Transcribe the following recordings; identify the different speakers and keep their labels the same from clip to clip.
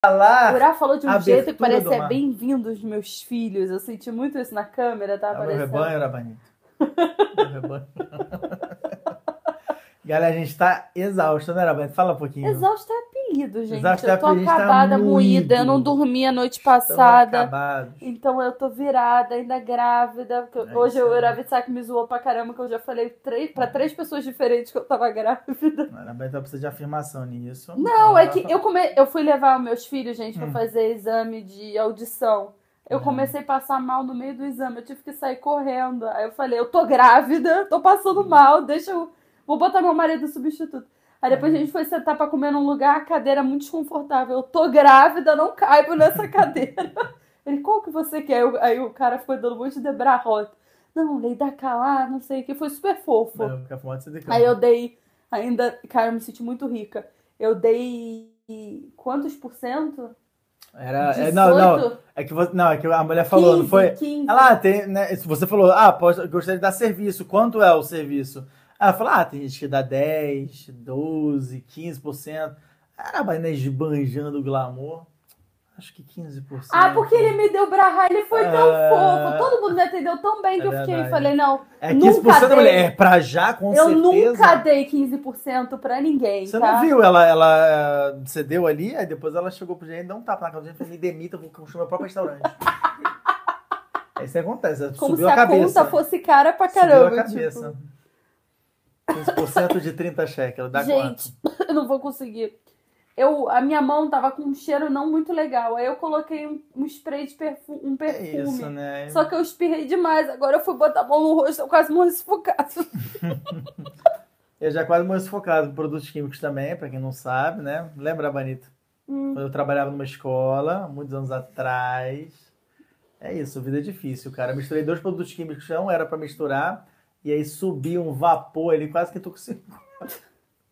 Speaker 1: falar.
Speaker 2: O Urá falou de um jeito que parece é bem-vindos meus filhos. Eu senti muito isso na câmera, tá
Speaker 1: É meu rebanho, Arabanito. Meu rebanho. Galera, a gente tá exausto, né, Arabanito? Fala um pouquinho.
Speaker 2: Exausto é apelido, gente. Eu tô
Speaker 1: tá
Speaker 2: acabada,
Speaker 1: moído.
Speaker 2: moída. Eu não dormi a noite passada.
Speaker 1: acabados.
Speaker 2: Então eu tô virada, ainda grávida.
Speaker 1: É
Speaker 2: hoje
Speaker 1: isso
Speaker 2: o. Uravitsak me zoou pra caramba, que eu já falei três, pra três pessoas diferentes que eu tava grávida.
Speaker 1: Arabanito precisa de afirmação nisso.
Speaker 2: Não, é que
Speaker 1: Então,
Speaker 2: eu, come... eu fui levar os meus filhos, gente, pra
Speaker 1: Hum.
Speaker 2: fazer exame de audição. Eu
Speaker 1: Uhum.
Speaker 2: comecei a passar mal no meio do exame, eu tive que sair correndo. Aí eu falei, eu tô grávida, tô passando mal, deixa eu. Vou botar meu marido substituto. Aí depois a
Speaker 1: Uhum.
Speaker 2: gente foi sentar pra comer num lugar, a cadeira muito desconfortável. Eu tô grávida, não caibo nessa cadeira. Ele, qual que você quer? Eu- Aí o cara foi dando um monte de debrarrota. Não, lei da calar, não sei o que, foi super fofo.
Speaker 1: Não, declara.
Speaker 2: Aí eu dei, ainda, cara, eu me senti muito rica. Eu dei quantos por cento?
Speaker 1: Era, é,
Speaker 2: 18?
Speaker 1: não, não. É que, você, não, é que a mulher falou, não
Speaker 2: 15,
Speaker 1: foi?
Speaker 2: 15.
Speaker 1: Ela ah, tem, né, você falou, ah, pode, gostaria de dar serviço. Quanto é o serviço? Ela falou, ah, tem gente que dá 10, 12, 15%. Era a Inês banjando o glamour. Acho que 15%.
Speaker 2: Ah, porque ele me deu brahá, ele foi tão
Speaker 1: É.
Speaker 2: fofo. Todo mundo me atendeu tão bem que
Speaker 1: É
Speaker 2: eu fiquei,
Speaker 1: verdade.
Speaker 2: falei, não,
Speaker 1: É
Speaker 2: nunca
Speaker 1: 15% da
Speaker 2: dei.
Speaker 1: mulher. É pra já, com
Speaker 2: eu
Speaker 1: certeza.
Speaker 2: nunca dei 15% pra ninguém,
Speaker 1: Você
Speaker 2: tá?
Speaker 1: não viu? Ela, ela eh, cedeu ali, aí depois ela chegou pro gente, dá um tapa na cara do gente e falou, me demita, eu vou construir meu próprio restaurante. É isso que acontece, ela
Speaker 2: Como
Speaker 1: subiu
Speaker 2: se
Speaker 1: a
Speaker 2: a,
Speaker 1: cabeça.
Speaker 2: conta fosse cara pra
Speaker 1: Subiu
Speaker 2: caramba.
Speaker 1: a cabeça.
Speaker 2: Tipo,
Speaker 1: 15% de 30 cheques, ela dá
Speaker 2: gente, eu não vou conseguir. Eu, a minha mão tava com um cheiro não muito legal. Aí eu coloquei um, um spray de perfu um
Speaker 1: quanto? É
Speaker 2: perfume.
Speaker 1: isso, né?
Speaker 2: Só que eu espirrei demais. Agora eu fui botar a mão no rosto, eu quase morri sufocado.
Speaker 1: Eu já quase morri sufocado produtos químicos também, pra quem não sabe, né? Lembra, Banita?
Speaker 2: Hum.
Speaker 1: Quando eu trabalhava numa escola, muitos anos atrás. É isso, vida é difícil, cara. Eu misturei dois produtos químicos não era pra misturar, e aí subiu um vapor ali, quase que intoxicou.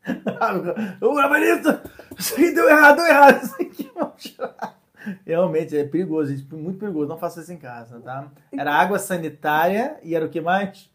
Speaker 1: Ô, Banita! Isso aí deu errado, deu errado. Isso aqui vamos tirar. Realmente, é perigoso, gente. Muito perigoso. Não faça isso em casa, tá? Era água sanitária e era o que mais?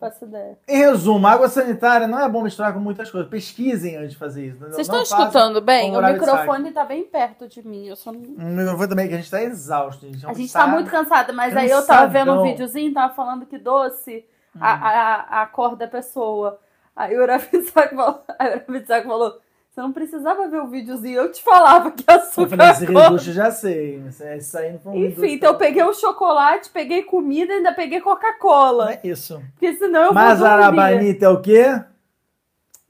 Speaker 2: Faço ideia.
Speaker 1: Em resumo, água sanitária não é bom misturar com muitas coisas. Pesquisem antes de fazer isso.
Speaker 2: Vocês
Speaker 1: Não
Speaker 2: estão escutando bem? O microfone tá bem perto de mim. Eu só não...
Speaker 1: O microfone também, que a gente tá exausto. Gente.
Speaker 2: A gente tá muito cansada, mas aí eu tava vendo um videozinho, tava falando que doce
Speaker 1: Hum.
Speaker 2: a, a, acorda a pessoa. Aí o Uravitsak falou, o falou, você não precisava ver o videozinho, eu te falava que
Speaker 1: Eu
Speaker 2: açúcar
Speaker 1: falei, esse reducho eu já sei. Isso aí não foi um
Speaker 2: Enfim, então eu peguei um chocolate, peguei comida e ainda peguei Coca-Cola.
Speaker 1: é isso.
Speaker 2: Porque senão eu
Speaker 1: Mas
Speaker 2: vou
Speaker 1: a. Arabanita é o quê?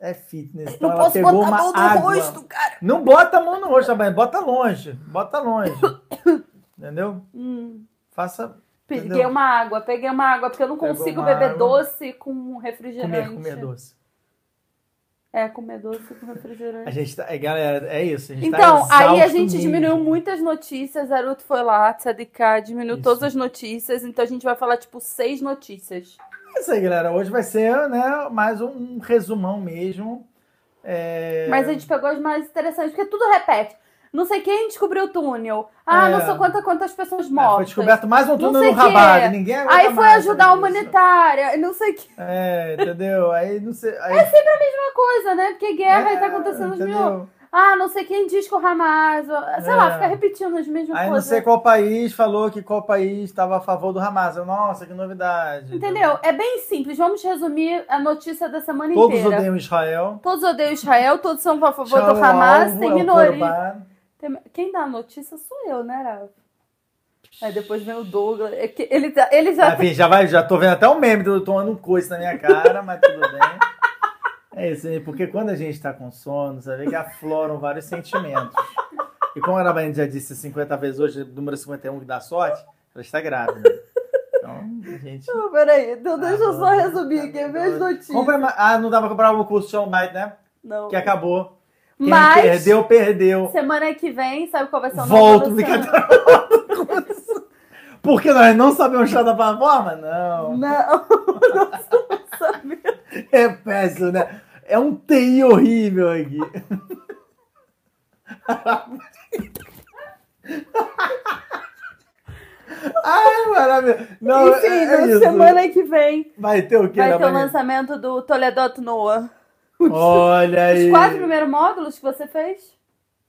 Speaker 1: É fitness. Então
Speaker 2: Não
Speaker 1: ela
Speaker 2: posso
Speaker 1: pegou
Speaker 2: botar a
Speaker 1: uma
Speaker 2: mão no
Speaker 1: água.
Speaker 2: rosto, cara.
Speaker 1: Não bota a mão no rosto, Arabanita. Bota longe. Bota longe. Entendeu?
Speaker 2: Hum,
Speaker 1: Faça
Speaker 2: peguei
Speaker 1: Entendeu?
Speaker 2: uma água, peguei uma água, porque eu não
Speaker 1: Pegou
Speaker 2: consigo beber
Speaker 1: água.
Speaker 2: doce com refrigerante.
Speaker 1: comer, comer doce.
Speaker 2: É, comer doce com refrigerante.
Speaker 1: A gente tá, é, galera, é isso. A gente
Speaker 2: Então,
Speaker 1: tá
Speaker 2: aí a gente
Speaker 1: mesmo.
Speaker 2: diminuiu muitas notícias. Naruto foi lá, Tzadika, diminuiu
Speaker 1: Isso.
Speaker 2: todas as notícias. Então a gente vai falar, tipo, seis notícias.
Speaker 1: É isso aí, galera. Hoje vai ser, né, mais um resumão mesmo. É...
Speaker 2: Mas a gente pegou as mais interessantes, porque tudo repete. Não sei quem descobriu o túnel. Ah,
Speaker 1: É.
Speaker 2: não sei quantas, quantas pessoas
Speaker 1: É,
Speaker 2: mortas.
Speaker 1: foi descoberto mais um
Speaker 2: Não
Speaker 1: túnel no. Rabat. Ninguém aguenta
Speaker 2: Aí foi ajudar a humanitária, não sei o que.
Speaker 1: É, entendeu? Aí não sei. Aí,
Speaker 2: Uma coisa, né? Porque guerra
Speaker 1: é,
Speaker 2: aí tá acontecendo de mil.
Speaker 1: entendeu?
Speaker 2: Ah, não sei quem diz que o Hamas. Sei lá,
Speaker 1: É.
Speaker 2: fica repetindo as mesmas
Speaker 1: Aí não
Speaker 2: coisas.
Speaker 1: sei qual país falou que qual país estava a favor do Hamas. Eu, Nossa, que novidade.
Speaker 2: Entendeu? É bem simples. Vamos resumir a notícia da semana
Speaker 1: Todos
Speaker 2: inteira.
Speaker 1: odeiam Israel.
Speaker 2: Todos odeiam Israel, todos são a favor
Speaker 1: Israel
Speaker 2: do
Speaker 1: é
Speaker 2: Hamas, tem
Speaker 1: é
Speaker 2: minoria. Quem dá a notícia sou eu, né, Rafa? Aí depois vem o Douglas. É ele, tá- ele já.
Speaker 1: Ah, já, vai, já tô vendo até o meme do tomando um coice na minha cara, mas tudo bem. É isso aí, porque quando a gente tá com sono, você vê que afloram vários sentimentos. E como a Arabaine já disse 50 vezes hoje, número 51 que dá sorte, ela está grávida. Então, a gente.
Speaker 2: Peraí, então deixa eu só
Speaker 1: Ah,
Speaker 2: resumir aqui as minhas notícias.
Speaker 1: Ah, não dá pra comprar o curso Show Night, né?
Speaker 2: Não.
Speaker 1: Que acabou. Quem
Speaker 2: Mas,
Speaker 1: perdeu, perdeu.
Speaker 2: semana que vem, sabe qual vai ser o nome
Speaker 1: Volto, brincadeira. Porque nós não sabemos achar da plataforma? Não.
Speaker 2: Não, não sabe.
Speaker 1: É péssimo, né? É um TI horrível aqui. Ai, maravilha. Não,
Speaker 2: Enfim,
Speaker 1: é, é
Speaker 2: semana que vem
Speaker 1: Vai ter o quê?
Speaker 2: vai ter o
Speaker 1: manhã?
Speaker 2: lançamento do Toledot Noah.
Speaker 1: Olha aí.
Speaker 2: Os quatro primeiros módulos que você fez?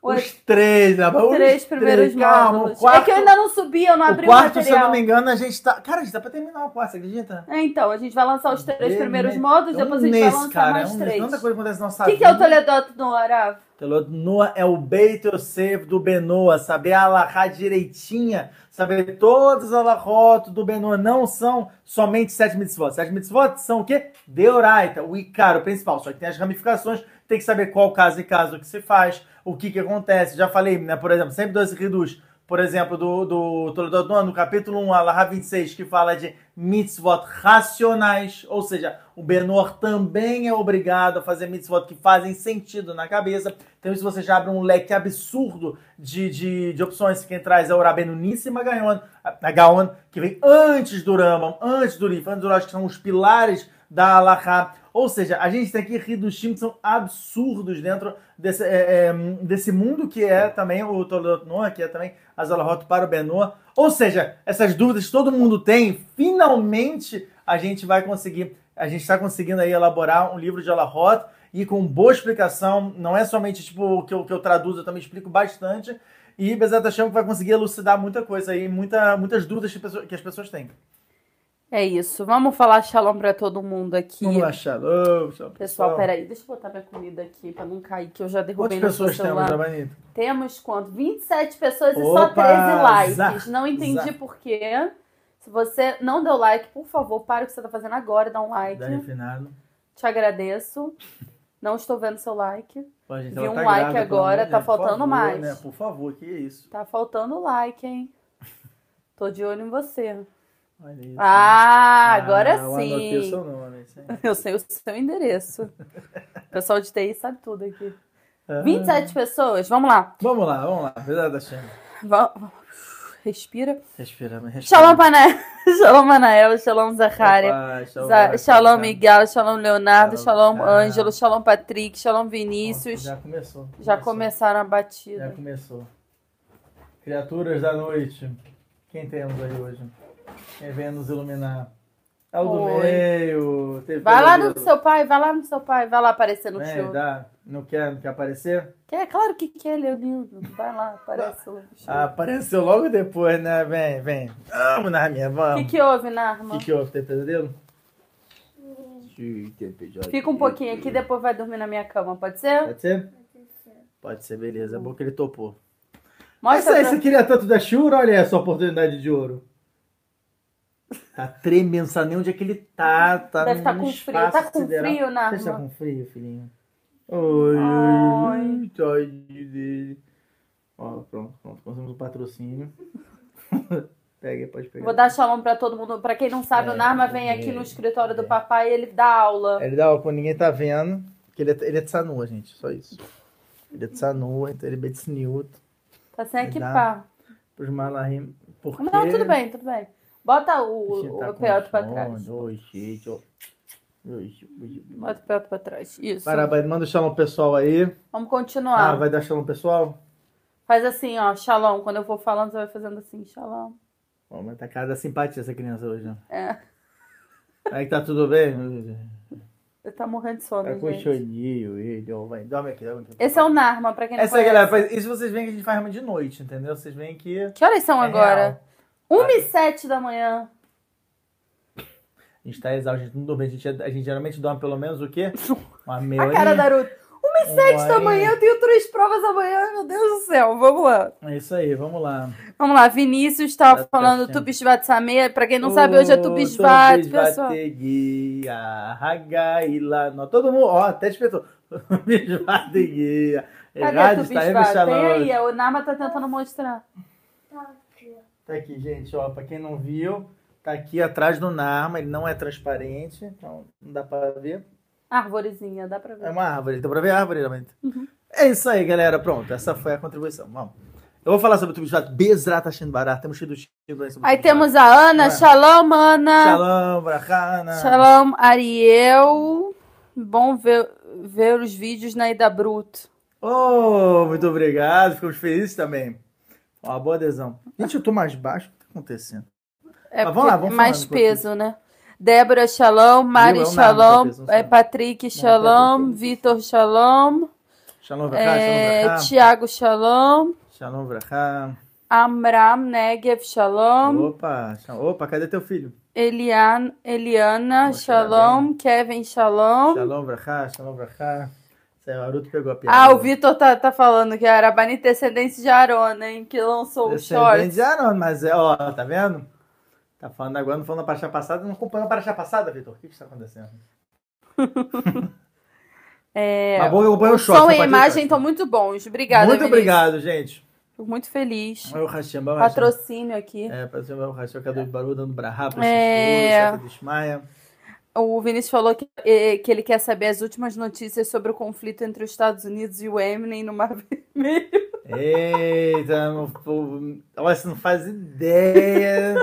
Speaker 1: Os três, né? Os
Speaker 2: três primeiros
Speaker 1: Calma,
Speaker 2: módulos.
Speaker 1: o quarto,
Speaker 2: É que eu ainda não subi, eu não abri
Speaker 1: o
Speaker 2: o,
Speaker 1: quarto, se eu
Speaker 2: material.
Speaker 1: não me engano, a gente tá. Cara, a gente tá pra terminar o quarto, você acredita?
Speaker 2: É, então, a gente vai lançar os três primeiros
Speaker 1: né?
Speaker 2: módulos,
Speaker 1: É um
Speaker 2: depois a gente vai lançar
Speaker 1: cara,
Speaker 2: mais
Speaker 1: é um mês.
Speaker 2: três.
Speaker 1: Tanta coisa acontece na nossa
Speaker 2: O que, que é o. Toledoto no Arav?
Speaker 1: Telot Noah é o Beit Yosef do Benoa, saber a alahá direitinha, saber todas as alahot do Benoa, não são somente sete mitzvot. Sete mitzvot são o quê? Deoraita, o Icar, o principal, só que tem as ramificações, tem que saber qual caso e caso que se faz, o que que acontece. Já falei, né, por exemplo, sempre dois reduz, por exemplo, do, do Toledot Noah, no capítulo 1, alahá 26, que fala de mitzvot racionais, ou seja, o Benor também é obrigado a fazer mitzvot que fazem sentido na cabeça. Então isso você já abre um leque absurdo de, de, de opções. Quem traz é o Rabenu Nissim Gaon, a Gaon, que vem antes do Rambam, antes do Rif, antes do Rosh, que são os pilares da Alahá. Ou seja, a gente tem aqui Hidushim que são absurdos dentro desse, é, é, desse mundo que é também o Toledot Noah, que é também as Alahot para o Benoa. Ou seja, essas dúvidas que todo mundo tem, finalmente a gente vai conseguir, a gente está conseguindo aí elaborar um livro de Alahot e com boa explicação, não é somente tipo o que eu, que eu traduzo, eu também explico bastante. E Bezat Hashem vai conseguir elucidar muita coisa aí, muita, muitas dúvidas que, que as pessoas têm.
Speaker 2: É isso. Vamos falar shalom pra todo mundo aqui.
Speaker 1: Vamos lá, Shalom. shalom,
Speaker 2: Pessoal, peraí, deixa eu botar minha comida aqui pra não cair, que eu já derrubei
Speaker 1: Quantas pessoas temos,
Speaker 2: celular.
Speaker 1: Rabanito?
Speaker 2: Temos quanto? 27 pessoas e só
Speaker 1: Opa,
Speaker 2: 13 likes.
Speaker 1: zá,
Speaker 2: não entendi
Speaker 1: zá.
Speaker 2: por quê. Se você não deu like, por favor, pare o que você tá fazendo agora e dá um like.
Speaker 1: Da refinado.
Speaker 2: Te agradeço. Não estou vendo seu like.
Speaker 1: Pô, gente,
Speaker 2: Vi um
Speaker 1: tá
Speaker 2: like
Speaker 1: grávida,
Speaker 2: agora, tá faltando
Speaker 1: favor,
Speaker 2: mais.
Speaker 1: Né? Por favor, que isso?
Speaker 2: Tá faltando like, hein? Tô de olho em você.
Speaker 1: Olha.
Speaker 2: Ah, agora
Speaker 1: eu anotei o
Speaker 2: sim.
Speaker 1: seu nome.
Speaker 2: Eu sei o seu endereço. O pessoal de TI sabe tudo aqui.
Speaker 1: Ah.
Speaker 2: 27 pessoas, vamos lá.
Speaker 1: Vamos lá, vamos lá. Verdade, Hashem.
Speaker 2: Vamos. Respira.
Speaker 1: Respira, mas respira.
Speaker 2: Shalom, Pané. Shalom, Manael. Shalom, Zacharia.
Speaker 1: Opa, shalom,
Speaker 2: Shalom. Miguel. Shalom, Leonardo.
Speaker 1: Shalom,
Speaker 2: Shalom,
Speaker 1: ah.
Speaker 2: Ângelo. Shalom, Patrick. Shalom, Vinícius.
Speaker 1: Já começou.
Speaker 2: Já
Speaker 1: começou.
Speaker 2: começaram a
Speaker 1: Já
Speaker 2: batida.
Speaker 1: começou. Criaturas da noite. Quem temos aí hoje? Quem vem nos iluminar? É o do
Speaker 2: Oi.
Speaker 1: meio. teve
Speaker 2: Vai lá no seu pai, vai lá no seu pai, vai lá aparecer no
Speaker 1: Vem,
Speaker 2: show.
Speaker 1: dá. Não quer, não quer aparecer?
Speaker 2: É claro que quer, Leonildo. Vai lá, aparece show.
Speaker 1: Ah, apareceu logo depois, né? Vem, vem. Vamos na minha,
Speaker 2: O
Speaker 1: vamos.
Speaker 2: que, que houve,
Speaker 1: O
Speaker 2: Narma?
Speaker 1: que, que houve? Tem pesadelo? Ih, tem pesadelo.
Speaker 2: Fica um pouquinho aqui, depois vai dormir na minha cama, pode ser?
Speaker 1: Pode ser? Pode ser, beleza. É bom que ele topou.
Speaker 2: Mostra
Speaker 1: Mas aí,
Speaker 2: pra...
Speaker 1: você queria tanto da Shura? Olha essa oportunidade de ouro. Tá tremendo, sabe nem onde é que ele tá. tá
Speaker 2: Deve tá
Speaker 1: num
Speaker 2: com frio. Tá com
Speaker 1: sideral.
Speaker 2: frio, Narma?
Speaker 1: Você tá com frio, filhinho? Oi,
Speaker 2: Ai.
Speaker 1: oi, tadinho dele. Ó, pronto, pronto. Conseguimos um patrocínio. Pega, pode pegar.
Speaker 2: Vou dar shalom pra todo mundo. Pra quem não sabe,
Speaker 1: É,
Speaker 2: o Narma vem
Speaker 1: é,
Speaker 2: aqui no
Speaker 1: é.
Speaker 2: escritório do papai e ele dá aula.
Speaker 1: Ele dá, ó, quando ninguém tá vendo, que ele é, ele é tsanua, gente, só isso. Ele é tsanua, então ele é betsniut
Speaker 2: Tá sem equipar.
Speaker 1: pros malahim. Porque...
Speaker 2: Não, tudo bem, tudo bem. Bota o,
Speaker 1: tá
Speaker 2: o peoto pra trás.
Speaker 1: Oi, gente, ó.
Speaker 2: Bota o peoto pra trás. Isso.
Speaker 1: Parabéns, manda o shalom pessoal aí.
Speaker 2: Vamos
Speaker 1: Ah,
Speaker 2: continuar.
Speaker 1: vai dar shalom pessoal?
Speaker 2: Faz assim, ó, shalom. Quando eu for falando, você vai fazendo assim, shalom.
Speaker 1: Ó, mas tá cara da simpatia essa criança hoje, né?
Speaker 2: É.
Speaker 1: Aí que tá tudo bem?
Speaker 2: Ele tá morrendo de sono,
Speaker 1: Tá com
Speaker 2: gente.
Speaker 1: choninho, ele, ó, vai, dorme aqui, dorme aqui.
Speaker 2: Esse é o Narma, pra quem não
Speaker 1: Essa aí,
Speaker 2: conhece.
Speaker 1: galera, isso vocês veem que a gente faz de noite, entendeu? Vocês veem que
Speaker 2: Que horas são
Speaker 1: É
Speaker 2: agora?
Speaker 1: real.
Speaker 2: 1 e 7 da manhã.
Speaker 1: a gente tá exausto, a gente não dorme. A gente, a gente geralmente dorme pelo menos o quê? Uma meia
Speaker 2: A cara da Naruto. 1 e 7 da manhã, eu tenho três provas amanhã. Meu Deus do céu, vamos lá.
Speaker 1: É isso aí, vamos lá.
Speaker 2: Vamos lá, Vinícius tá
Speaker 1: Tá
Speaker 2: falando
Speaker 1: certo.
Speaker 2: Tupishvat Sameh. Pra quem não sabe, hoje é Tupishvat, pessoal.
Speaker 1: Hagaila, todo mundo, ó, até despertou. Tupishvat,
Speaker 2: Cadê
Speaker 1: Errado,
Speaker 2: a
Speaker 1: está aí,
Speaker 2: Tupishvat? Tem aí, o Narma tá tentando mostrar.
Speaker 1: Tá aqui, gente, ó, pra quem não viu, tá aqui atrás do Narma, ele não é transparente, então não dá pra ver.
Speaker 2: Árvorezinha, dá pra ver.
Speaker 1: É uma árvore, dá pra ver a árvore, realmente.
Speaker 2: Uhum.
Speaker 1: É isso aí, galera, pronto, essa foi a contribuição, vamos. Eu vou falar sobre o Tupishvat, Bezrat Hashem Barat, temos tido tido aí sobre
Speaker 2: Aí temos a Ana,
Speaker 1: Vai.
Speaker 2: Shalom, Ana.
Speaker 1: Shalom, Brachana.
Speaker 2: Shalom, Ariel. Bom ver, ver os vídeos na Ida Bruto.
Speaker 1: Oh, muito obrigado, ficamos felizes também. Uma boa adesão. Gente, eu tô mais baixo, o que tá acontecendo?
Speaker 2: É
Speaker 1: Mas vamos lá, vamos
Speaker 2: mais peso, né? Débora, Shalom. Mari,
Speaker 1: Narma que é
Speaker 2: Shalom.
Speaker 1: não
Speaker 2: É. Patrick,
Speaker 1: é
Speaker 2: Shalom. Vitor, Shalom.
Speaker 1: Shalom Vrachá,
Speaker 2: É. Tiago Shalom.
Speaker 1: Shalom Vrachá.
Speaker 2: Amram Negev Shalom.
Speaker 1: Opa, opa, cadê teu filho?
Speaker 2: Elian, Eliana
Speaker 1: Moshe
Speaker 2: Shalom. Kevin Shalom.
Speaker 1: Shalom Vrachá, Shalom Vrachá. Pegou a piada.
Speaker 2: Ah, o Vitor tá, tá falando que era Bani descendente de Arona, hein? Que lançou o
Speaker 1: Descendente
Speaker 2: short.
Speaker 1: de Aaron, mas é, ó, tá vendo? Tá falando agora, não falando da paraxá passada, não acompanhou a paraxá passada, Vitor? O que que está acontecendo?
Speaker 2: É,
Speaker 1: Mas bom, eu acompanho
Speaker 2: o
Speaker 1: o short.
Speaker 2: som
Speaker 1: não
Speaker 2: e imagem estão muito bons. Obrigada,
Speaker 1: Muito
Speaker 2: Vinícius.
Speaker 1: obrigado, gente.
Speaker 2: Fico muito feliz.
Speaker 1: Hashem, Baruch Hashem.
Speaker 2: Patrocínio aqui.
Speaker 1: É, patrocínio Baruch Hashem, Kador de Baru dando brahá pra
Speaker 2: É. O Vinícius falou que, eh, que ele quer saber as últimas notícias sobre o conflito entre os Estados Unidos e o Eminem no Mar Vermelho.
Speaker 1: Eita, pô, olha, você não faz ideia.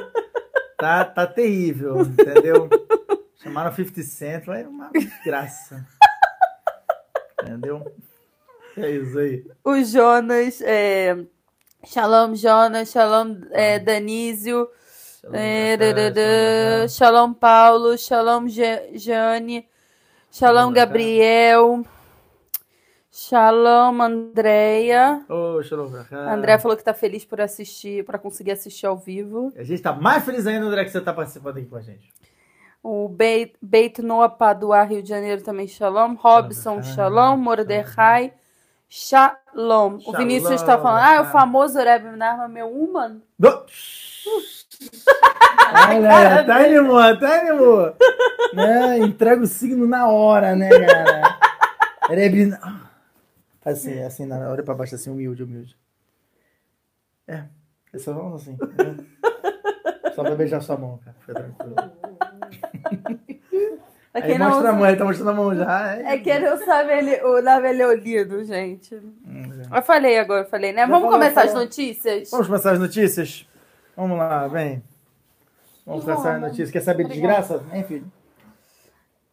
Speaker 1: Tá, tá terrível, entendeu? Chamaram 50 Cent, é uma desgraça. Entendeu? É isso aí.
Speaker 2: O Jonas, é, Shalom Jonas, Shalom é, Danísio,
Speaker 1: Shalom,
Speaker 2: é,
Speaker 1: Shalom,
Speaker 2: Paulo, Shalom Jane, Shalom. Gabriel, Shalom Andréia.
Speaker 1: Ô, Shalom, Brachá.
Speaker 2: A Andréia falou que tá feliz por assistir, para conseguir assistir ao vivo.
Speaker 1: A gente tá mais feliz ainda, André, que você tá participando aqui com a gente.
Speaker 2: O Beit, Beit Noah Padua, Rio de Janeiro, também Shalom. Robson,
Speaker 1: Shalom.
Speaker 2: Mordecai, Shalom. O
Speaker 1: Shalom,
Speaker 2: Vinícius está falando, ah, é o famoso Rebbe Narma, meu Uman.
Speaker 1: Do... Olha, aí, até animou, até animou. Né? Entrega o signo na hora, né, cara? Rebina. Assim, assim, na hora pra baixo, assim, humilde, humilde. É, é só vamos assim. né? Só pra beijar sua mão, cara. Fica tranquilo.
Speaker 2: Pra
Speaker 1: Aí
Speaker 2: não
Speaker 1: mostra a mão, ele tá mostrando a mão já.
Speaker 2: É quem não sabe ele, o Naveleolido, gente.
Speaker 1: Hum,
Speaker 2: Eu falei agora, eu falei, né?
Speaker 1: Já
Speaker 2: Vamos
Speaker 1: falou,
Speaker 2: começar as
Speaker 1: falou.
Speaker 2: notícias?
Speaker 1: Vamos começar as notícias? Vamos lá, vem. Vamos começar as notícias. Quer saber de desgraça? Hein, filho?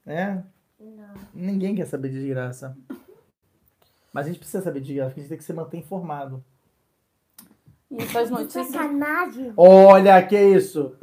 Speaker 1: É?
Speaker 3: Não.
Speaker 1: Ninguém quer saber de desgraça. Mas a gente precisa saber de desgraça, porque a gente tem que se manter informado.
Speaker 2: Isso, as notícias.
Speaker 3: Sacanagem.
Speaker 1: Olha, que isso?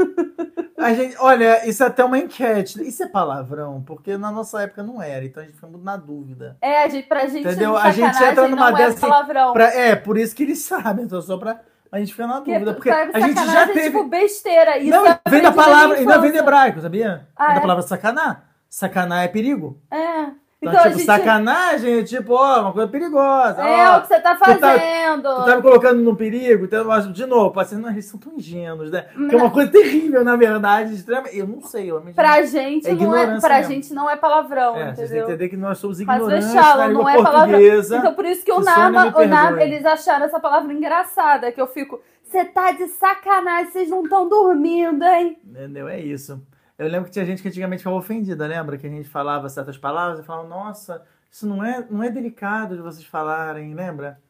Speaker 1: A gente, olha, isso é até uma enquete. Isso é palavrão, porque na nossa época não era, então a gente fica muito na dúvida.
Speaker 2: É, a gente, pra gente,
Speaker 1: Entendeu?
Speaker 2: de
Speaker 1: A gente entra numa
Speaker 2: é
Speaker 1: dessa-
Speaker 2: palavrão.
Speaker 1: Pra- é, por isso que eles sabem, então só pra a gente ficar na dúvida. Porque
Speaker 2: sabe,
Speaker 1: a gente já
Speaker 2: é
Speaker 1: teve.
Speaker 2: tipo besteira. Isso
Speaker 1: não,
Speaker 2: eu
Speaker 1: vem da palavra, ainda vem do hebraico, sabia?
Speaker 2: Ah,
Speaker 1: vem da
Speaker 2: é?
Speaker 1: palavra sacanar. Sacanar é perigo.
Speaker 2: É.
Speaker 1: Então,
Speaker 2: Então,
Speaker 1: tipo,
Speaker 2: gente...
Speaker 1: sacanagem tipo, ó, uma coisa perigosa.
Speaker 2: É
Speaker 1: ó.
Speaker 2: o que você tá
Speaker 1: tu tá-
Speaker 2: fazendo.
Speaker 1: Tu tá me colocando num perigo, então, mas, de novo, parece não, eles são tão ingênuos, né? Que é uma coisa terrível, na verdade, extrema. Eu não sei, eu
Speaker 2: Pra gente,
Speaker 1: É
Speaker 2: não é, pra
Speaker 1: mesmo.
Speaker 2: gente não é palavrão,
Speaker 1: É, vocês têm que
Speaker 2: entendeu?
Speaker 1: entender que nós somos
Speaker 2: Mas
Speaker 1: ignorantes
Speaker 2: deixá-lo,
Speaker 1: na língua
Speaker 2: não é palavrão.
Speaker 1: portuguesa.
Speaker 2: Então por isso que o Nama, o Nama, eles acharam essa palavra engraçada, que eu fico, você tá de sacanagem, vocês não estão dormindo, hein?
Speaker 1: Entendeu? É isso. Eu lembro que tinha gente que antigamente ficava ofendida, lembra? Que a gente falava certas palavras e falava, nossa, isso não é, não é delicado de vocês falarem, lembra?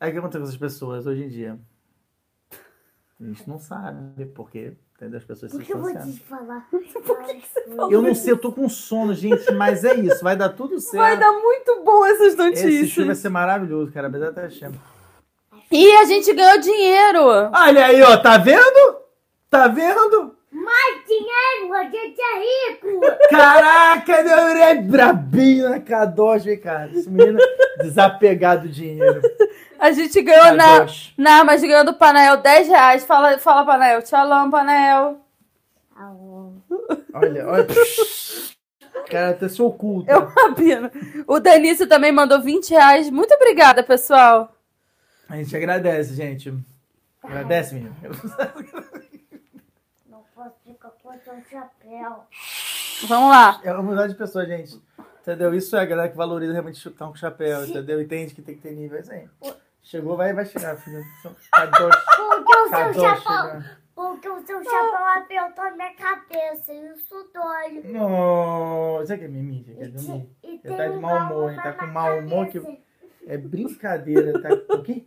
Speaker 1: Aí o que acontece com essas pessoas hoje em dia? A gente não sabe, porque entendeu? as pessoas se
Speaker 3: Por que eu vou te falar?
Speaker 1: Eu não sei, eu tô com sono, gente, mas é isso, vai dar tudo certo.
Speaker 2: Vai dar muito bom essas
Speaker 1: Esse show vai
Speaker 2: notícias.
Speaker 1: ser maravilhoso, cara. Mas até chama.
Speaker 2: E a gente ganhou dinheiro.
Speaker 1: Olha aí, ó, tá vendo? Tá vendo?
Speaker 3: Mais dinheiro, a gente é rico.
Speaker 1: Caraca, ele é brabinho na Kadosh, vem cá. Esse menino desapegado do dinheiro.
Speaker 2: A gente ganhou na, na, mas ganhou do Panael 10 reais. Fala, fala Panael. Tchalão, Panael.
Speaker 1: Olha, olha. Cara, até se oculta.
Speaker 2: Eu rapino. O Danício também mandou 20 reais. Muito obrigada, pessoal.
Speaker 1: A gente agradece, gente. Agradece, menino.
Speaker 3: Chapéu.
Speaker 2: Vamos lá.
Speaker 1: É uma mudar de pessoa, gente. Entendeu? Isso é a galera que valoriza realmente chutar um chapéu, entendeu? Entende que tem que ter nível. Isso aí. Chegou, vai, vai chegar, filho. Kadosh.
Speaker 3: Porque o seu chapéu. Porque o seu chapéu apertou a minha cabeça. e Isso dói.
Speaker 1: Não, isso aqui é mimimi, isso aqui é
Speaker 3: E,
Speaker 1: dormir.
Speaker 3: tem
Speaker 1: tá de mau humor, hein? Tá com mau humor que-. É brincadeira, tá? O quê?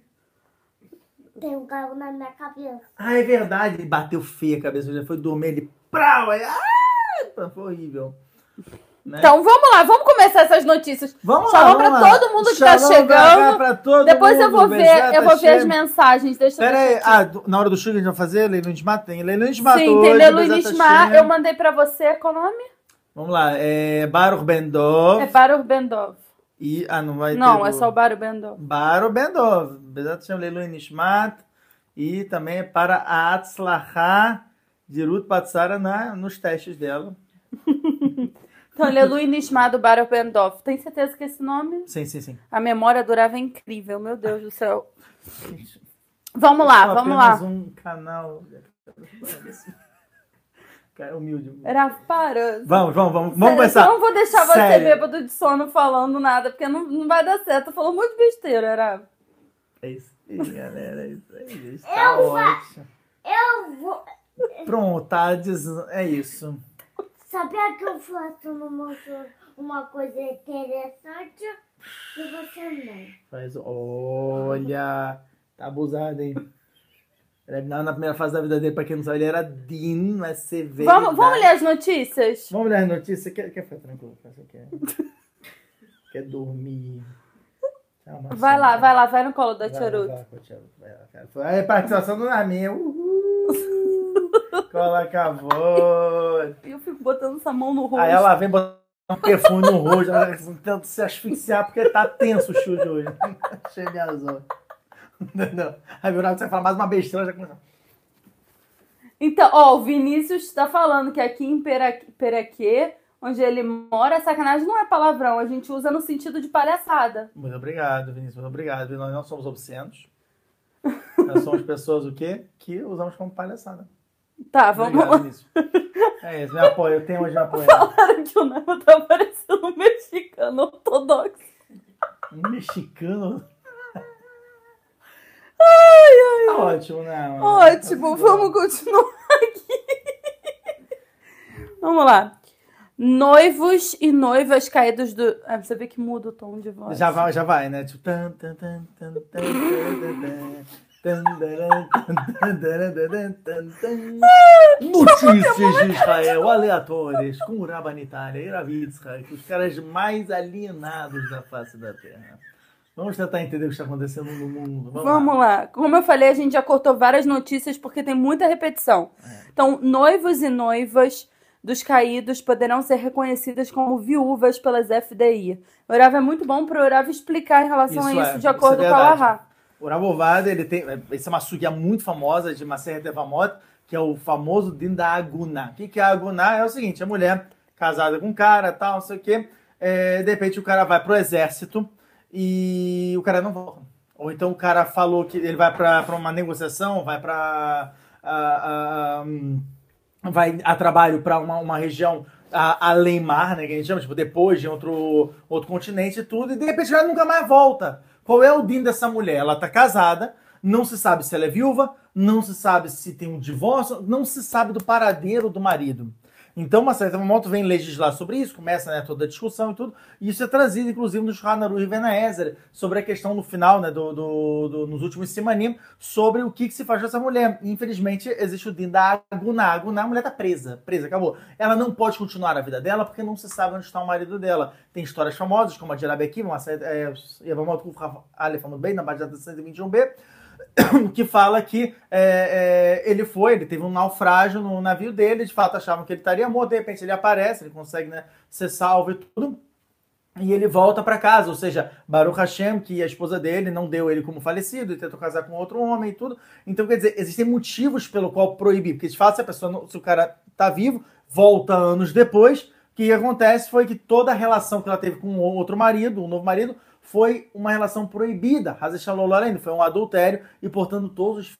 Speaker 3: Tem um galo na minha cabeça.
Speaker 1: Ah, é verdade. Ele bateu feio a cabeça, já foi dormir, ele. Prau, aí, ah, foi horrível. Né?
Speaker 2: Então vamos lá, vamos começar essas notícias.
Speaker 1: vamos
Speaker 2: shalom
Speaker 1: lá,
Speaker 2: pra
Speaker 1: vamos lá.
Speaker 2: todo mundo que tá
Speaker 1: Shalom
Speaker 2: chegando.
Speaker 1: pra cá, pra todo
Speaker 2: Depois eu
Speaker 1: mundo,
Speaker 2: vou ver,
Speaker 1: Bezerra
Speaker 2: eu vou ver as mensagens. Deixa eu
Speaker 1: Pera
Speaker 2: ver
Speaker 1: aí,
Speaker 2: aqui.
Speaker 1: ah, na hora do que a gente vai fazer, Leilu Nishmat, tem Leilu Nishmat
Speaker 2: Sim,
Speaker 1: hoje,
Speaker 2: tem Nishma.
Speaker 1: Hashem.
Speaker 2: Eu mandei pra você, qual o nome?
Speaker 1: Vamos lá, é Baruch Bendov,
Speaker 2: É Baruch Bendov.
Speaker 1: E, ah, não vai
Speaker 2: Não, é
Speaker 1: do-
Speaker 2: só o Baro Bendov.
Speaker 1: Baro Bendov, Bezat Hashem Leilu Nishmat, e também é para a Atzlachá de Ruth Patsara na, nos testes dela.
Speaker 2: Então, Lelu Nishma do Baro Bendov. Tem certeza que esse nome?
Speaker 1: Sim, sim, sim.
Speaker 2: A memória durava incrível, meu Deus do céu. Vamos lá, vamos lá.
Speaker 1: um canal. Cara, humilde.
Speaker 2: Era para.
Speaker 1: Vamos, vamos, vamos, vamos
Speaker 2: Sério,
Speaker 1: começar.
Speaker 2: Eu não vou deixar você
Speaker 1: Sério.
Speaker 2: bêbado de sono falando nada, porque não, não vai dar certo. Falou muito besteira, era.
Speaker 1: É isso aí, galera. É isso aí. Está ótimo.
Speaker 3: Eu vou.
Speaker 1: Pronto, tá dizendo. É isso.
Speaker 3: Sabia que eu faço uma, uma coisa interessante e você não.
Speaker 1: Faz, olha, tá abusado, hein? Na, primeira fase da vida dele, pra quem não sabe, ele era Dean, mas você vê.
Speaker 2: Vamos, vamos ler as notícias?
Speaker 1: Vamos ler as notícias. Quer, quer ficar tranquilo? Você quer, quer dormir? Calma,
Speaker 2: Vai lá, vai lá, vai no colo da
Speaker 1: Vai lá,
Speaker 2: Charuto.
Speaker 1: vai a participação do Naminha. Uhul! Coloca a voz.
Speaker 2: E eu fico botando essa mão no rosto.
Speaker 1: Aí ela vem botar um perfume no rosto, ela tenta se asfixiar porque tá tenso o show de hoje. Cheio de azul. Não. Aí viu, você fala mais uma besteira, já começa.
Speaker 2: Então, ó, o Vinícius tá falando que aqui em Peraquê, onde ele mora, sacanagem não é palavrão, a gente usa no sentido de palhaçada.
Speaker 1: Muito obrigado, Vinícius, muito obrigado. Nós não somos obscenos. Nós somos pessoas o quê? Que usamos como palhaçada.
Speaker 2: Tá, vamos
Speaker 1: Obrigado,
Speaker 2: lá.
Speaker 1: Vinícius. É isso, me apoio. Eu tenho hoje me apoio.
Speaker 2: Falaram que o Nemo tá parecendo um mexicano ortodoxo.
Speaker 1: Um mexicano.
Speaker 2: Ai, ai,
Speaker 1: tá ótimo, né?
Speaker 2: Ótimo, tá vamos continuar aqui. Vamos lá. Noivos e noivas caídos do. Ah, você vê que muda o tom de voz.
Speaker 1: Já vai, já vai, né? Tipo. Notícias de Israel, aleatórias, com Urabanitária, Iravitzra, os caras mais alienados da face da Terra. Vamos tentar entender o que está acontecendo no mundo. Vamos,
Speaker 2: Vamos lá. Como eu falei, a gente já cortou várias notícias porque tem muita repetição. Então, noivos e noivas dos caídos poderão ser reconhecidas como viúvas pelas FDI. O Urava é muito bom para o Urava explicar em relação
Speaker 1: Isso
Speaker 2: a
Speaker 1: é,
Speaker 2: isso, de
Speaker 1: isso
Speaker 2: acordo
Speaker 1: é
Speaker 2: com a. Lahá.
Speaker 1: O Rabovada, ele tem. Essa é uma sugia muito famosa de Maser Tevamot, que é o famoso din da Aguna. O que, que é a Aguna? É o seguinte: a mulher casada com um cara, tal, não sei o quê. é, de repente o cara vai pro exército e o cara não volta. Ou então o cara falou que ele vai pra uma negociação, vai pra. ah, ah, hum, vai a trabalho para uma, uma região a- além mar, né, que a gente chama, tipo, depois de outro, outro continente e tudo, e de repente ela nunca mais volta. Qual é o din dessa mulher? Ela tá casada, não se sabe se ela é viúva, não se sabe se tem um divórcio, não se sabe do paradeiro do marido. Então, uma certa momento vem legislar sobre isso, começa né, toda a discussão e tudo, e isso é trazido, inclusive, no Shanaru e Venaezer, sobre a questão no final, né, do, do- do- nos últimos Simanim, sobre o que, que se faz com essa mulher. Infelizmente, existe o din da Aguná. A Aguná, a mulher tá presa, presa, acabou. Ela não pode continuar a vida dela porque não se sabe onde está o marido dela. Tem histórias famosas, como a de Arabi Akiva, uma série, é, Aleph Amud Bey, na página 121b, que fala que é, é, ele foi, ele teve um naufrágio no navio dele, de fato achavam que ele estaria morto, de repente ele aparece, ele consegue né, ser salvo e tudo, e ele volta para casa, ou seja, Baruch Hashem, que a esposa dele não deu ele como falecido, e tentou casar com outro homem e tudo. Então, quer dizer, existem motivos pelo qual proibir, porque de fato, se a pessoa, não- se o cara tá vivo, volta anos depois, o que acontece foi que toda a relação que ela teve com outro marido, um novo marido, foi uma relação proibida. Hazeh Shalom Lorena, foi um adultério, e portanto todos os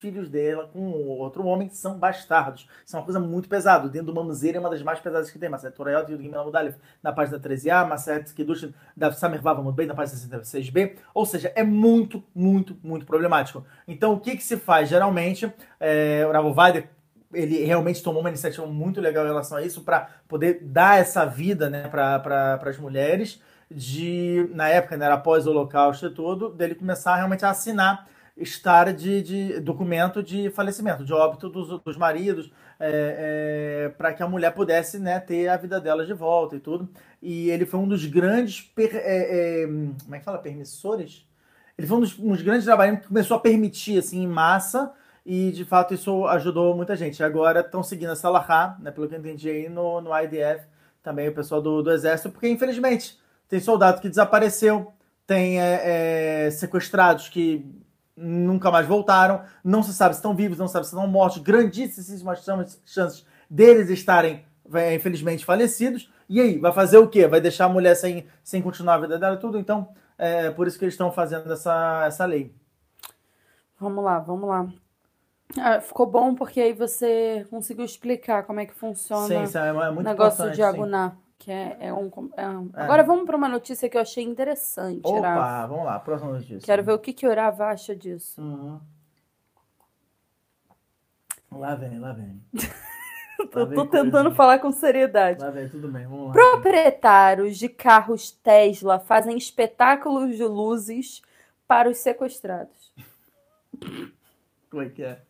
Speaker 1: filhos dela com outro homem são bastardos. Isso é uma coisa muito pesada. Dentro do Mamzer é uma das mais pesadas que tem. Maset Torayot e Gimel Mudalef na página 13a, Maset Kiddush da Samer Vava bem na página 66b. Ou seja, é muito, muito, muito problemático. Então, o que, que se faz? Geralmente, é, o Ravo Weider, ele realmente tomou uma iniciativa muito legal em relação a isso para poder dar essa vida né, para pra, as mulheres de na época né, era após o holocausto e tudo dele começar realmente a assinar estar de, de documento de falecimento, de óbito dos, dos maridos, para que a mulher pudesse né, ter a vida dela de volta e tudo. E ele foi um dos grandes, per, é, é, como é que fala, permissores? Ele foi um dos, um dos grandes trabalhos que começou a permitir assim em massa e de fato isso ajudou muita gente. Agora estão seguindo essa lahá, né, pelo que eu entendi aí no, no IDF, também o pessoal do, do exército, porque infelizmente tem soldado que desapareceu, tem é, é, sequestrados que nunca mais voltaram, não se sabe se estão vivos, não se sabe se estão mortos, grandíssimas chances deles estarem, é, infelizmente, falecidos. E aí, vai fazer o quê? Vai deixar a mulher sem, sem continuar a vida dela tudo? Então, é por isso que eles estão fazendo essa, essa lei.
Speaker 2: Vamos lá, vamos lá. Ah, ficou bom porque aí você conseguiu explicar como é que funciona
Speaker 1: sim, sim, é muito
Speaker 2: o negócio de agunar. Que é, é, um, é um...
Speaker 1: É.
Speaker 2: Agora vamos para uma notícia que eu achei interessante.
Speaker 1: Opa,
Speaker 2: Rafa.
Speaker 1: vamos lá, próxima notícia.
Speaker 2: Quero ver o que, que o Rafa acha disso.
Speaker 1: Uhum. Lá vem, lá vem.
Speaker 2: eu tô tentando falar com seriedade.
Speaker 1: Lá vem, tudo bem, vamos lá.
Speaker 2: Proprietários de carros Tesla fazem espetáculos de luzes para os sequestrados.
Speaker 1: Como é que é?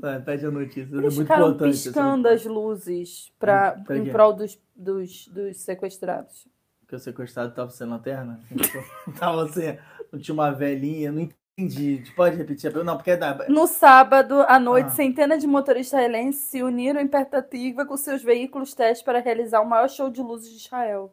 Speaker 1: Tá, pede a notícia,
Speaker 2: Eles
Speaker 1: é muito
Speaker 2: ficaram
Speaker 1: importante.
Speaker 2: piscando as luzes pra,
Speaker 1: Pra
Speaker 2: em prol dos, dos, dos sequestrados.
Speaker 1: Porque o sequestrado tava sem lanterna? tava sem. Não tinha uma velhinha, não entendi. Pode repetir a pergunta? Não, porque é da.
Speaker 2: No sábado à noite,
Speaker 1: Ah.
Speaker 2: centenas de motoristas israelenses se uniram em perspectiva com seus veículos testes para realizar o maior show de luzes de Israel.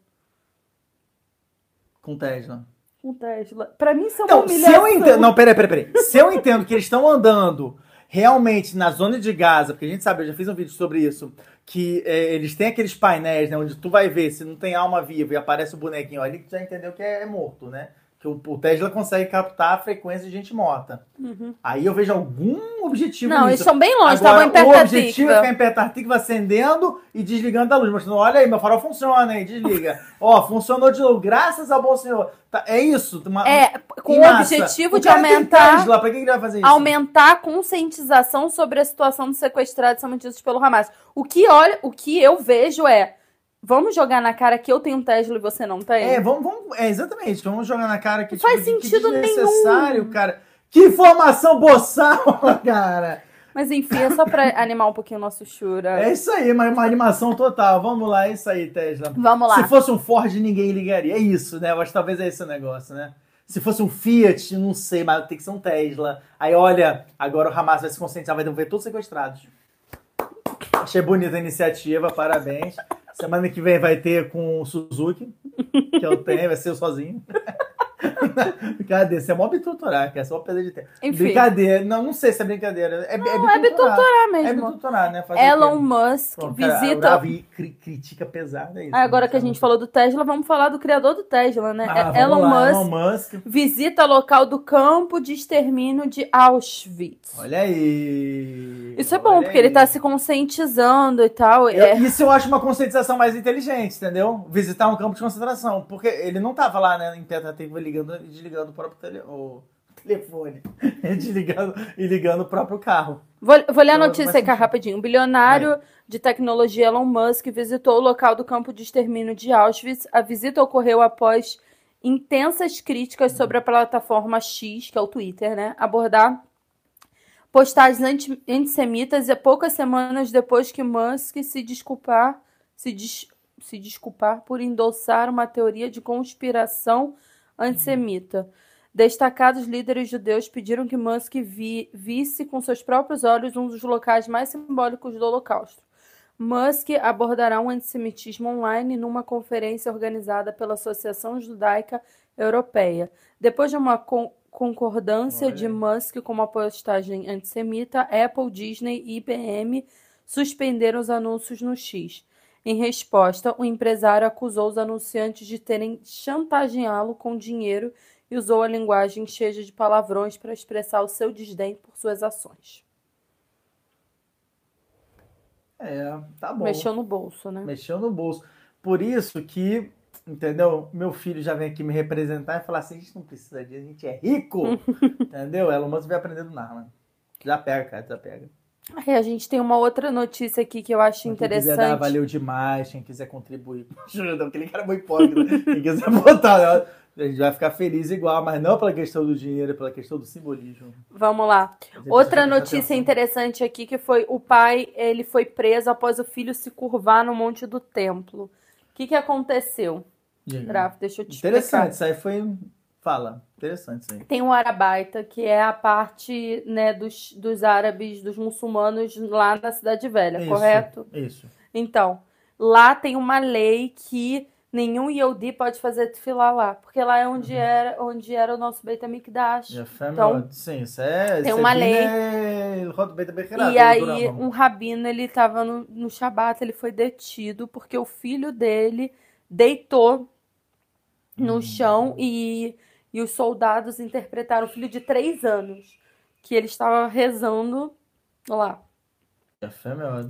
Speaker 1: Com Tesla.
Speaker 2: Com Tesla. Pra mim, isso é uma
Speaker 1: Não, se
Speaker 2: humilhação.
Speaker 1: eu entendo. Não, peraí, peraí, peraí. Se eu entendo que eles estão andando realmente na zona de Gaza, porque a gente sabe, eu já fiz um vídeo sobre isso, que é, eles têm aqueles painéis, né, onde tu vai ver se não tem alma viva e aparece o bonequinho ali, que tu já entendeu que é, morto, né? O, Tesla consegue captar a frequência de gente morta.
Speaker 2: Uhum.
Speaker 1: Aí eu vejo algum objetivo
Speaker 2: Não, eles estão bem longe,
Speaker 1: Agora,
Speaker 2: estavam em
Speaker 1: o objetivo é ficar em Petartica acendendo e desligando a luz. Mostrando, olha aí, meu farol funciona, hein? Desliga. Ó, funcionou de novo, graças ao bom senhor. Tá, é isso. Uma,
Speaker 2: É, com o objetivo
Speaker 1: O
Speaker 2: de aumentar,
Speaker 1: Tesla, pra que ele vai fazer isso?
Speaker 2: aumentar a conscientização sobre a situação dos sequestrados que são mantidos pelo Hamas. O que, olha, o que eu vejo é, vamos jogar na cara que eu tenho um Tesla e você não tem?
Speaker 1: É, vamos, vamos, é, exatamente. Vamos jogar na cara que
Speaker 2: Não faz
Speaker 1: tipo, que- que
Speaker 2: sentido
Speaker 1: desnecessário,
Speaker 2: nenhum.
Speaker 1: cara. Que informação boçal, cara.
Speaker 2: Mas enfim, é só pra animar um pouquinho o nosso chura.
Speaker 1: É isso aí, uma, uma animação total. Vamos lá, é isso aí, Tesla.
Speaker 2: Vamos lá.
Speaker 1: Se fosse um Ford, ninguém ligaria. É isso, né? Eu acho que talvez é esse o negócio, né? Se fosse um Fiat, não sei, mas tem que ser um Tesla. Aí, olha, agora o Hamas vai se conscientizar, vai ver todos sequestrados. Achei bonita a iniciativa, parabéns. Semana que vem vai ter com o Suzuki, que eu tenho, vai ser eu sozinho. Brincadeira, você é mó bitutorar, que é só perda de tempo.
Speaker 2: Enfim.
Speaker 1: Brincadeira, não, não sei se é brincadeira. É,
Speaker 2: Não, é bitutorar
Speaker 1: É
Speaker 2: mesmo.
Speaker 1: bitutorar, né? Fazer
Speaker 2: Elon? Musk
Speaker 1: cara,
Speaker 2: visita.
Speaker 1: Davi cri- critica pesado, é isso.
Speaker 2: Ah, agora
Speaker 1: né?
Speaker 2: que a gente falou do Tesla, vamos falar do criador do Tesla, né?
Speaker 1: Ah,
Speaker 2: É Elon
Speaker 1: lá,
Speaker 2: Musk
Speaker 1: Elon Musk.
Speaker 2: visita local do campo de extermínio de Auschwitz.
Speaker 1: Olha aí.
Speaker 2: Isso é bom, porque ele
Speaker 1: aí.
Speaker 2: tá se conscientizando e tal.
Speaker 1: Eu-
Speaker 2: É,
Speaker 1: Isso eu acho uma conscientização mais inteligente, entendeu? Visitar um campo de concentração. Porque ele não tava lá, né, em Petativa ligando e desligando o próprio tele- o telefone. desligando e ligando o próprio carro.
Speaker 2: Vou, vou ler a
Speaker 1: Então,
Speaker 2: notícia aqui rapidinho. O bilionário de tecnologia Elon Musk visitou o local do campo de extermínio de Auschwitz. A visita ocorreu após intensas críticas sobre a plataforma X, que é o Twitter, né? Abordar postagens anti- antissemitas e poucas semanas depois que Musk se desculpar, se, des- se desculpar por endossar uma teoria de conspiração antissemita. Destacados líderes judeus pediram que Musk vi- visse com seus próprios olhos um dos locais mais simbólicos do Holocausto. Musk abordará o antissemitismo online numa conferência organizada pela Associação Judaica Europeia. Depois de uma con- concordância
Speaker 1: Olha
Speaker 2: de. Musk com uma postagem antissemita, Apple, Disney e IBM suspenderam os anúncios no X. Em resposta, o empresário acusou os anunciantes de terem chantageá-lo com dinheiro e usou a linguagem cheia de palavrões para expressar o seu desdém por suas ações.
Speaker 1: É, tá bom.
Speaker 2: Mexeu no bolso, né?
Speaker 1: Mexeu no bolso. Por isso que, entendeu? Meu filho já vem aqui me representar e falar assim: a gente não precisa disso, a gente é rico. entendeu? Elon Musk vai aprender do nada. Já pega, cara, já pega.
Speaker 2: Aí a gente tem uma outra notícia aqui que eu acho
Speaker 1: Quem quiser dar,
Speaker 2: interessante.
Speaker 1: valeu demais. Quem quiser contribuir com ajuda, porque ele cara é muito hipócrita. Quem quiser botar, né? a gente vai ficar feliz igual, mas não pela questão do dinheiro, pela questão do simbolismo.
Speaker 2: Vamos lá. Outra notícia interessante aqui que foi o pai, ele foi preso após o filho se curvar no monte do templo. O que, que aconteceu? Rafa, deixa eu te
Speaker 1: Interessante,
Speaker 2: explicar.
Speaker 1: isso aí foi. Fala, interessante sim.
Speaker 2: Tem o Arabaita, que é a parte né, dos, dos árabes, dos muçulmanos lá na Cidade Velha,
Speaker 1: isso,
Speaker 2: correto?
Speaker 1: Isso.
Speaker 2: Então, lá tem uma lei que nenhum Yehudi pode fazer tefilá lá, porque lá é onde,
Speaker 1: uhum.
Speaker 2: era, onde era o nosso Beit HaMikdash. Então,
Speaker 1: sim, isso é,
Speaker 2: tem
Speaker 1: é
Speaker 2: uma lei.
Speaker 1: É
Speaker 2: e aí, um rabino, ele estava no, no Shabat, ele foi detido porque o filho dele deitou no hum. chão e e os soldados interpretaram o filho de três anos, que ele estava rezando lá.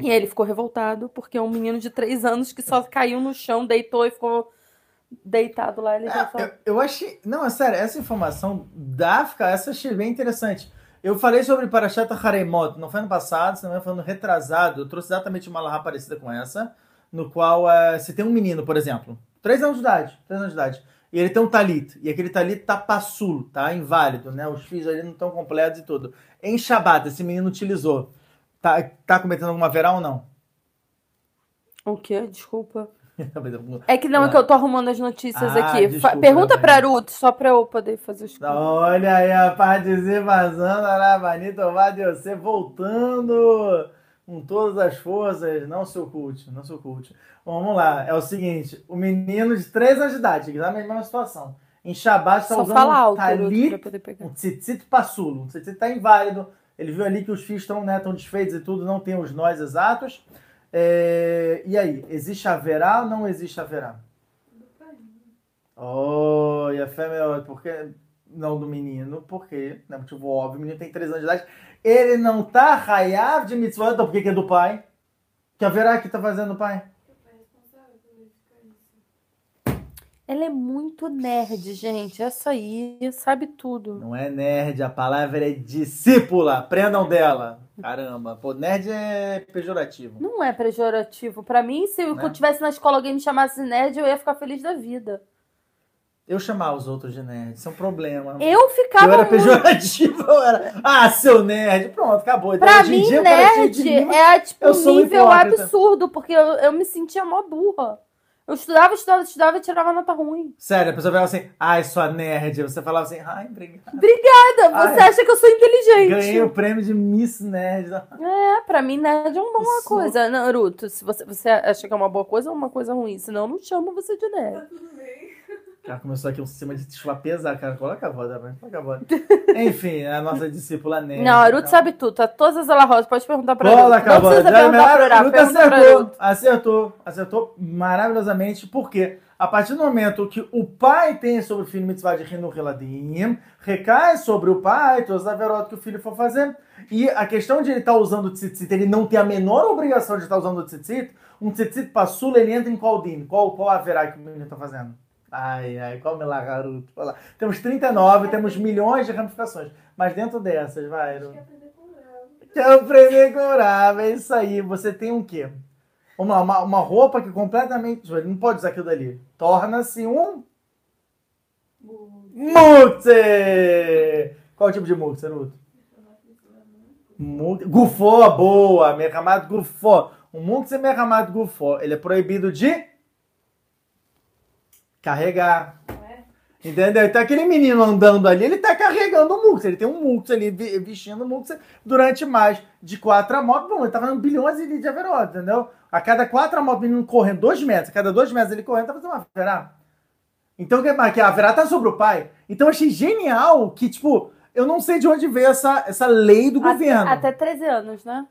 Speaker 2: E ele ficou revoltado, porque é um menino de três anos que só caiu no chão, deitou e ficou deitado lá. Ele já ah,
Speaker 1: eu, eu achei. Não, é sério, essa informação da África, essa achei bem interessante. Eu falei sobre Parashat Haremot, não foi ano passado, se não foi ano retrasado. Eu trouxe exatamente uma lahá parecida com essa, no qual eh, é você tem um menino, por exemplo, três anos de idade, três anos de idade e ele tem um talit, e aquele talit tá passulo, tá inválido, né? Os fios ali não estão completos e tudo. Em Shabbat, esse menino utilizou. Tá, tá cometendo alguma verá ou não?
Speaker 2: o quê? Desculpa. É que não, é que eu tô arrumando as notícias
Speaker 1: Ah,
Speaker 2: aqui.
Speaker 1: Desculpa,
Speaker 2: Pergunta
Speaker 1: Gabriel.
Speaker 2: pra Ruth, só pra eu poder fazer os
Speaker 1: Olha aí a participação da Rabanita você voltando com todas as forças. Não se oculte, não se oculte. Vamos lá, é o seguinte: o menino de 3 anos de idade, que tá na mesma situação. Em Shabbat está
Speaker 2: Só
Speaker 1: usando
Speaker 2: fala
Speaker 1: um talit, um tzitzit passulo. Um tzitzit tá inválido. Ele viu ali que os fios estão né, tão desfeitos e tudo, não tem os nós exatos. É, E aí, existe haverá ou não existe haverá? Oh, e a fé melhor, porque não do menino, porque, né, motivo óbvio, o menino tem 3 anos de idade, ele não tá raiado de mitzvah, então por que que é do pai? Que haverá que tá fazendo o pai?
Speaker 2: Ela é muito nerd, gente. Essa aí sabe tudo.
Speaker 1: Não é nerd, a palavra é discípula, aprendam dela. Caramba, pô, nerd é pejorativo.
Speaker 2: Não é pejorativo. Pra mim, se eu
Speaker 1: Né?
Speaker 2: tivesse na escola alguém me chamasse nerd, eu ia ficar feliz da vida.
Speaker 1: Eu chamar os outros de nerd, isso é um problema.
Speaker 2: Eu
Speaker 1: Eu
Speaker 2: ficava
Speaker 1: era
Speaker 2: muito...
Speaker 1: pejorativo, eu era, ah, seu nerd, pronto, acabou. Então,
Speaker 2: Pra mim,
Speaker 1: dia, é
Speaker 2: nerd é tipo
Speaker 1: eu
Speaker 2: um nível absurdo, porque eu, eu me sentia mó burra. Eu estudava, estudava, estudava e tirava nota ruim.
Speaker 1: Sério, a pessoa falava assim, ai, sua nerd. Você falava assim, ai, obrigado.
Speaker 2: Nada, você
Speaker 1: Ai.
Speaker 2: acha que eu sou inteligente.
Speaker 1: Ganhei o prêmio de Miss Nerd.
Speaker 2: É, pra mim, nerd é uma boa
Speaker 1: sou-
Speaker 2: coisa. Naruto, se você, você acha que é uma boa coisa ou uma coisa ruim, senão eu não chamo você de nerd.
Speaker 1: Já começou aqui um sistema de chuva pesado, cara. Coloca a voz, né? Coloca a voz. Enfim, a nossa discípula nerd.
Speaker 2: Não, a Naruto
Speaker 1: então.
Speaker 2: sabe tudo, tá todas as alahós, pode perguntar pra perguntar pra
Speaker 1: a Luta
Speaker 2: pergunta pra
Speaker 1: acertou, acertou, acertou maravilhosamente, porque a partir do momento que o pai tem sobre o filho mitzvah de Rinu Reladim, recai sobre o pai todas as averotas que o filho for fazer. E a questão de ele estar usando o tzitzit, ele não ter a menor obrigação de estar usando o tzitzit, um tzitzit passula, ele entra em qual din? Qual, qual haverá que o menino está fazendo? Ai, ai, qual lá, garoto? Lá. Temos 39, temos milhões de ramificações. Mas dentro dessas, vai. Quer aprender com o Rav, é isso aí. Você tem um quê? Uma, uma, uma roupa que completamente. Ele não pode usar aquilo dali. Torna-se um. Mukse! Qual tipo de mukse, Naruto? Gufó, boa! Merramado gufó. Um mukse merramado gufó. Ele é proibido de. Carregar. Entendeu? Então aquele menino andando ali, ele tá carregando um mux. Ele tem um mux ali, vestindo um mux durante mais de quatro motos. Bom, ele tá fazendo bilhões de averota, entendeu? A cada quatro motos, o menino correndo dois metros. A cada dois metros ele correndo, tá fazendo uma verá. Então, que, mas que a verá tá sobre o pai. Então eu achei genial que, tipo, eu não sei de onde veio essa, essa lei do governo.
Speaker 2: Até, até 13 anos, né?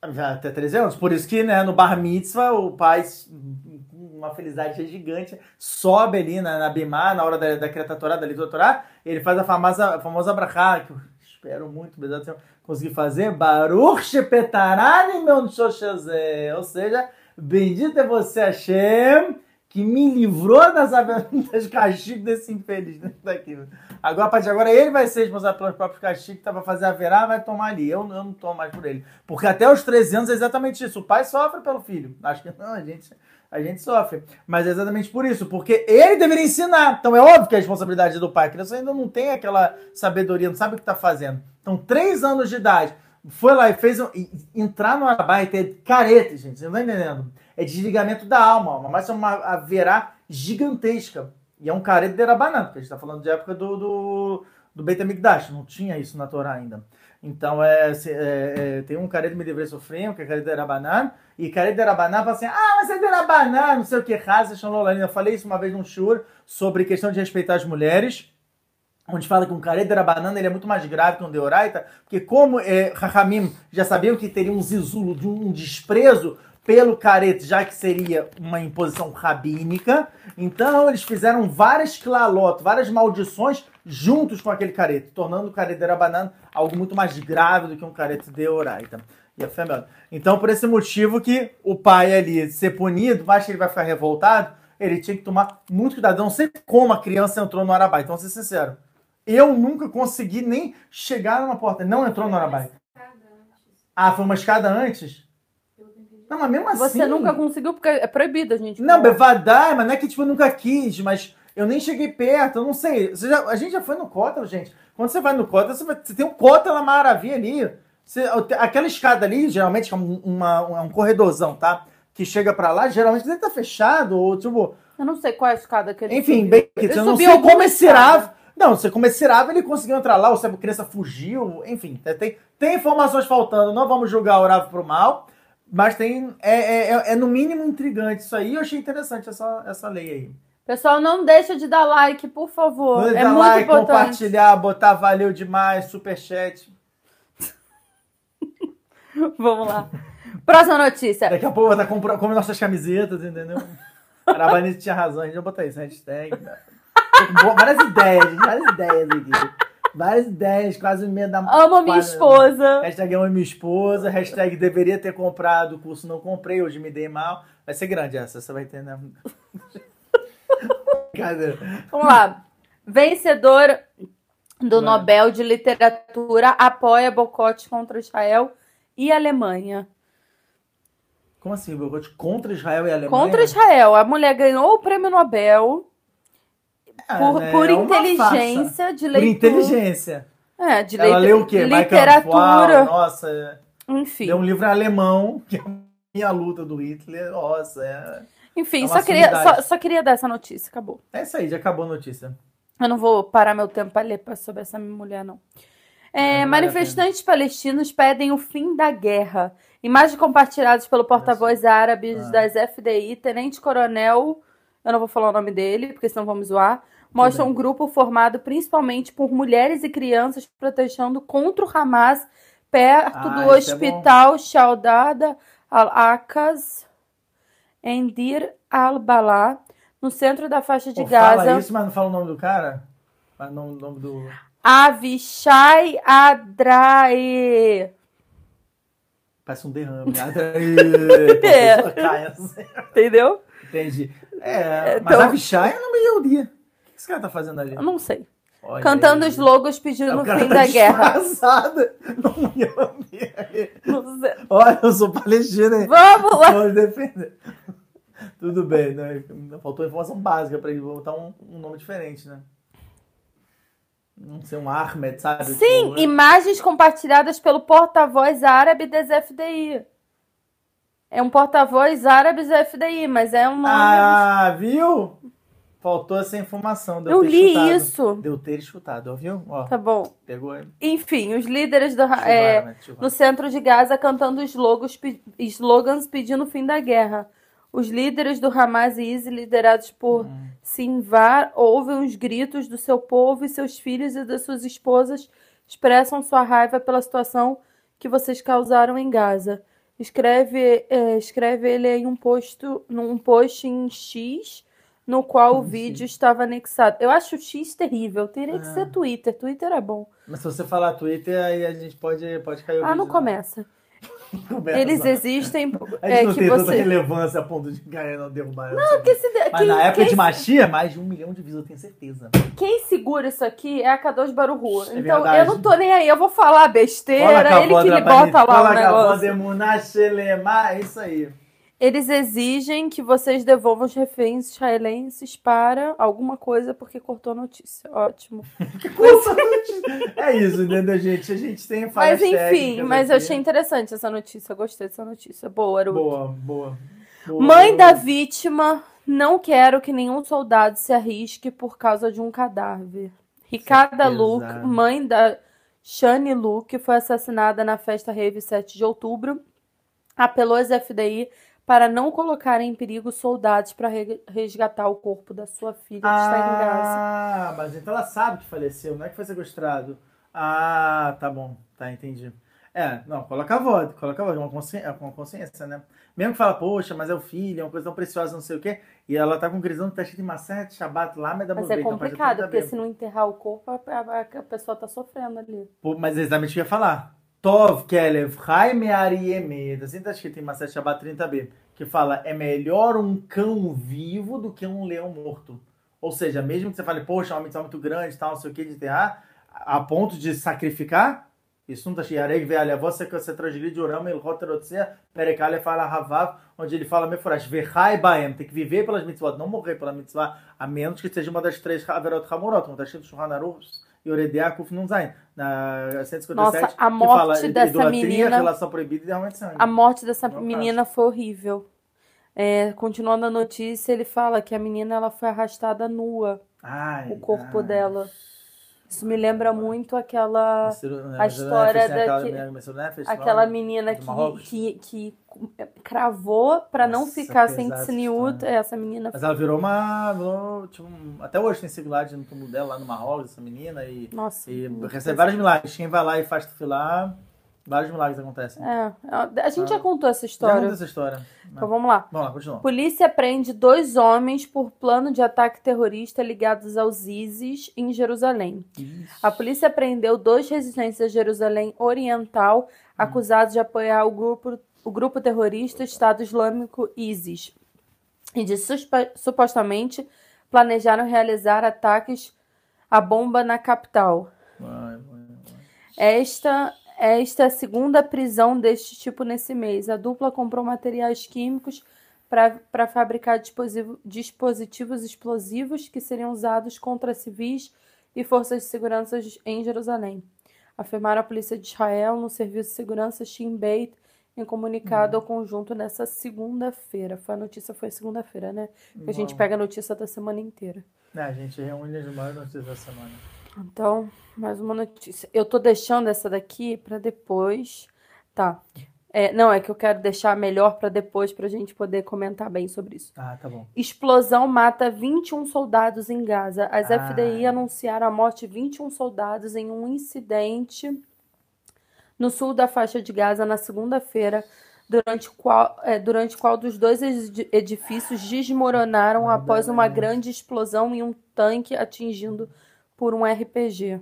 Speaker 1: Até 13 anos. Por isso que, né, no bar mitzvah, o pai, uma felicidade gigante, sobe ali na, na Bimá, na hora da, da Kreta Torá, da leitura Torá, ele faz a famosa, a famosa brachá, que eu espero muito, de eu conseguir fazer, Baruch Shepetarani meu Shoshazé. Ou seja, bendito é você, Hashem, que me livrou das, das castigos desse infeliz né, daqui. Agora, a partir de agora, ele vai ser responsável pelos próprios castigos, que tava fazer a verá, vai tomar ali. Eu, eu não tomo mais por ele. Porque até os 13 anos é exatamente isso. O pai sofre pelo filho. Acho que não, a gente, a gente sofre. Mas é exatamente por isso. Porque ele deveria ensinar. Então é óbvio que é a responsabilidade é do pai. A criança ainda não tem aquela sabedoria, não sabe o que está fazendo. Então, 3 anos de idade, foi lá e fez um, entrar no abaite é careta, gente. Vocês não estão entendendo? É desligamento da alma. Mas é uma haverá gigantesca. E é um careta de Rabanan, porque a gente está falando de época do, do, do Beit HaMikdash. Não tinha isso na Torá ainda. Então, é, é, é, tem um careto me deveria sofrer, que é careto de Rabanan, e careto de Rabanan fala assim, ah, mas é de Rabanan, não sei o que, Raza, Shalom, Eu falei isso uma vez num shur sobre questão de respeitar as mulheres, onde fala que um careto de Rabanan ele é muito mais grave que um deoraita, porque como é, Rahamim já sabiam que teria um zisulo, de um desprezo pelo carete, já que seria uma imposição rabínica, então eles fizeram várias clalotas, várias maldições juntos com aquele carete, tornando o carete de Rabanan algo muito mais grave do que um carete de Oraita. E a fêmea. Então, por esse motivo que o pai ali ser punido, mais que ele vai ficar revoltado, ele tinha que tomar muito cuidado. Eu não sei como a criança entrou no Arabai, então, vou ser sincero. Eu nunca consegui nem chegar numa porta. Não entrou no Arabai. Ah, foi uma escada antes? Não, mas mesmo assim.
Speaker 2: Você nunca conseguiu, porque é proibido a gente.
Speaker 1: Não, Bevadai, mas não é que tipo, eu nunca quis, mas eu nem cheguei perto, eu não sei. Já- a gente já foi no Cota, gente. Quando você vai no Cota, você, vai- você tem um Cota na maravilha ali. Você- aquela escada ali, geralmente, que é um, uma- um corredorzão, tá? Que chega pra lá, geralmente deve estar fechado, ou tipo.
Speaker 2: Eu não sei qual é a escada que ele
Speaker 1: Enfim,
Speaker 2: subiu.
Speaker 1: bem,
Speaker 2: Eu
Speaker 1: eu não sei como esse. Não, você como esse ele conseguiu entrar lá, ou se a criança fugiu, enfim, tem, tem informações faltando. Não vamos julgar o Rav pro mal, mas tem. É, é, é- é no mínimo intrigante isso aí. Eu achei interessante essa, essa lei aí.
Speaker 2: Pessoal, não deixa de dar like, por favor.
Speaker 1: Manda
Speaker 2: é muito
Speaker 1: like,
Speaker 2: importante.
Speaker 1: compartilhar, botar valeu demais, superchat.
Speaker 2: Vamos lá. Próxima notícia.
Speaker 1: Daqui a pouco vai estar comprando como nossas camisetas, entendeu? Arabanito tinha razão, a gente vai botar isso, hashtag. com Várias ideias, gente, várias ideias aqui. Várias ideias, quase meia da
Speaker 2: Amo minha esposa.
Speaker 1: Hashtag amo minha esposa, hashtag deveria ter comprado o curso, não comprei, hoje me dei mal. Vai ser grande essa, você vai ter, né?
Speaker 2: Vamos lá. Vencedor do. Nobel de Literatura apoia boicote contra Israel e Alemanha.
Speaker 1: Como assim, boicote contra Israel e Alemanha?
Speaker 2: Contra Israel. A mulher ganhou o prêmio Nobel
Speaker 1: É,
Speaker 2: por,
Speaker 1: né?
Speaker 2: por
Speaker 1: É
Speaker 2: inteligência de
Speaker 1: Por
Speaker 2: leitura.
Speaker 1: inteligência.
Speaker 2: É, de
Speaker 1: Ela
Speaker 2: leite-
Speaker 1: leu o quê?
Speaker 2: Literatura.
Speaker 1: Uau, nossa, é.
Speaker 2: Enfim.
Speaker 1: leu um livro em alemão, que é a minha luta do Hitler. Nossa, é...
Speaker 2: Enfim,
Speaker 1: É
Speaker 2: só, queria, só, só queria dar essa notícia. Acabou.
Speaker 1: é isso aí, já acabou a notícia.
Speaker 2: Eu não vou parar meu tempo para ler sobre essa mulher, não. É,
Speaker 1: É, não
Speaker 2: manifestantes palestinos pedem o fim da guerra. Imagens compartilhadas pelo porta-voz árabe
Speaker 1: Ah.
Speaker 2: das FDI, Tenente Coronel, eu não vou falar o nome dele, porque senão vamos zoar, mostra um grupo formado principalmente por mulheres e crianças protestando contra o Hamas perto
Speaker 1: Ah,
Speaker 2: do
Speaker 1: é
Speaker 2: hospital Shaudada al-Aqas em Dir al-Balá, no centro da faixa de
Speaker 1: Pô,
Speaker 2: Gaza.
Speaker 1: Fala isso, mas não fala o nome do cara? Mas não o nome do...
Speaker 2: Avishai Adrae.
Speaker 1: Parece um derrame. Aê,
Speaker 2: É.
Speaker 1: a pessoa cai assim.
Speaker 2: Entendeu?
Speaker 1: Entendi. É, mas
Speaker 2: então-
Speaker 1: a Vichai é no meio do dia. O que esse cara tá fazendo ali?
Speaker 2: Eu não sei.
Speaker 1: Olha
Speaker 2: Cantando
Speaker 1: aí.
Speaker 2: os logos pedindo
Speaker 1: O
Speaker 2: o
Speaker 1: cara
Speaker 2: fim
Speaker 1: tá
Speaker 2: da guerra.
Speaker 1: Não
Speaker 2: sei.
Speaker 1: Olha, eu sou palestino, hein?
Speaker 2: Vamos lá.
Speaker 1: Vamos defender. Tudo bem, né? Faltou informação básica pra ele botar um, um nome diferente, né? Não ser um Ahmed, sabe?
Speaker 2: Sim,
Speaker 1: Tipo,
Speaker 2: imagens compartilhadas pelo porta-voz árabe das FDI. É um porta-voz árabe das FDI, mas é um nome.
Speaker 1: Ah, viu? Faltou essa informação.
Speaker 2: Eu
Speaker 1: ter
Speaker 2: li
Speaker 1: escutado.
Speaker 2: isso.
Speaker 1: Deu ter escutado, ó, viu? Ó,
Speaker 2: Tá bom.
Speaker 1: pegou.
Speaker 2: Enfim, os líderes do,
Speaker 1: Chuvaram,
Speaker 2: é,
Speaker 1: né?
Speaker 2: Centro de Gaza cantando slogans, slogans pedindo o fim da guerra. Os líderes do Hamas e ISIS, liderados por
Speaker 1: Hum.
Speaker 2: Sinvar, ouvem os gritos do seu povo e seus filhos e das suas esposas expressam sua raiva pela situação que vocês causaram em Gaza. Escreve, é, escreve ele em um post, num post em X, no qual o vídeo estava anexado. Eu acho o X terrível. Teria que
Speaker 1: Ah.
Speaker 2: ser Twitter. Twitter é bom.
Speaker 1: Mas se você falar Twitter, aí a gente pode, pode cair o
Speaker 2: Ah, não
Speaker 1: vídeo, né?
Speaker 2: começa.
Speaker 1: Começa.
Speaker 2: Eles existem.
Speaker 1: A gente
Speaker 2: É
Speaker 1: não
Speaker 2: que
Speaker 1: tem tanta
Speaker 2: você.
Speaker 1: relevância a ponto de ganhar não derrubar. Não,
Speaker 2: Que se-
Speaker 1: Mas
Speaker 2: quem,
Speaker 1: na época
Speaker 2: quem,
Speaker 1: de Machia, mais de um milhão de views, eu tenho certeza.
Speaker 2: quem segura isso aqui é a K2 Baruhu.
Speaker 1: É
Speaker 2: então
Speaker 1: verdade.
Speaker 2: eu não tô nem aí, eu vou falar besteira. Ele que lhe bota lá o negócio.
Speaker 1: É isso aí.
Speaker 2: Eles exigem que vocês devolvam os reféns israelenses para alguma coisa porque cortou a notícia. Ótimo.
Speaker 1: É isso, entendeu, gente? A gente tem
Speaker 2: Mas enfim,
Speaker 1: técnicas
Speaker 2: mas eu achei interessante essa notícia. Gostei dessa notícia. Boa, Aruto.
Speaker 1: Boa, boa. boa.
Speaker 2: Mãe da vítima, não quero que nenhum soldado se arrisque por causa de um cadáver. Ricarda Luke, mãe da Shani Lu, que foi assassinada na festa rave 7 de outubro, apelou às FDI para não colocar em perigo soldados para re- resgatar o corpo da sua filha que está em Gaza.
Speaker 1: Ah, mas então ela sabe que faleceu, não é que foi sequestrado. Ah, tá bom, tá, entendi. É, não, coloca a voz, coloca a voz, uma consciência, com consciência, né? Mesmo que fala, poxa, mas é o filho, é uma coisa tão preciosa, não sei o quê, e ela tá com crisão que tá escrito em Maset, Shabbat lá, mas dá
Speaker 2: Mas é complicado, porque se não enterrar o corpo, a, a- a pessoa tá sofrendo ali.
Speaker 1: Pô, Mas é exatamente o que eu ia falar. Tov Kelev Chai Meariemeda. Assim tá escrito em Maset Shabbat 30b. Que fala, é melhor um cão vivo do que um leão morto. Ou seja, mesmo que você fale, poxa, é uma missão muito grande, tal, não sei o que, de enterrar, a ponto de sacrificar, isso não tá escrito. Areg ve'alha, você que você transgride orama, el roterotzea, perekale fala havav, onde ele fala mefurash, vechai baem, tem que viver pelas mitzvot, não morrer pela mitzvah, a menos que seja uma das três averot hamurot, tá escrito no Shulchan Aruch, e Oredea Kuf não Zain, na 157,
Speaker 2: Nossa, a
Speaker 1: que
Speaker 2: morte
Speaker 1: fala
Speaker 2: dessa
Speaker 1: idolatria,
Speaker 2: menina-
Speaker 1: relação proibida e derramamento de sangue.
Speaker 2: A morte dessa
Speaker 1: Não
Speaker 2: menina foi horrível. É, continuando a notícia, ele fala que a menina ela foi arrastada nua,
Speaker 1: Ai,
Speaker 2: o corpo
Speaker 1: ai.
Speaker 2: dela. Isso me lembra muito aquela a história
Speaker 1: Messiro Nefesh, né,
Speaker 2: da
Speaker 1: aquela
Speaker 2: que-
Speaker 1: menina
Speaker 2: aquela que,
Speaker 1: Marrocos?
Speaker 2: que, que cravou pra não ficar sem tsniut.
Speaker 1: história.
Speaker 2: Essa menina
Speaker 1: Mas ela virou uma. tipo, até hoje tem segulagem no túmulo dela lá no Marrocos, essa menina, e,
Speaker 2: Nossa.
Speaker 1: e recebe vários milagres. Quem vai lá e faz filar, vários milagres acontecem.
Speaker 2: É, a gente
Speaker 1: Ah.
Speaker 2: já contou essa
Speaker 1: Já
Speaker 2: história.
Speaker 1: conta essa história.
Speaker 2: Então vamos lá.
Speaker 1: Vamos lá, continua.
Speaker 2: Polícia prende dois homens por plano de ataque terrorista ligados aos ISIS em Jerusalém. A polícia prendeu dois residentes da Jerusalém Oriental acusados de apoiar o grupo, o grupo terrorista Estado Islâmico ISIS e de suspa- supostamente planejaram realizar ataques à bomba na capital.
Speaker 1: Vai, vai, vai.
Speaker 2: Esta, esta é a segunda prisão deste tipo nesse mês. A dupla comprou materiais químicos para fabricar dispositivos explosivos que seriam usados contra civis e forças de segurança em Jerusalém. Afirmaram a polícia de Israel no serviço de segurança Shin Bet em comunicado ao conjunto nessa segunda-feira. Foi a notícia foi segunda-feira, né? Que a gente pega a notícia da semana inteira.
Speaker 1: É, a gente reúne as maiores notícias da semana.
Speaker 2: Então, mais uma notícia. Eu tô deixando essa daqui pra depois. Tá. É, não, é que eu quero deixar melhor pra depois pra gente poder comentar bem sobre isso.
Speaker 1: Ah, tá bom.
Speaker 2: Explosão mata 21 soldados em Gaza. As
Speaker 1: Ai.
Speaker 2: FDI anunciaram a morte de 21 soldados em um incidente no sul da faixa de Gaza na segunda-feira, durante qual, é, durante qual dos dois edi- edifícios desmoronaram após uma grande explosão em um tanque atingindo por um RPG.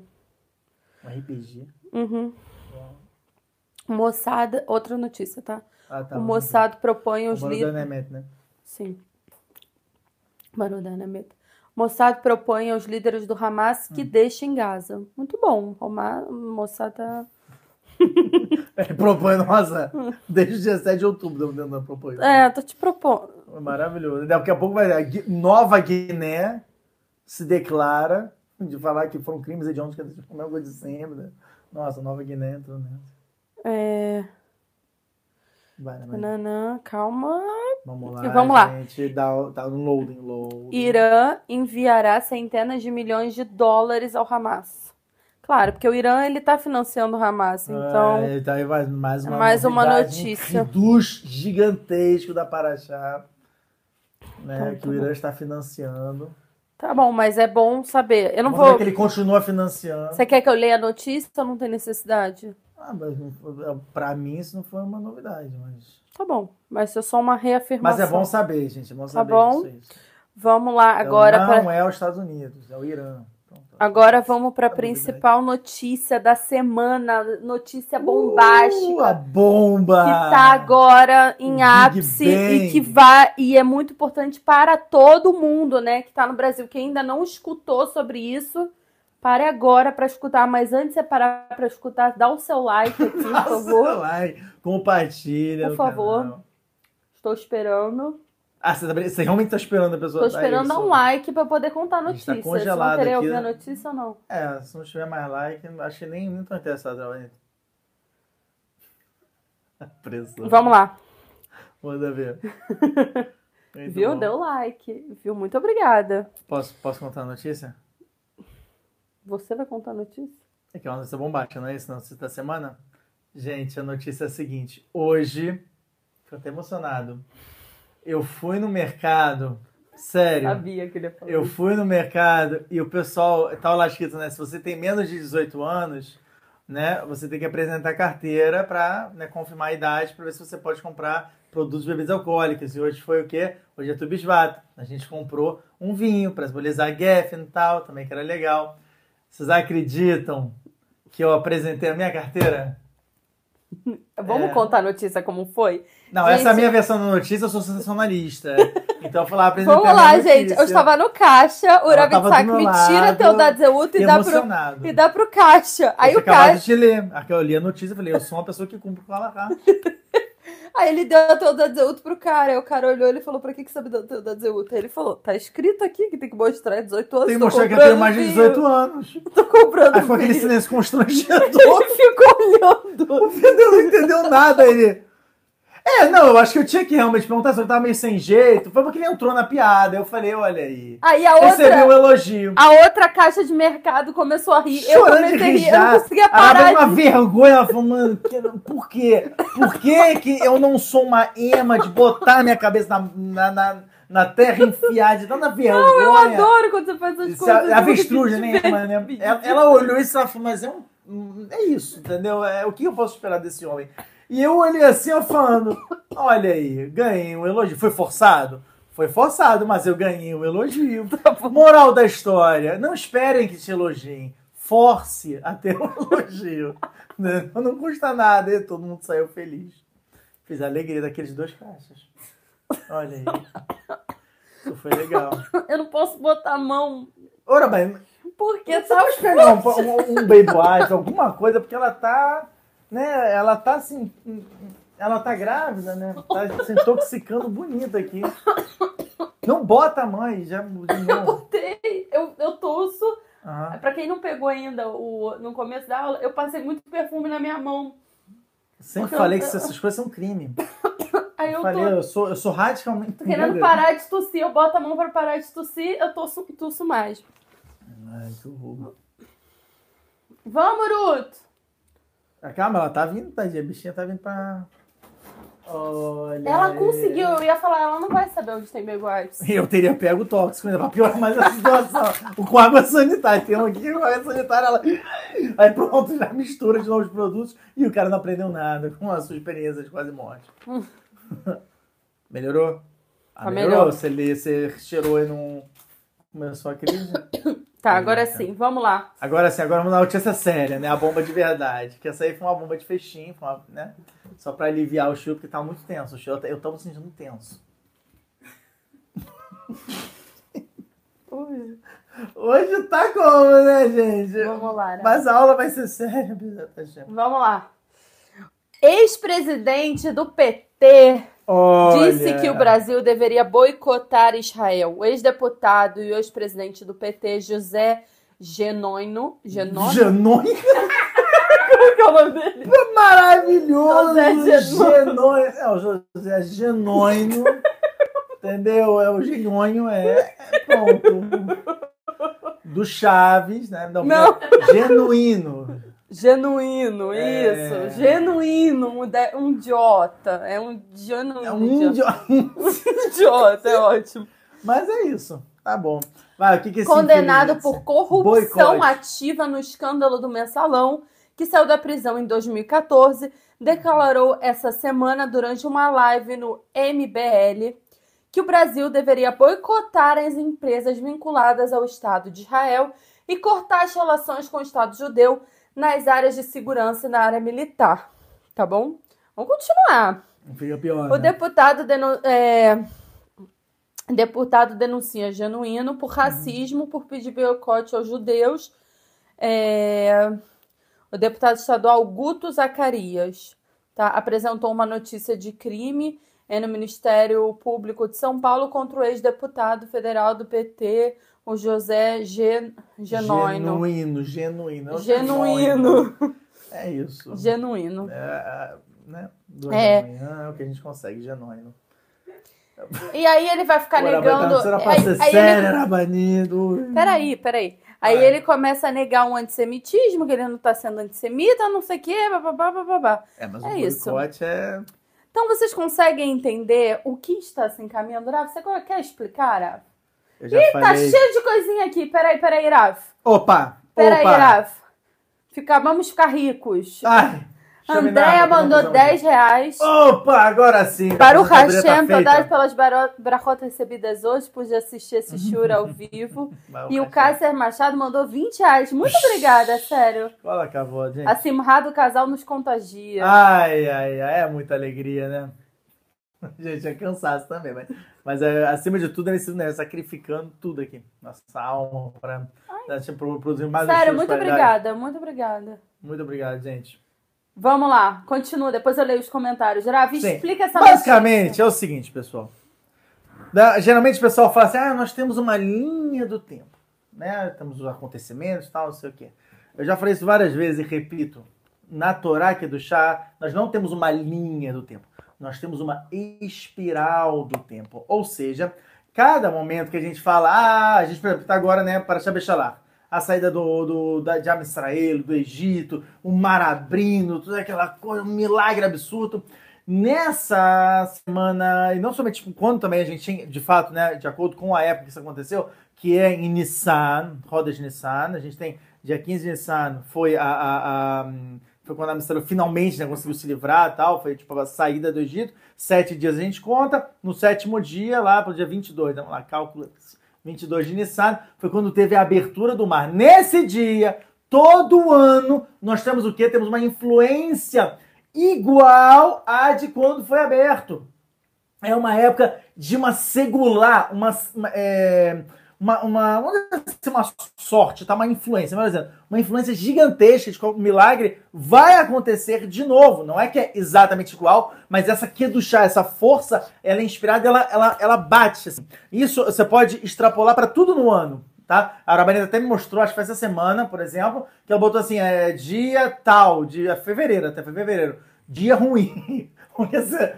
Speaker 1: Um RPG.
Speaker 2: Uhum. Mossad, outra notícia, tá?
Speaker 1: Ah, tá.
Speaker 2: o Mossad propõe os líderes.
Speaker 1: líderes. né?
Speaker 2: Sim. Barodanameta. Mossad propõe aos líderes do Hamas
Speaker 1: Hum.
Speaker 2: que deixem Gaza. Muito bom. Mossad tá.
Speaker 1: Ele propõe, nossa, desde o 17 de outubro dando dando propõe.
Speaker 2: É, tô te propondo.
Speaker 1: Maravilhoso. Daqui a pouco vai. Nova Guiné se declara de falar que foram crimes hediondos que como é o de sempre. né? Nossa, Nova Guiné entrou nessa.
Speaker 2: É.
Speaker 1: Vai, né.
Speaker 2: Nanã, calma.
Speaker 1: Vamos lá.
Speaker 2: Vamos lá.
Speaker 1: Gente, dá, o- tá no loading, loading.
Speaker 2: Irã enviará centenas de milhões de dólares ao Hamas. Claro, porque o Irã ele tá financiando o Hamas, então.
Speaker 1: É, tá aí mais, uma,
Speaker 2: Mais uma notícia.
Speaker 1: Um reduz gigantesco da Paraxá. Né,
Speaker 2: Então,
Speaker 1: que
Speaker 2: tá
Speaker 1: o Irã
Speaker 2: bom.
Speaker 1: está financiando.
Speaker 2: Tá bom, mas é bom saber. Eu não
Speaker 1: Vamos
Speaker 2: vou.
Speaker 1: que ele continua financiando.
Speaker 2: Você quer que eu leia a notícia ou não tem necessidade?
Speaker 1: Ah, mas foi- pra mim isso não foi uma novidade, mas.
Speaker 2: Tá bom, mas é só uma
Speaker 1: Mas
Speaker 2: reafirmação.
Speaker 1: é bom saber, gente. É bom
Speaker 2: Tá
Speaker 1: saber
Speaker 2: bom.
Speaker 1: isso, isso.
Speaker 2: Vamos lá,
Speaker 1: Então,
Speaker 2: agora
Speaker 1: não
Speaker 2: pra...
Speaker 1: é os Estados Unidos, é o Irã.
Speaker 2: Agora vamos para a
Speaker 1: Tá novidade.
Speaker 2: principal notícia da semana, notícia
Speaker 1: Uh,
Speaker 2: bombástica
Speaker 1: a bomba!
Speaker 2: que tá agora em
Speaker 1: Big
Speaker 2: ápice e que vai e é muito importante para todo mundo, né, que tá no Brasil, que ainda não escutou sobre isso. Pare agora para escutar, mas antes de você parar para escutar, dá o seu like aqui, por favor.
Speaker 1: Like, compartilha.
Speaker 2: Por favor.
Speaker 1: canal.
Speaker 2: Estou esperando.
Speaker 1: Ah, você, tá- você realmente tá esperando a pessoa dar
Speaker 2: esperando dar um like para poder contar a
Speaker 1: A tá
Speaker 2: notícia. Vocês vão
Speaker 1: congelado
Speaker 2: querer
Speaker 1: aqui,
Speaker 2: ouvir a notícia ou não?
Speaker 1: É, se não tiver mais like, acho que nem estão interessados. Trabalhando. Pressão.
Speaker 2: Vamos lá.
Speaker 1: Manda ver.
Speaker 2: Viu?
Speaker 1: bom.
Speaker 2: Deu like. Viu? Muito obrigada.
Speaker 1: Posso, posso contar a notícia?
Speaker 2: Você vai contar a notícia?
Speaker 1: É que é uma notícia bombástica, não é isso? Não, notícia da semana? Gente, a notícia é a seguinte. Hoje, tô até emocionado. Eu fui no mercado, sério.
Speaker 2: Sabia que ele ia falar.
Speaker 1: Eu
Speaker 2: isso.
Speaker 1: fui no mercado e o pessoal, tá lá escrito, né? Se você tem menos de 18 anos, né? Você tem que apresentar carteira para né, confirmar a idade para ver se você pode comprar produtos de bebidas alcoólicas. E hoje foi o quê? Hoje é Tubisvato. A gente comprou um vinho para simbolizar Geffen e tal, também que era legal. Vocês acreditam que eu apresentei a minha carteira?
Speaker 2: Vamos
Speaker 1: É.
Speaker 2: contar a notícia como foi?
Speaker 1: Não,
Speaker 2: Gente-
Speaker 1: essa é a minha versão da notícia, eu sou sensacionalista. Então eu lá apresentar
Speaker 2: Vamos lá, gente. Eu estava no caixa, o Urabitzak me tira teu Dadzeuto e dá, pro, e dá pro caixa. Aí
Speaker 1: eu
Speaker 2: o caixa.
Speaker 1: de ler. Aqui eu li a notícia e falei, eu sou uma pessoa que cumpre com a Alahá.
Speaker 2: Aí ele deu teu Dadzeuto pro cara. Aí o cara olhou e falou: pra que, que deu teu Dadzeuto? Aí ele falou: tá escrito aqui que tem que mostrar 18 anos.
Speaker 1: Tem que mostrar que tenho mais de
Speaker 2: vinho,
Speaker 1: 18 anos.
Speaker 2: Tô comprando
Speaker 1: Aí foi aquele silêncio constrangedor.
Speaker 2: Ele ficou olhando.
Speaker 1: O Pedro não entendeu nada. Ele... É, não, eu acho que eu tinha que realmente perguntar se eu tava meio sem jeito. Foi porque ele entrou na piada. Eu falei, olha aí.
Speaker 2: Aí a
Speaker 1: Recebi
Speaker 2: outra,
Speaker 1: um elogio.
Speaker 2: a outra caixa de mercado começou a rir. eu
Speaker 1: Chorando de
Speaker 2: comecei a rir,
Speaker 1: rir
Speaker 2: eu não
Speaker 1: já.
Speaker 2: conseguia
Speaker 1: A
Speaker 2: parar.
Speaker 1: uma
Speaker 2: de-
Speaker 1: vergonha. Ela falou, mano, por quê? Por que, que eu não sou uma ema de botar minha cabeça na, na, na, na terra enfiar de tanta vergonha?
Speaker 2: Não, eu adoro quando você faz essas
Speaker 1: Isso
Speaker 2: coisas.
Speaker 1: é avestruz, né? Né? Ela, ela olhou isso e ela falou, mas é, um, é isso, entendeu? É, o que eu posso esperar desse homem? E eu olhei assim, eu falando, olha aí, ganhei um elogio. Foi forçado? Foi forçado, mas eu ganhei um elogio. Moral da história, não esperem que te elogiem. Force a ter um elogio. né? Não custa nada e todo mundo saiu feliz. Fiz a alegria daqueles dois caixas. Olha aí. Isso foi legal.
Speaker 2: Eu não posso botar a mão.
Speaker 1: Ora bem,
Speaker 2: Porque tá
Speaker 1: pode pegar um, um, um baby white, alguma coisa, porque ela tá, né, ela tá assim, ela tá grávida, né, tá se intoxicando bonita aqui. Não bota a mãe, já novo.
Speaker 2: botei. Eu, eu tosso.
Speaker 1: Aham.
Speaker 2: Pra quem não pegou ainda o, no começo da aula, eu passei muito perfume na minha mão.
Speaker 1: Sempre falei
Speaker 2: eu-
Speaker 1: que essas coisas são crime.
Speaker 2: Aí eu
Speaker 1: falei,
Speaker 2: tô,
Speaker 1: eu sou, eu sou radicalmente
Speaker 2: tô querendo parar de tossir. Eu boto a mão pra parar de tossir, eu tosso, tosso mais.
Speaker 1: Ai, que horror.
Speaker 2: Vamos, Ruto!
Speaker 1: Ah, Calma, ela tá vindo, tadinha. A bichinha tá vindo pra. Olha.
Speaker 2: Ela
Speaker 1: aí.
Speaker 2: conseguiu, eu ia falar, ela não vai saber onde tem Wipes.
Speaker 1: Eu teria pego o tóxico ainda pra piorar mais a situação. o com água sanitária. Tem um aqui com água sanitária. Ela... Aí pronto, já mistura de novo os produtos e o cara não aprendeu nada com a sua experiência de quase morte. melhorou? Ah,
Speaker 2: Tá
Speaker 1: melhorou.
Speaker 2: melhor.
Speaker 1: Você, lê, você cheirou e não começou a crise.
Speaker 2: Tá, agora sim, vamos lá.
Speaker 1: Agora sim, agora vamos na notícia séria, né? A bomba de verdade. Que essa aí foi uma bomba de fechinho, foi uma, né? Só pra aliviar o show, porque tá muito tenso. O show, eu tô me sentindo tenso.
Speaker 2: Ui,
Speaker 1: Hoje tá como, né, gente?
Speaker 2: Vamos lá, né?
Speaker 1: Mas a aula vai ser séria?
Speaker 2: Vamos lá. Ex-presidente do PT
Speaker 1: Olha.
Speaker 2: disse que o Brasil deveria boicotar Israel. O ex-deputado e ex-presidente do PT, José Genoino. Genoino?
Speaker 1: Genônio
Speaker 2: Como que é o nome dele?
Speaker 1: maravilhoso!
Speaker 2: José. Genônio.
Speaker 1: É, o José Genônio. entendeu? É o Genônio, é. é Pronto. Do Chaves, né? Não,
Speaker 2: Não.
Speaker 1: Genuíno.
Speaker 2: Genuíno,
Speaker 1: É.
Speaker 2: isso. Genuíno, um, de- um idiota. É um genuíno.
Speaker 1: É um
Speaker 2: idiota.
Speaker 1: idiota.
Speaker 2: é ótimo.
Speaker 1: Mas é isso. Tá bom. Vai, o que que esse
Speaker 2: Condenado por corrupção
Speaker 1: Boicote.
Speaker 2: ativa no escândalo do mensalão, que saiu da prisão em 2014, declarou essa semana durante uma live no MBL que o Brasil deveria boicotar as empresas vinculadas ao Estado de Israel e cortar as relações com o Estado judeu nas áreas de segurança e na área militar. Tá bom? Vamos continuar.
Speaker 1: Fica pior.
Speaker 2: O
Speaker 1: né?
Speaker 2: deputado, denu- é, deputado denuncia Genuíno por racismo, por pedir boicote aos judeus. É, o deputado estadual Guto Zacarias tá, apresentou uma notícia de crime é, no Ministério Público de São Paulo contra o ex-deputado federal do PT, o José Gen, Genoino.
Speaker 1: Genuíno, genuíno. É
Speaker 2: Genuíno.
Speaker 1: É isso.
Speaker 2: Genuíno.
Speaker 1: É, né? Duas
Speaker 2: É.
Speaker 1: da manhã é o que a gente consegue, genuíno.
Speaker 2: E aí ele vai ficar negando.
Speaker 1: Era pra
Speaker 2: aí-
Speaker 1: ser
Speaker 2: aí
Speaker 1: sério,
Speaker 2: ele-
Speaker 1: era banido.
Speaker 2: Peraí, peraí. Aí
Speaker 1: Ah.
Speaker 2: ele começa a negar um antissemitismo, que ele não tá sendo antissemita, não sei o quê, bababá, bababá.
Speaker 1: É, mas
Speaker 2: É
Speaker 1: o
Speaker 2: isso.
Speaker 1: boicote é.
Speaker 2: Então vocês conseguem entender o que está se encaminhando, Rav? Você quer explicar, Rav?
Speaker 1: Eu já
Speaker 2: Tá
Speaker 1: falei.
Speaker 2: cheio de coisinha aqui. Peraí, peraí, Rav.
Speaker 1: Opa!
Speaker 2: Peraí,
Speaker 1: opa!
Speaker 2: Rav. Fica, vamos ficar ricos.
Speaker 1: Ai!
Speaker 2: Andréia mandou
Speaker 1: confusão
Speaker 2: 10 reais.
Speaker 1: Opa, agora sim!
Speaker 2: Para o
Speaker 1: tá
Speaker 2: Hashem, todas pelas brachotas recebidas hoje, pude assistir esse shura ao vivo. E o Kásser Machado mandou 20 reais. Muito obrigada, sério.
Speaker 1: Olha a cavô, gente.
Speaker 2: A do casal nos contagia.
Speaker 1: Ai, ai, ai, é muita alegria, né? Gente, é cansaço também, mas, mas é, acima de tudo é isso, né? Sacrificando tudo aqui. Nossa alma para produzir mais
Speaker 2: sério, muito obrigada, muito obrigada.
Speaker 1: Muito obrigado, gente.
Speaker 2: Vamos lá, continua, depois eu leio os comentários. Ravi,
Speaker 1: Sim.
Speaker 2: explica essa
Speaker 1: Basicamente,
Speaker 2: notícia.
Speaker 1: é o seguinte, pessoal. Da- Geralmente o pessoal fala assim: ah, nós temos uma linha do tempo. Né? Temos os acontecimentos tal, não sei o quê. Eu já falei isso várias vezes e repito. Na Torá aqui do chá, nós não temos uma linha do tempo. Nós temos uma espiral do tempo. Ou seja, cada momento que a gente fala, ah, a gente, por exemplo, está agora, né, para Shabeshalar. A saída do, do, da, de Israel, do Egito, o mar abrindo, toda aquela coisa, um milagre absurdo. Nessa semana, e não somente quando também a gente tinha, de fato, né, de acordo com a época que isso aconteceu, que é em Nissan, rodas de Nissan, a gente tem dia 15 de Nissan, foi a, a, a- foi quando a Mistério finalmente né, conseguiu se livrar e tal, foi tipo a saída do Egito, sete dias a gente conta, no sétimo dia, lá pro dia 22, vamos lá, cálculo 22 de Nissan, foi quando teve a abertura do mar. Nesse dia, todo ano, nós temos o quê? Temos uma influência igual à de quando foi aberto. É uma época de uma segular, uma, uma, é, uma, uma, assim, uma sorte, tá? uma influência, por exemplo, uma influência gigantesca de que milagre vai acontecer de novo. Não é que é exatamente igual, mas essa chá, essa força, ela é inspirada, ela, ela, ela bate. assim. Isso você pode extrapolar para tudo no ano. Tá? A Arabaneta até me mostrou, acho que foi essa semana, por exemplo, que ela botou assim, é dia tal, dia fevereiro, até fevereiro, dia ruim.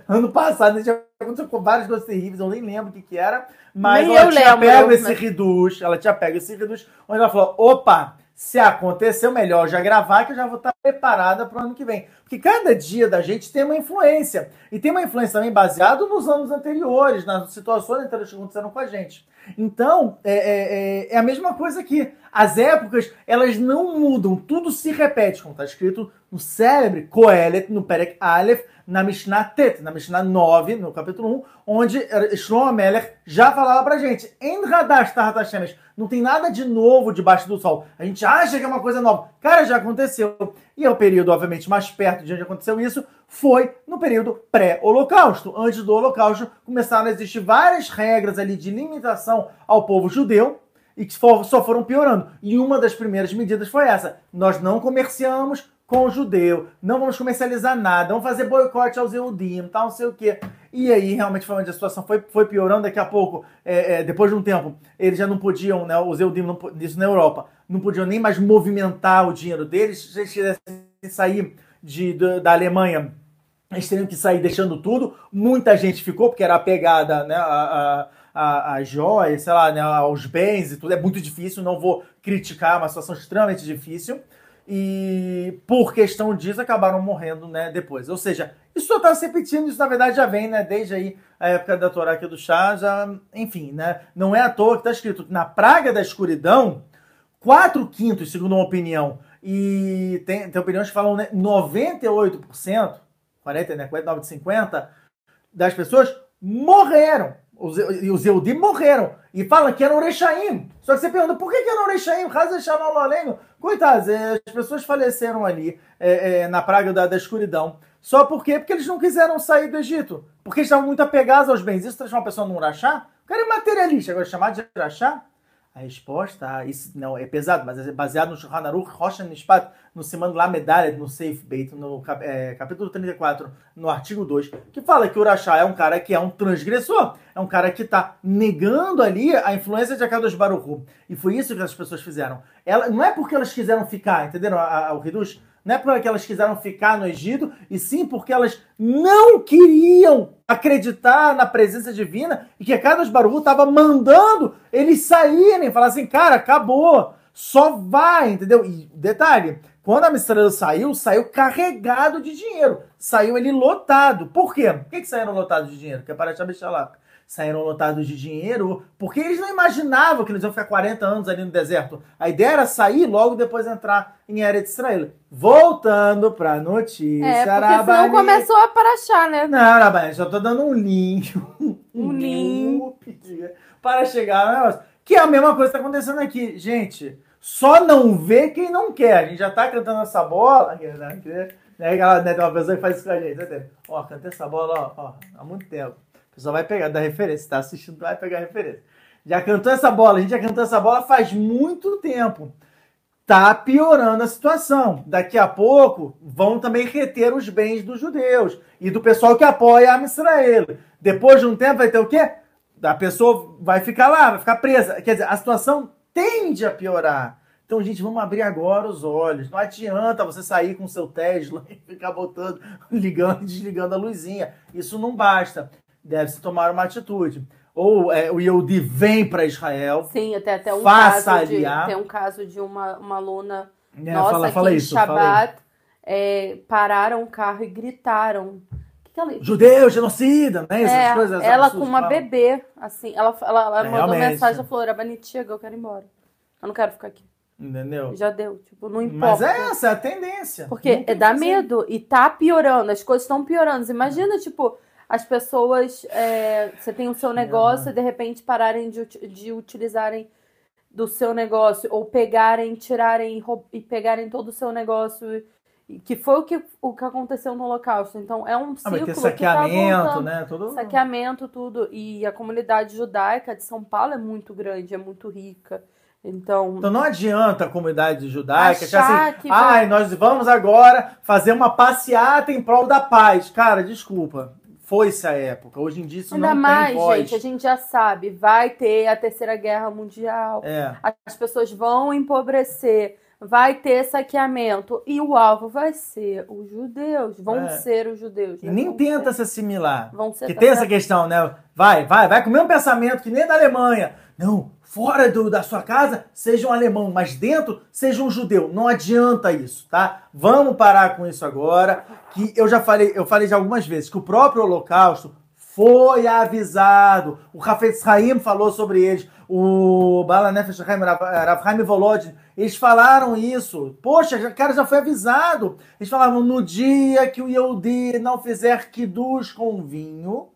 Speaker 1: Ano passado já aconteceu com várias coisas terríveis, eu nem lembro o que, que era, mas
Speaker 2: Nem
Speaker 1: ela tinha
Speaker 2: lembro,
Speaker 1: pego esse
Speaker 2: mas-
Speaker 1: reduz, ela tinha pego esse reduz, onde ela falou, opa, se aconteceu, melhor já gravar, que eu já vou estar preparada para o ano que vem. Porque cada dia da gente tem uma influência. E tem uma influência também baseada nos anos anteriores, nas situações que aconteceram com a gente. Então, é, é- é- é a mesma coisa aqui. As épocas, elas não mudam, tudo se repete, como está escrito no célebre Kohelet, no Perek Aleph, na Mishnah Tet, na Mishnah 9, no capítulo 1, onde Shlomo Melech já falava pra gente, em Hadash Tahat Hashemesh, não tem nada de novo debaixo do sol. A gente acha que é uma coisa nova. Cara, já aconteceu. E é o período, obviamente, mais perto de onde aconteceu isso, foi no período pré-holocausto. Antes do holocausto, começaram a existir várias regras ali de limitação ao povo judeu, e que só foram piorando. E uma das primeiras medidas foi essa: nós não comerciamos com o judeu, não vamos comercializar nada, vamos fazer boicote aos Eudim, tal, não sei o quê. E aí realmente foi onde a situação foi, foi piorando. Daqui a pouco, é, é, depois de um tempo, eles já não podiam, né, os Eudim, não, isso na Europa, não podiam nem mais movimentar o dinheiro deles, se eles quisessem sair de, da- da Alemanha eles teriam que sair deixando tudo. Muita gente ficou, porque era apegada né, a, a, a, joias, sei lá, né, aos bens e tudo. É muito difícil, não vou criticar, é uma situação extremamente difícil. E por questão disso acabaram morrendo né, depois. Ou seja, isso está se repetindo, isso na verdade já vem, né? Desde aí a época da Torá aqui do chá, já, enfim, né? Não é à toa que está escrito na praga da escuridão, 4 quintos, segundo uma opinião, e tem, tem opiniões que falam né, 98%, 40, né, 49 de 50, das pessoas morreram. Os, os Eudim morreram. E falam que eram Rechaim. Só que você pergunta, por que, que eram Rechaim? Raza Shalom Coitados, é, as pessoas faleceram ali é, é, na praga da, da escuridão. Só por quê? Porque eles não quiseram sair do Egito. Porque eles estavam muito apegados aos bens. Isso transforma uma pessoa num rachá? O cara é materialista. Agora, chamar de rachá? A resposta, ah, isso não é pesado, mas é baseado no Shulchan Aruch, Rocha Nishpat, no Simano lá medalha, no Safe Bait, no é, capítulo 34, no artigo 2, que fala que o Urachá é um cara que é um transgressor, é um cara que está negando ali a influência de Akadosh Baruchu. E foi isso que as pessoas fizeram. Ela, não é porque elas quiseram ficar, entenderam a- a- o Reduz? Não é porque elas quiseram ficar no Egito, e sim porque elas não queriam acreditar na presença divina e que Kadosh Baruch estava mandando eles saírem, falar assim, cara, acabou. só vai, entendeu? E detalhe, quando a Mistrela saiu, saiu carregado de dinheiro. Saiu ele lotado. Por quê? Por que, que saíram lotados de dinheiro? Que é para lá. Saíram lotados de dinheiro porque eles não imaginavam que eles iam ficar 40 anos ali no deserto. A ideia era sair logo depois entrar em Eretz Israel. Voltando para a notícia.
Speaker 2: É, porque Arabani... senão começou a parachar, né?
Speaker 1: Não, Arabani, só tô dando um link.
Speaker 2: Um, link.
Speaker 1: Para chegar no negócio. Que é a mesma coisa que tá acontecendo aqui. Gente, só não vê quem não quer. A gente já tá cantando essa bola. Né? Né, tem uma pessoa que faz isso com a gente. Né? Ó, cantei essa bola ó, ó, há muito tempo. A pessoa vai pegar, da referência. Tá assistindo, vai pegar a referência. Já cantou essa bola. A gente já cantou essa bola faz muito tempo. Tá piorando a situação. Daqui a pouco vão também reter os bens dos judeus e do pessoal que apoia a Israel. Depois de um tempo vai ter o quê? A pessoa vai ficar lá, vai ficar presa. Quer dizer, a situação tende a piorar. Então, gente, vamos abrir agora os olhos. Não adianta você sair com seu Tesla e ficar botando, ligando e desligando a luzinha. Isso não basta. Deve-se tomar uma atitude. Ou é, o Yehudi vem para Israel.
Speaker 2: Sim, até, até um caso de, tem um caso de uma, uma aluna é, nossa fala, fala que isso, em Shabbat é, pararam o carro e gritaram
Speaker 1: Judeu, genocida, né? Essas
Speaker 2: é, coisas. Ela com uma bebê, assim, ela, ela, ela é, mandou mensagem, ela falou, Rabanitiga, eu quero ir embora. Eu não quero ficar aqui.
Speaker 1: Entendeu?
Speaker 2: Já deu, tipo, não importa.
Speaker 1: Mas é essa, é a tendência.
Speaker 2: Porque é, dá medo e tá piorando, as coisas estão piorando. Imagina, tipo, as pessoas, é, você tem o seu negócio e de repente pararem de, de utilizarem do seu negócio, ou pegarem, tirarem e pegarem todo o seu negócio que foi o que, o que aconteceu no Holocausto. Então é um ciclo ah,
Speaker 1: que saqueamento,
Speaker 2: que tá
Speaker 1: né? Tudo...
Speaker 2: Saqueamento, tudo. E a comunidade judaica de São Paulo é muito grande, é muito rica. Então,
Speaker 1: então não adianta a comunidade judaica achar assim, que ai, nós vamos agora fazer uma passeata em prol da paz. Cara, desculpa. Foi-se a época. Hoje em dia isso Ainda não mais, tem voz.
Speaker 2: gente, a gente já sabe, vai ter a terceira guerra mundial.
Speaker 1: É.
Speaker 2: As pessoas vão empobrecer vai ter saqueamento e o alvo vai ser os judeus, vão é. ser os judeus.
Speaker 1: Né? E nem
Speaker 2: vão
Speaker 1: tenta ser. se assimilar.
Speaker 2: Vão ser
Speaker 1: que tem essa questão, né? Vai, vai, vai com o mesmo pensamento que nem da Alemanha. Não, fora do, da sua casa seja um alemão, mas dentro seja um judeu. Não adianta isso, tá? Vamos parar com isso agora. Que eu já falei, eu falei já algumas vezes que o próprio Holocausto foi avisado. O Hafetz Haim falou sobre eles. O Bala Nefesh Rav Haim Volodin, eles falaram isso. Poxa, o cara já foi avisado. Eles falavam, no dia que o Yehudi não fizer Kiddush com vinho,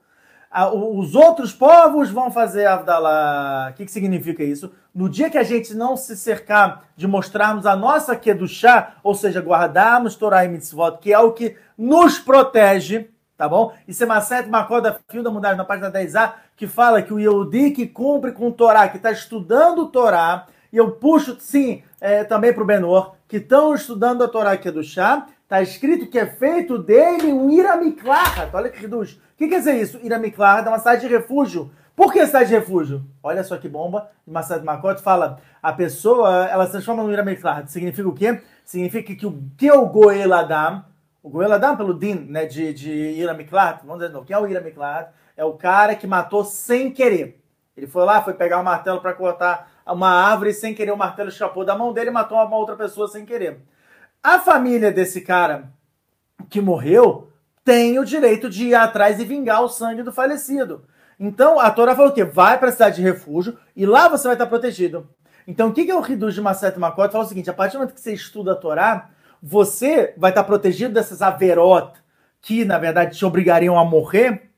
Speaker 1: os outros povos vão fazer Avdalá. O que, que significa isso? No dia que a gente não se cercar de mostrarmos a nossa Kedushá, ou seja, guardarmos Torah e Mitzvot, que é o que nos protege, tá bom? Isso é Maset Makoda Fio da Mudar na página 10a, que fala que o Yehudi que cumpre com o Torá, que está estudando o Torá, e eu puxo, sim, é, também para o Benor, que estão estudando a Torá aqui do chá, está escrito que é feito dele um Iramiklar. Olha que reduz. O que quer dizer isso? Iramiklar é uma cidade de refúgio. Por que cidade de refúgio? Olha só que bomba. De Makoto fala, a pessoa, ela se transforma no Iramiklar. Significa o quê? Significa que o o Goel Adam, o Goel Adam pelo Din, né, de, de Iramiklar, vamos dizer novo, quem é o Iramiklar? É o cara que matou sem querer. Ele foi lá, foi pegar o um martelo para cortar uma árvore sem querer o martelo escapou da mão dele e matou uma outra pessoa sem querer. A família desse cara que morreu tem o direito de ir atrás e vingar o sangue do falecido. Então a Torá falou o quê? Vai para a cidade de refúgio e lá você vai estar protegido. Então o que, é o Riduz de Maset Makot? Fala o seguinte: a partir do momento que você estuda a Torá, você vai estar protegido dessas averot que na verdade te obrigariam a morrer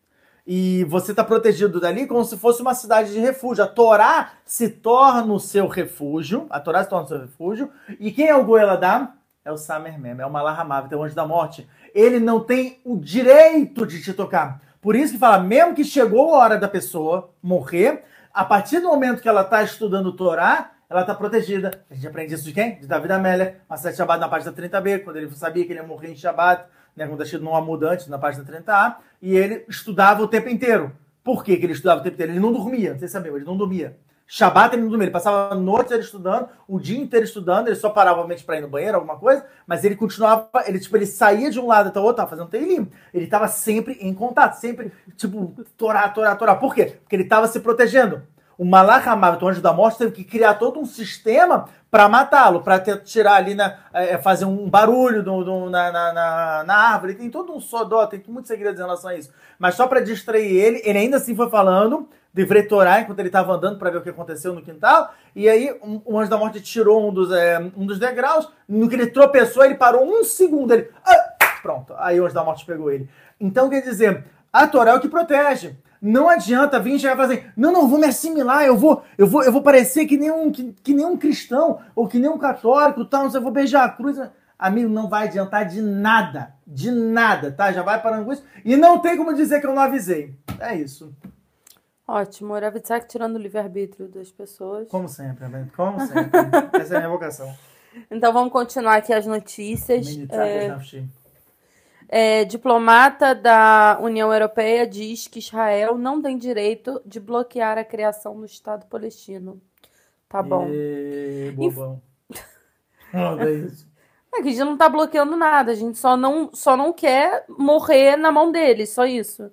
Speaker 1: e você está protegido dali como se fosse uma cidade de refúgio. A Torá se torna o seu refúgio, a Torá se torna o seu refúgio, e quem é o Goeladam? É o Samer Mem, é o Malahamav, é o anjo da morte. Ele não tem o direito de te tocar. Por isso que fala, mesmo que chegou a hora da pessoa morrer, a partir do momento que ela está estudando Torá, ela está protegida. A gente aprende isso de quem? De David Amélia, Masset Shabbat na página 30b, quando ele sabia que ele ia morrer em Shabbat né, quando está escrito no Amudante, na página 30A, e ele estudava o tempo inteiro. Por que, que ele estudava o tempo inteiro? Ele não dormia, não sei se sabia, ele não dormia. Shabat ele não dormia, ele passava a noite ele estudando, o dia inteiro estudando, ele só parava realmente para ir no banheiro, alguma coisa, mas ele continuava, ele tipo, ele saía de um lado até o outro, tava fazendo teilim. Ele estava sempre em contato, sempre, tipo, torar, torar, torar. Por quê? Porque ele estava se protegendo. o Malach Hamavet, o anjo da morte, teve que criar todo um sistema para matá-lo, para tirar ali, na, é, fazer um barulho do, do, na, na, na, na, árvore. Tem todo um sodó, tem muitos segredos em relação a isso. Mas só para distrair ele, ele ainda assim foi falando de Vretorar enquanto ele estava andando para ver o que aconteceu no quintal. E aí um, o anjo da morte tirou um dos, é, um dos degraus. No que ele tropeçou, ele parou um segundo. Ele, ah, pronto. Aí o anjo da morte pegou ele. Então quer dizer, a Torá é o que protege. Não adianta vir chegar e fazer, assim, não, não, vou me assimilar, eu vou, eu vou, eu vou parecer que nem um, que, que nem um cristão, ou que nem um católico, tal, não sei, eu vou beijar a cruz. Amigo, não vai adiantar de nada, de nada, tá? Já vai parando com isso. E não tem como dizer que eu não avisei. É isso.
Speaker 2: Ótimo, Oravitsak tirando o livre-arbítrio das pessoas.
Speaker 1: Como sempre, como sempre. Essa é a minha vocação.
Speaker 2: Então vamos continuar aqui as notícias. É... É, diplomata da União Europeia diz que Israel não tem direito de bloquear a criação do Estado palestino. Tá bom.
Speaker 1: E... Bobão. não, é isso.
Speaker 2: É que a gente não tá bloqueando nada, a gente só não, só não quer morrer na mão deles, só isso.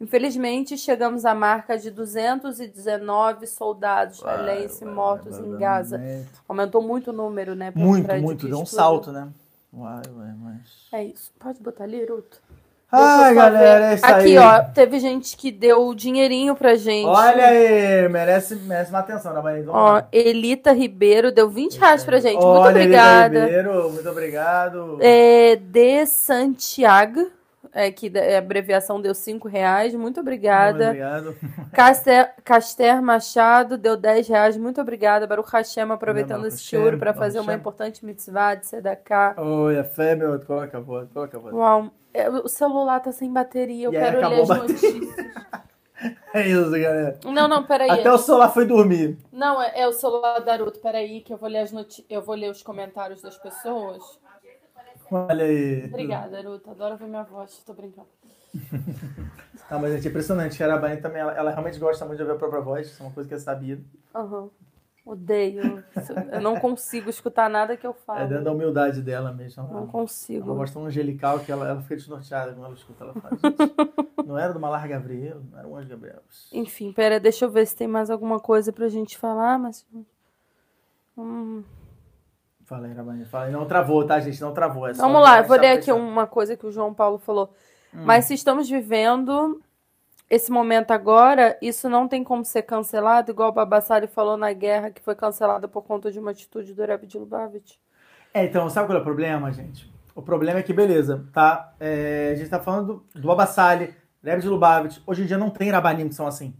Speaker 2: Infelizmente, chegamos à marca de 219 soldados israelenses mortos em Gaza. Aumentou muito o número, né?
Speaker 1: Muito, muito. Deu um salto, né? Uai, uai, mas...
Speaker 2: É isso. Pode botar ali, Ruto?
Speaker 1: Ai, galera, é isso
Speaker 2: Aqui, aí. ó, teve gente que deu dinheirinho pra gente.
Speaker 1: Olha aí, merece, merece uma atenção, né, Maria?
Speaker 2: Ó, Elita Ribeiro deu 20 reais pra gente. Olha, muito obrigada.
Speaker 1: Elita Ribeiro, muito obrigado.
Speaker 2: É, de Santiago é, que a abreviação deu 5 reais, muito obrigada.
Speaker 1: Muito obrigado.
Speaker 2: Caster, Caster Machado deu 10 reais, muito obrigada. Baruch Hashem aproveitando esse choro para fazer uma importante mitzvah de Sedaká.
Speaker 1: Oi, a fé, meu, coloca a voz, coloca a voz.
Speaker 2: Uau, é, o celular tá sem bateria, eu e quero ler as notícias.
Speaker 1: É isso, galera.
Speaker 2: Não, não, peraí.
Speaker 1: Até o celular foi dormir.
Speaker 2: Não, é, é o celular da Naruto. Peraí, que eu vou ler as noti eu vou ler os comentários das pessoas.
Speaker 1: Olha aí.
Speaker 2: Obrigada, Ruta. Adoro ver minha voz. Tô brincando.
Speaker 1: Não, mas é impressionante. A Arabane também, ela, ela, realmente gosta muito de ouvir a própria voz. Isso é uma coisa que é sabida.
Speaker 2: Aham. Uhum. Odeio. Eu não consigo escutar nada que eu falo.
Speaker 1: É dentro da humildade dela mesmo.
Speaker 2: Não consigo.
Speaker 1: Ela gosta tão angelical que ela, ela fica desnorteada quando ela escuta. Ela faz Não era do Malar Gabriel, não era um anjo Gabriel.
Speaker 2: Enfim, pera, deixa eu ver se tem mais alguma coisa pra gente falar, mas. Hum.
Speaker 1: Fala aí. Fala aí. Não travou, tá, gente? Não travou. É
Speaker 2: Vamos lá, eu vou ler aqui uma coisa que o João Paulo falou. Hum. Mas se estamos vivendo esse momento agora, isso não tem como ser cancelado, igual o Babassari falou na guerra, que foi cancelada por conta de uma atitude do Rebbe de Lubavitch.
Speaker 1: É, então, sabe qual é o problema, gente? O problema é que, beleza, tá? É, a gente tá falando do, do Babassali, Rebbe de Lubavitch. Hoje em dia não tem rabanim que são assim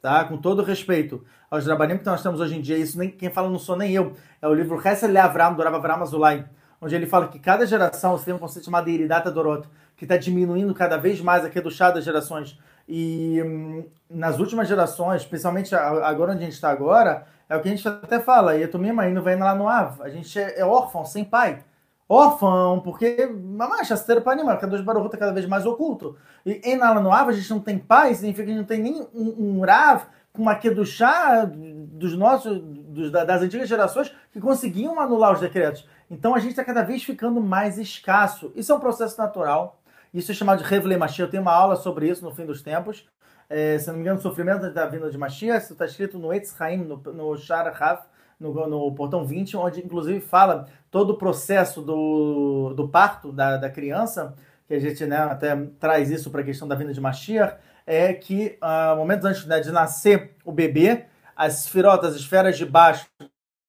Speaker 1: tá? Com todo respeito aos Rabanim que nós temos hoje em dia, isso nem quem fala não sou nem eu, é o livro Hesel Avram, do Avram Azulay, onde ele fala que cada geração você tem um conceito chamado Iridata Dorot, que está diminuindo cada vez mais aqui do chá das gerações. E hum, nas últimas gerações, especialmente agora onde a gente está agora, é o que a gente até fala, e minha mãe não vem lá no Av, a gente é, é órfão, sem pai órfão, porque mamãe, chasteiro para animar, cada vez mais oculto. E em Nalanoava a gente não tem pai, significa que a gente não tem nem um, um Rav com uma chá dos nossos, dos, das antigas gerações que conseguiam anular os decretos. Então a gente está cada vez ficando mais escasso. Isso é um processo natural. Isso é chamado de Revle Mashiach. Eu tenho uma aula sobre isso no fim dos tempos. É, se não me engano, o sofrimento da vinda de Mashiach, isso está escrito no Etz Haim, no, no Shar Hav, no, no portão 20, onde inclusive fala todo o processo do, do parto da, da criança, que a gente né, até traz isso para a questão da vinda de Mashiach, é que uh, momentos antes né, de nascer o bebê, as esferotas, as esferas de baixo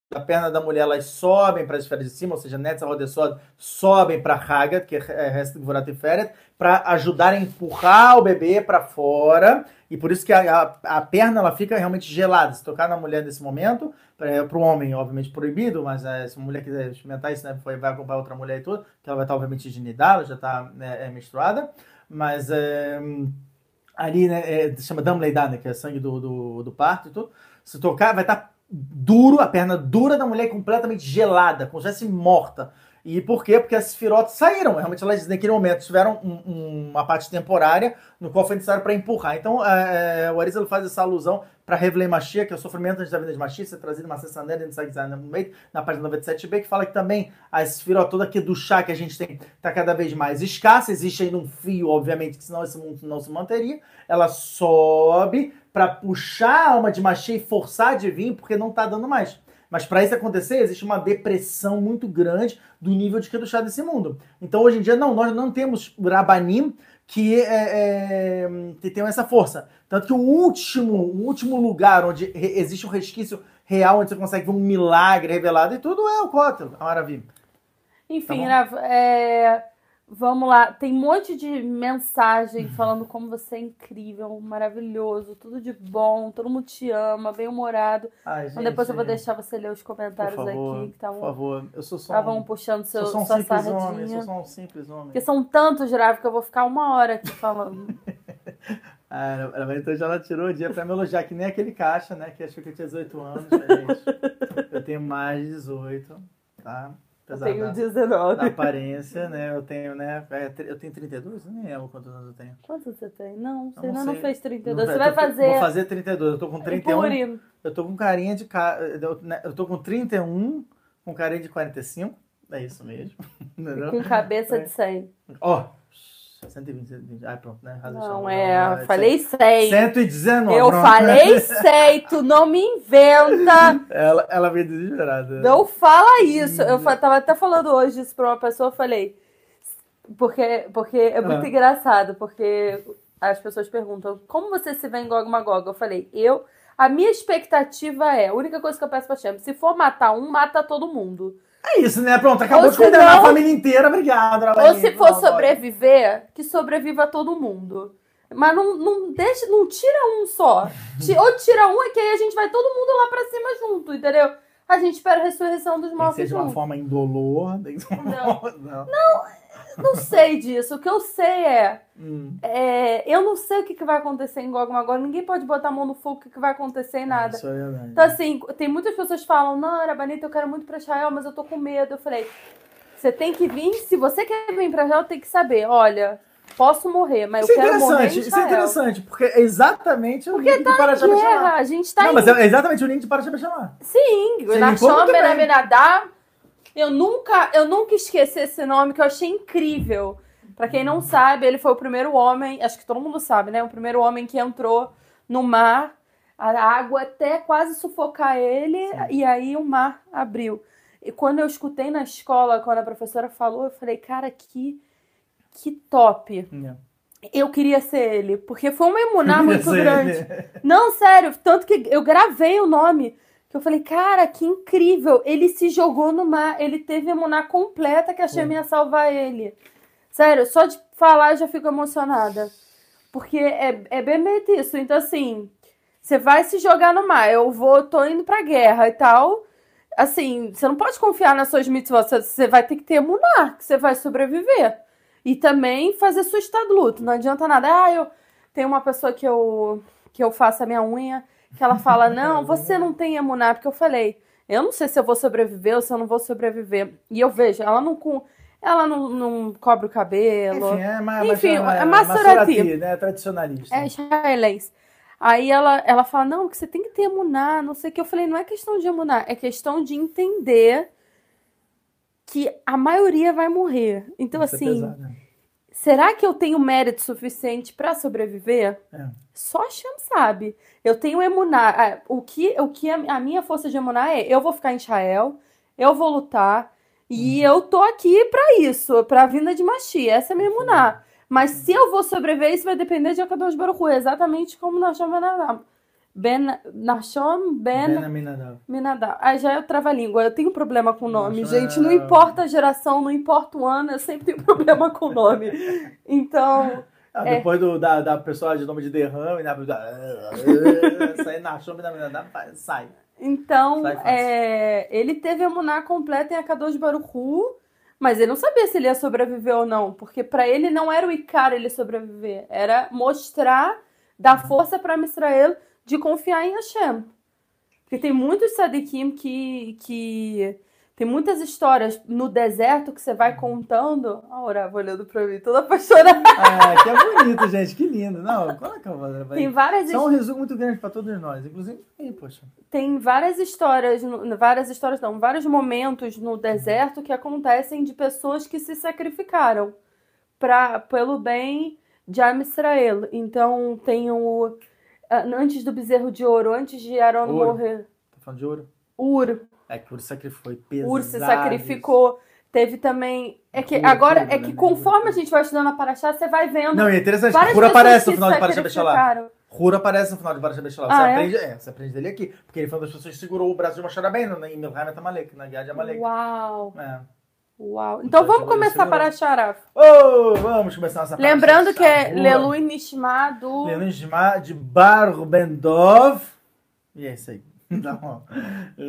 Speaker 1: da perna da mulher, elas sobem para as esferas de cima, ou seja, Netza Rodessod sobem para Hagat, que é resto de Feret, para ajudar a empurrar o bebê para fora, e por isso que a, a, a, perna ela fica realmente gelada. Se tocar na mulher nesse momento, para o homem, obviamente, proibido, mas é, se a mulher quiser experimentar isso, né, vai acompanhar outra mulher e tudo, que ela vai estar, obviamente, de nidar, ela já está né, é, menstruada, mas é, ali, né, é, chama Dam né, que é sangue do, do, do parto e tudo, se tocar, vai estar duro, a perna dura da mulher completamente gelada, como se estivesse morta. E por quê? Porque as firotas saíram. Realmente elas naquele momento tiveram um, um, uma parte temporária no qual foi necessário para empurrar. Então é, é o Arizal faz essa alusão para Revlei Machia, que é o sofrimento antes da vinda de Machia, ser trazido uma Sessané dentro do no meio, na página 97b, que fala que também a esfiró toda aqui do chá que a gente tem está cada vez mais escassa. Existe ainda um fio, obviamente, que senão esse mundo não se manteria. Ela sobe para puxar a alma de Machê e forçar de vir, porque não tá dando mais. Mas para isso acontecer, existe uma depressão muito grande do nível de Kedushá desse mundo. Então, hoje em dia, não, nós não temos Rabanim que é, é, que tenham essa força. Tanto que o último, o último lugar onde existe um resquício real, onde você consegue ver um milagre revelado e tudo, é o Kotel, a maravilha.
Speaker 2: Enfim,
Speaker 1: Tá
Speaker 2: é, vamos lá. Tem um monte de mensagem falando como você é incrível, maravilhoso, tudo de bom, todo mundo te ama, bem-humorado. Então depois eu vou deixar você ler os
Speaker 1: por
Speaker 2: comentários
Speaker 1: favor,
Speaker 2: aqui que
Speaker 1: por
Speaker 2: estavam
Speaker 1: favor. Eu sou só
Speaker 2: estavam
Speaker 1: um,
Speaker 2: puxando seu,
Speaker 1: sou só um
Speaker 2: sua
Speaker 1: simples homem, sou
Speaker 2: sardinha.
Speaker 1: só um simples homem.
Speaker 2: Porque são tantos, Rafa, que eu vou ficar uma hora aqui falando.
Speaker 1: Ah, então já ela tirou o dia pra me elogiar, que nem aquele caixa, né? Que achou que eu tinha 18 anos, gente. Eu tenho mais de 18, tá?
Speaker 2: Eu
Speaker 1: Apesar
Speaker 2: tenho
Speaker 1: da,
Speaker 2: 19.
Speaker 1: da aparência, né? Eu tenho, né? é, Eu tenho 32? Eu nem lembro quantos anos eu tenho.
Speaker 2: Quantos você tem? Não, você
Speaker 1: Eu não
Speaker 2: ainda não fez 32.
Speaker 1: Não,
Speaker 2: você
Speaker 1: eu
Speaker 2: vai
Speaker 1: tô-
Speaker 2: fazer.
Speaker 1: Vou fazer 32. Eu tô com 31.
Speaker 2: Puri.
Speaker 1: Eu tô com carinha de. ca- Eu né, eu tô com 31, com carinha de 45. É isso mesmo. Entendeu?
Speaker 2: Com cabeça de 100.
Speaker 1: Ó, 120, 120. Ai, pronto, né? Razão
Speaker 2: Não,
Speaker 1: chama.
Speaker 2: é.
Speaker 1: Não,
Speaker 2: Falei 100.
Speaker 1: 119.
Speaker 2: Eu
Speaker 1: pronto.
Speaker 2: falei 100. Tu não me inventa.
Speaker 1: Ela, ela veio desesperada.
Speaker 2: Não fala isso. Eu tava até falando hoje isso pra uma pessoa. Eu falei. Porque, porque é muito
Speaker 1: Ah.
Speaker 2: engraçado. Porque as pessoas perguntam: como você se vê em Gog Magog? Eu falei: eu. A minha expectativa é: a única coisa que eu peço pra Shem, se for matar um, mata todo mundo.
Speaker 1: É isso, né? Pronto, acabou
Speaker 2: Ou
Speaker 1: de condenar
Speaker 2: não-
Speaker 1: a família inteira. Obrigado,
Speaker 2: Ou se for
Speaker 1: Não,
Speaker 2: sobreviver, que sobreviva todo mundo. Mas não, não deixa, não tira um só. Ou tira um e que aí a gente vai todo mundo lá pra cima junto, entendeu? A gente espera a ressurreição dos
Speaker 1: Tem que ser
Speaker 2: mortos
Speaker 1: de uma
Speaker 2: junto.
Speaker 1: forma indolor.
Speaker 2: Não.
Speaker 1: forma- não.
Speaker 2: Não sei disso. O que eu sei é,
Speaker 1: Hum.
Speaker 2: é, eu não sei o que, que vai acontecer em Gog Magog. Ninguém pode botar a mão no fogo o que, que vai acontecer em nada.
Speaker 1: Isso é verdade.
Speaker 2: Então, assim, tem muitas pessoas que falam, não, Arabanita, eu quero muito pra Israel, mas eu tô com medo. Eu falei, você tem que vir, se você quer vir pra Israel, tem que saber, olha, posso morrer, mas
Speaker 1: Isso é
Speaker 2: eu quero morrer em
Speaker 1: interessante, isso é interessante, porque é exatamente o
Speaker 2: Porque
Speaker 1: link de Parashá
Speaker 2: Guerra,
Speaker 1: Bechamá.
Speaker 2: a gente tá
Speaker 1: Não,
Speaker 2: em...
Speaker 1: mas é exatamente o link de Parashá Bechamá.
Speaker 2: Sim,
Speaker 1: Você
Speaker 2: na
Speaker 1: limpou muito
Speaker 2: Chama
Speaker 1: bem.
Speaker 2: Benabinadá. Eu nunca, eu nunca esqueci esse nome que eu achei incrível. Pra quem não sabe, ele foi o primeiro homem, acho que todo mundo sabe, né? O primeiro homem que entrou no mar, a água até quase sufocar ele, e aí o mar abriu. E quando eu escutei na escola, quando a professora falou, eu falei, cara, que, que top. Eu queria ser ele, porque foi uma emuná muito grande. Não, sério, tanto que eu gravei o nome. Que eu falei, cara, que incrível. Ele se jogou no mar, ele teve a emuná completa que a Shem ia salvar ele. Sério, só de falar eu já fico emocionada. Porque é, é bem meio isso. Então, assim, você vai se jogar no mar. Eu vou, tô indo pra guerra e tal. Assim, você não pode confiar nas suas mitzvot. Você- vai ter que ter emuná, que você vai sobreviver. E também fazer sua luto. Não adianta nada. Ah, eu tenho uma pessoa que eu, que eu faço a minha unha, que ela fala, não, você não tem emuná. Porque eu falei, eu não sei se eu vou sobreviver ou se eu não vou sobreviver. E eu vejo, ela não, com- ela não, não cobre o cabelo.
Speaker 1: Enfim, é, ma-
Speaker 2: Enfim,
Speaker 1: ma-
Speaker 2: é
Speaker 1: ma-
Speaker 2: Maserati.
Speaker 1: Maserati, né? Tradicionalista.
Speaker 2: É israelense. Aí ela, ela fala, não, que você tem que ter emuná, não sei o que. Eu falei, não é questão de emuná, é questão de entender que a maioria vai morrer. Então,
Speaker 1: Isso é
Speaker 2: assim,
Speaker 1: pesado, né?
Speaker 2: Será que eu tenho mérito suficiente pra sobreviver?
Speaker 1: É.
Speaker 2: Só a Shem sabe. Eu tenho emuná. Ah, O que, o que a, a minha força de emuná é, eu vou ficar em Israel, eu vou lutar, e eu tô aqui pra isso, pra vinda de Machi. Essa é a minha emuná. Mas se eu vou sobreviver, isso vai depender de Akadosh Baruch Hu, exatamente como Ben Adam. Ben, Nashon Ben,
Speaker 1: Ben Aminadab.
Speaker 2: Minadab. Ah, já é trava-língua. Eu tenho problema com o nome,
Speaker 1: Nashon
Speaker 2: gente. Não
Speaker 1: é-
Speaker 2: importa a geração, não importa o ano, eu sempre tenho problema com o nome. Então,
Speaker 1: Ah,
Speaker 2: É.
Speaker 1: Depois do, da, da pessoa de nome de derrame, né? sai na chama da menina, sai.
Speaker 2: Então,
Speaker 1: Sai
Speaker 2: é, ele teve a Muná completa em Akadosh Baruch Hu, mas ele não sabia se ele ia sobreviver ou não, porque pra ele não era o Icar ele sobreviver, era mostrar, dar força pra Israel de confiar em Hashem. Porque tem muitos sadikim que, que tem muitas histórias no deserto que você vai contando. A Orava olhando pra mim, toda apaixonada.
Speaker 1: Ah, que é bonito, gente. Que lindo. Não, eu vou
Speaker 2: Tem várias
Speaker 1: é um resumo muito grande pra todos nós, inclusive aí, poxa.
Speaker 2: tem várias histórias, várias histórias não, vários momentos no deserto que acontecem de pessoas que se sacrificaram para pelo bem de Am Israel. Então tem o antes do bezerro de ouro, antes de Aaron
Speaker 1: Ouro.
Speaker 2: morrer.
Speaker 1: Tá falando de ouro?
Speaker 2: Ur.
Speaker 1: É que o Ur sacrificou. Pesado.
Speaker 2: Ur se sacrificou. Teve também. É que agora,
Speaker 1: tudo,
Speaker 2: é
Speaker 1: né?
Speaker 2: que conforme a gente vai estudando a Paraxá, você vai vendo.
Speaker 1: Não, e é interessante.
Speaker 2: pessoas
Speaker 1: aparece
Speaker 2: que
Speaker 1: no final de Parashat Bechalá. Hur aparece no final de Parashat Bechalá.
Speaker 2: Ah,
Speaker 1: você,
Speaker 2: é?
Speaker 1: aprende, é, você aprende dele aqui. Porque ele foi uma das pessoas que segurou o braço de Moshe Rabbeinu né, em Milhamet Amalek, na guerra de Amalek.
Speaker 2: Uau,
Speaker 1: É.
Speaker 2: uau. Então vamos começar para Sharaf.
Speaker 1: Oh, vamos começar nossa
Speaker 2: Lembrando que é Lelu Nishma do.
Speaker 1: Leilun Shema de Bar Rubendov. E é isso aí. Tá bom.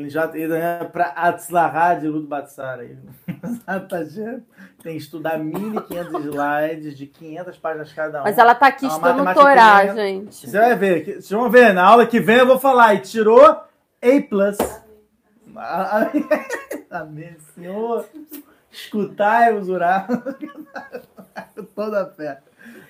Speaker 1: Já né, pra Atzlahá de Lud Batsar aí. Tá gente? Tem que estudar 1.500 slides de 500 páginas cada um.
Speaker 2: Mas ela tá aqui
Speaker 1: É
Speaker 2: estudando Torá, gente.
Speaker 1: Você vai ver. Vocês vão ver. Na aula que vem eu vou falar. E tirou A+. Amém, Senhor. Escutai os urá. Com toda a fé.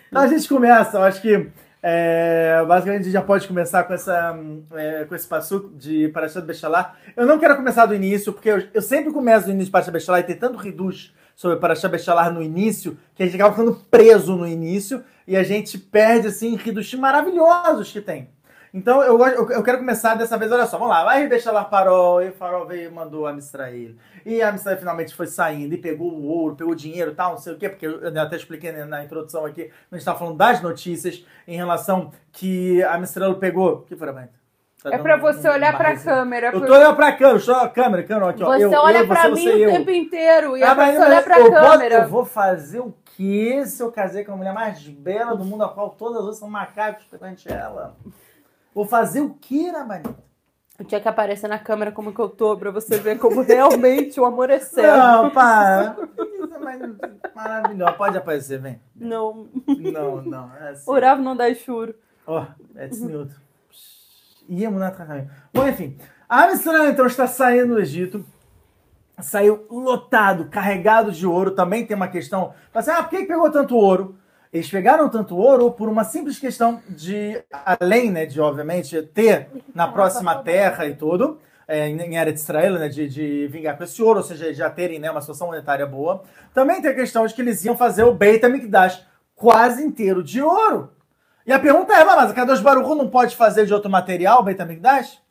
Speaker 1: Então a gente começa. Eu acho que é, basicamente a gente já pode começar com, essa, é, com esse passo de Parashat Bechalá. Eu não quero começar do início, porque eu, eu sempre começo do início de Parashat Bechalá e tem tanto reduz sobre Parashat Bechalá no início, que a gente acaba ficando preso no início e a gente perde, assim, redutos maravilhosos que tem. Então, eu, eu, eu quero começar dessa vez, olha só, vamos lá. Vai Bechalá parou, e o farol veio e mandou a Mistrael. E a Mistrael finalmente foi saindo e pegou o ouro, pegou o dinheiro e tal, não sei o quê, porque eu até expliquei na- na introdução aqui, a gente estava falando das notícias em relação que a Mistrael pegou. O que foi, Bento? Tá
Speaker 2: É pra você
Speaker 1: um
Speaker 2: olhar pra câmera.
Speaker 1: Eu
Speaker 2: porque
Speaker 1: tô olhando pra câmera, estou câmera, câmera, aqui, ó.
Speaker 2: Você
Speaker 1: eu,
Speaker 2: olha
Speaker 1: eu,
Speaker 2: pra
Speaker 1: você,
Speaker 2: mim
Speaker 1: você,
Speaker 2: o tempo inteiro e
Speaker 1: Ah,
Speaker 2: é
Speaker 1: mas
Speaker 2: você olhar pra
Speaker 1: eu,
Speaker 2: câmera.
Speaker 1: Vou, eu vou fazer o quê se eu casei com a mulher mais bela do mundo, a qual todas as outras são macacos perante ela? Vou fazer o quê, Rabanita?
Speaker 2: Eu tinha que aparecer na câmera como que eu tô, pra você ver como realmente o amor é sério.
Speaker 1: Não, mais maravilhoso. Pode aparecer, vem.
Speaker 2: Não.
Speaker 1: Não, não. É assim.
Speaker 2: Orava não dá churo.
Speaker 1: Ó, é desnudo. Ia mudar tratamento. Bom, enfim. A Amsterdã, então, está saindo do Egito. Saiu lotado, carregado de ouro. Também tem uma questão. Assim, ah, por que que pegou tanto ouro? Eles pegaram tanto ouro por uma simples questão de, além, né, de, obviamente, ter na próxima terra e tudo, é, em Eretz Israel, né, de, de vingar com esse ouro, ou seja, já terem né, uma situação monetária boa. Também tem a questão de que eles iam fazer o Beit HaMikdash quase inteiro de ouro. E a pergunta é, mas a Kadosh Baruch não pode fazer de outro material o Beit HaMikdash?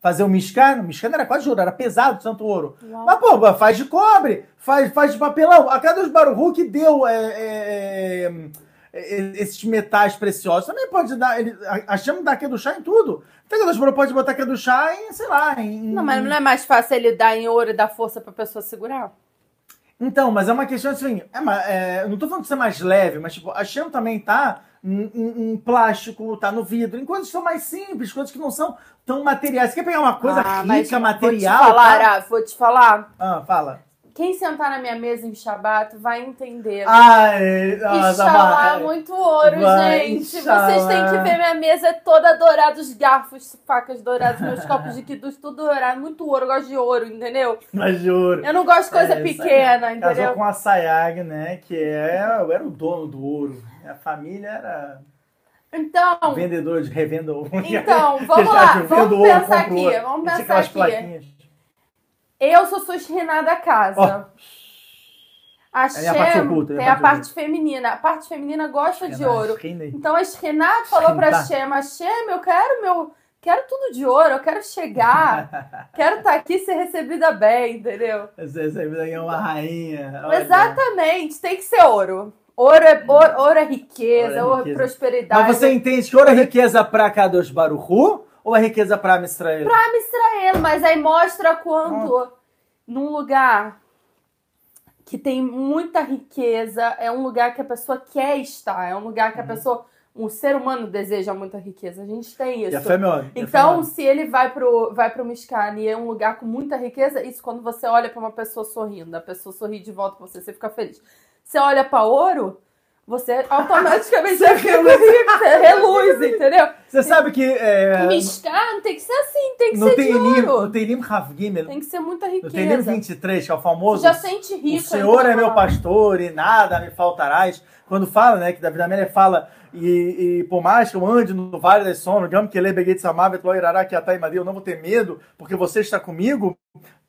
Speaker 1: Fazer o Mishkan? O Mishkan era quase de ouro, era pesado, tanto ouro.
Speaker 2: Uau.
Speaker 1: Mas, pô, faz de cobre, faz, faz de papelão. A Kadosh Baruch Hu que deu é, é, é, esses metais preciosos também pode dar. Ele, a, chama dá Kedushá em tudo. Então a Kadosh Baruch Hu pode botar Kedushá em, sei lá, em...
Speaker 2: Não, mas não é mais fácil ele dar em ouro e dar força pra pessoa segurar?
Speaker 1: Então, mas é uma questão assim. É, é, eu não tô falando de ser mais leve, mas tipo, a Shem também tá em, em- plástico, tá no vidro, em coisas que são mais simples, coisas que não são tão materiais. Você quer pegar uma coisa
Speaker 2: Ah,
Speaker 1: rica, material?
Speaker 2: Vou te falar,
Speaker 1: tá?
Speaker 2: Vou te falar.
Speaker 1: Ah, fala.
Speaker 2: Quem sentar na minha mesa em Shabat vai entender.
Speaker 1: Ai, nossa,
Speaker 2: Inxalá,
Speaker 1: vai.
Speaker 2: muito ouro,
Speaker 1: Vai,
Speaker 2: gente. Vocês
Speaker 1: inxalá.
Speaker 2: têm que ver minha mesa é toda dourada, os garfos, facas douradas, meus copos de quidus, tudo dourado. Muito ouro, eu gosto de ouro, entendeu?
Speaker 1: Mas juro.
Speaker 2: Eu não gosto de coisa
Speaker 1: É,
Speaker 2: pequena,
Speaker 1: Casou
Speaker 2: entendeu?
Speaker 1: com a Sayag, né? Que é, eu era o dono do ouro. A família era
Speaker 2: Então,
Speaker 1: vendedor de revenda ouro.
Speaker 2: então, vamos lá,
Speaker 1: de
Speaker 2: vamos
Speaker 1: ouro,
Speaker 2: pensar
Speaker 1: compra
Speaker 2: aqui,
Speaker 1: ouro.
Speaker 2: vamos pensar aqui.
Speaker 1: plaquinhas.
Speaker 2: Eu sou esquina da casa. A
Speaker 1: É a parte
Speaker 2: Shem
Speaker 1: oculta, é a
Speaker 2: tem a
Speaker 1: parte
Speaker 2: parte feminina. A parte feminina gosta de ouro. Então a Shekhinah falou pra
Speaker 1: Shekhinah.
Speaker 2: Shem, a Shem, eu quero meu... Quero tudo de ouro, eu quero chegar, quero estar aqui e ser recebida bem, entendeu?
Speaker 1: Você você é uma rainha. Olha.
Speaker 2: Exatamente, tem que ser ouro. Ouro é, ouro, ouro é riqueza,
Speaker 1: Ouro é
Speaker 2: ouro é
Speaker 1: riqueza.
Speaker 2: prosperidade.
Speaker 1: Mas você entende que ouro é riqueza pra Kadosh Baruchu ou é riqueza pra Mistrael?
Speaker 2: Pra Israel, mas aí mostra quanto num lugar que tem muita riqueza, é um lugar que a pessoa quer estar, é um lugar que a pessoa, um ser humano deseja muita riqueza. A gente tem
Speaker 1: E a
Speaker 2: isso.
Speaker 1: fé, meu homem, e a fé,
Speaker 2: Então,
Speaker 1: meu
Speaker 2: se ele vai pro, vai pro Mishkan e é um lugar com muita riqueza, isso quando você olha pra uma pessoa sorrindo, a pessoa sorri de volta pra você, você fica feliz. Você olha pra ouro, você automaticamente
Speaker 1: Você
Speaker 2: rico, você reluz, entendeu?
Speaker 1: Você sabe que é,
Speaker 2: Mishkan tem que ser assim, tem que
Speaker 1: no
Speaker 2: ser de
Speaker 1: Teilim,
Speaker 2: ouro.
Speaker 1: no Teilim Rav Gimel,
Speaker 2: Tem que ser muita
Speaker 1: no Teilim
Speaker 2: riqueza.
Speaker 1: 23, que é o famoso
Speaker 2: já sente
Speaker 1: O
Speaker 2: rico.
Speaker 1: Senhor
Speaker 2: então,
Speaker 1: é meu pastor e nada me faltarás. Quando fala, né, que Davi Amélia fala, e, e por mais que eu ande no vale das sombras, Gam que beguei samavet lo irará que atai eu não vou ter medo, porque você está comigo.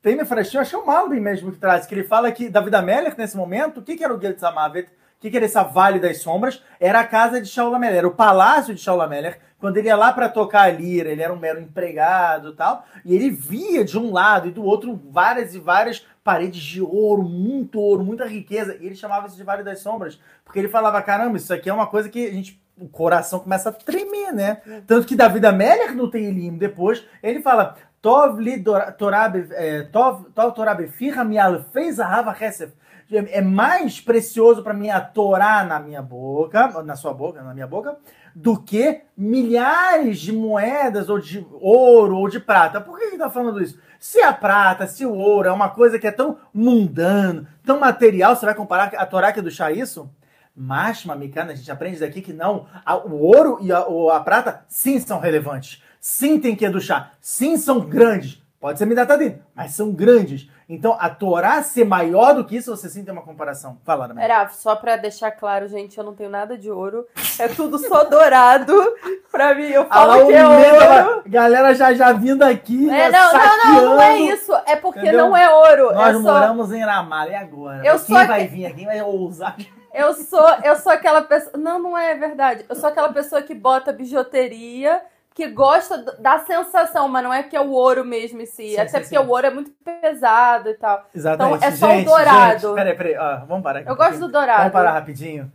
Speaker 1: Tem me frestinho, acho que é o Malbim mesmo que traz, que ele fala que Davi Amélia, nesse momento, o que, que era o Gel Samavet? O que, que era essa Vale das Sombras? Era a casa de Shaul HaMelech, era o palácio de Shaul HaMelech. Quando ele ia lá para tocar a lira, ele era um mero empregado e tal, e ele via de um lado e do outro várias e várias paredes de ouro, muito ouro, muita riqueza, e ele chamava isso de Vale das Sombras, porque ele falava, caramba, isso aqui é uma coisa que a gente o coração começa a tremer, né? Tanto que Davi Amélia, no Teilim, depois, ele fala, Tov li torabe, é, tov, tov torabe firra mial fez a rava chesef. É mais precioso para mim a Torá na minha boca, na sua boca, na minha boca, do que milhares de moedas ou de ouro ou de prata. Por que ele tá falando isso? Se a prata, se o ouro é uma coisa que é tão mundano, tão material, você vai comparar a Torá que é do chá isso? Mas, Mamicana, a gente aprende daqui que não. a- o ouro e a, a prata, sim, são relevantes. Sim, tem que educhar. Sim, são grandes. Pode ser Midatadin, mas são grandes. Então, a Torá ser maior do que isso, você sim tem uma comparação. Fala, Ana Maria.
Speaker 2: Era, só pra deixar claro, gente, eu não tenho nada de ouro. É tudo só dourado. Pra mim, eu falo
Speaker 1: o
Speaker 2: que é ouro.
Speaker 1: galera já, já vindo aqui.
Speaker 2: É, não, não, não, não é
Speaker 1: saqueando.
Speaker 2: isso. É porque
Speaker 1: Entendeu?
Speaker 2: não é ouro.
Speaker 1: Nós
Speaker 2: é só,
Speaker 1: moramos em Ramalho, e agora?
Speaker 2: Eu
Speaker 1: quem
Speaker 2: sou
Speaker 1: vai vir? Quem vai ousar?
Speaker 2: eu sou, eu sou aquela pessoa. Não, não é verdade. Eu sou aquela pessoa que bota bijuteria, que gosta da sensação, mas não é que é o ouro mesmo em si.
Speaker 1: Sim,
Speaker 2: Até
Speaker 1: sim,
Speaker 2: porque
Speaker 1: sim.
Speaker 2: o ouro é muito pesado e tal.
Speaker 1: Exatamente.
Speaker 2: Então, é só o dourado.
Speaker 1: Gente, peraí, peraí. ó, vamos parar aqui.
Speaker 2: Eu gosto do dourado.
Speaker 1: Vamos parar rapidinho.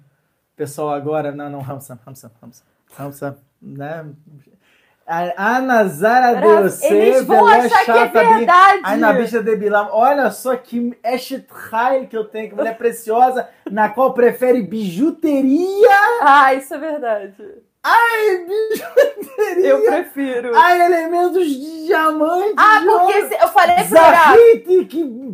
Speaker 1: Pessoal, agora. Não, não, Ramsa, Ramsa, Ramsa. Ramsa, né? A a Nazara. Deus,
Speaker 2: Eles vão achar que é verdade.
Speaker 1: Ai, na bicha de Bilam. Olha só que Hail que eu tenho, que mulher preciosa, na qual prefere bijuteria.
Speaker 2: Ah, isso é verdade.
Speaker 1: Ai, bijuteria.
Speaker 2: Eu prefiro.
Speaker 1: Ai, elementos de diamante.
Speaker 2: Ah, porque se- eu falei pro.
Speaker 1: Zahite, que que eu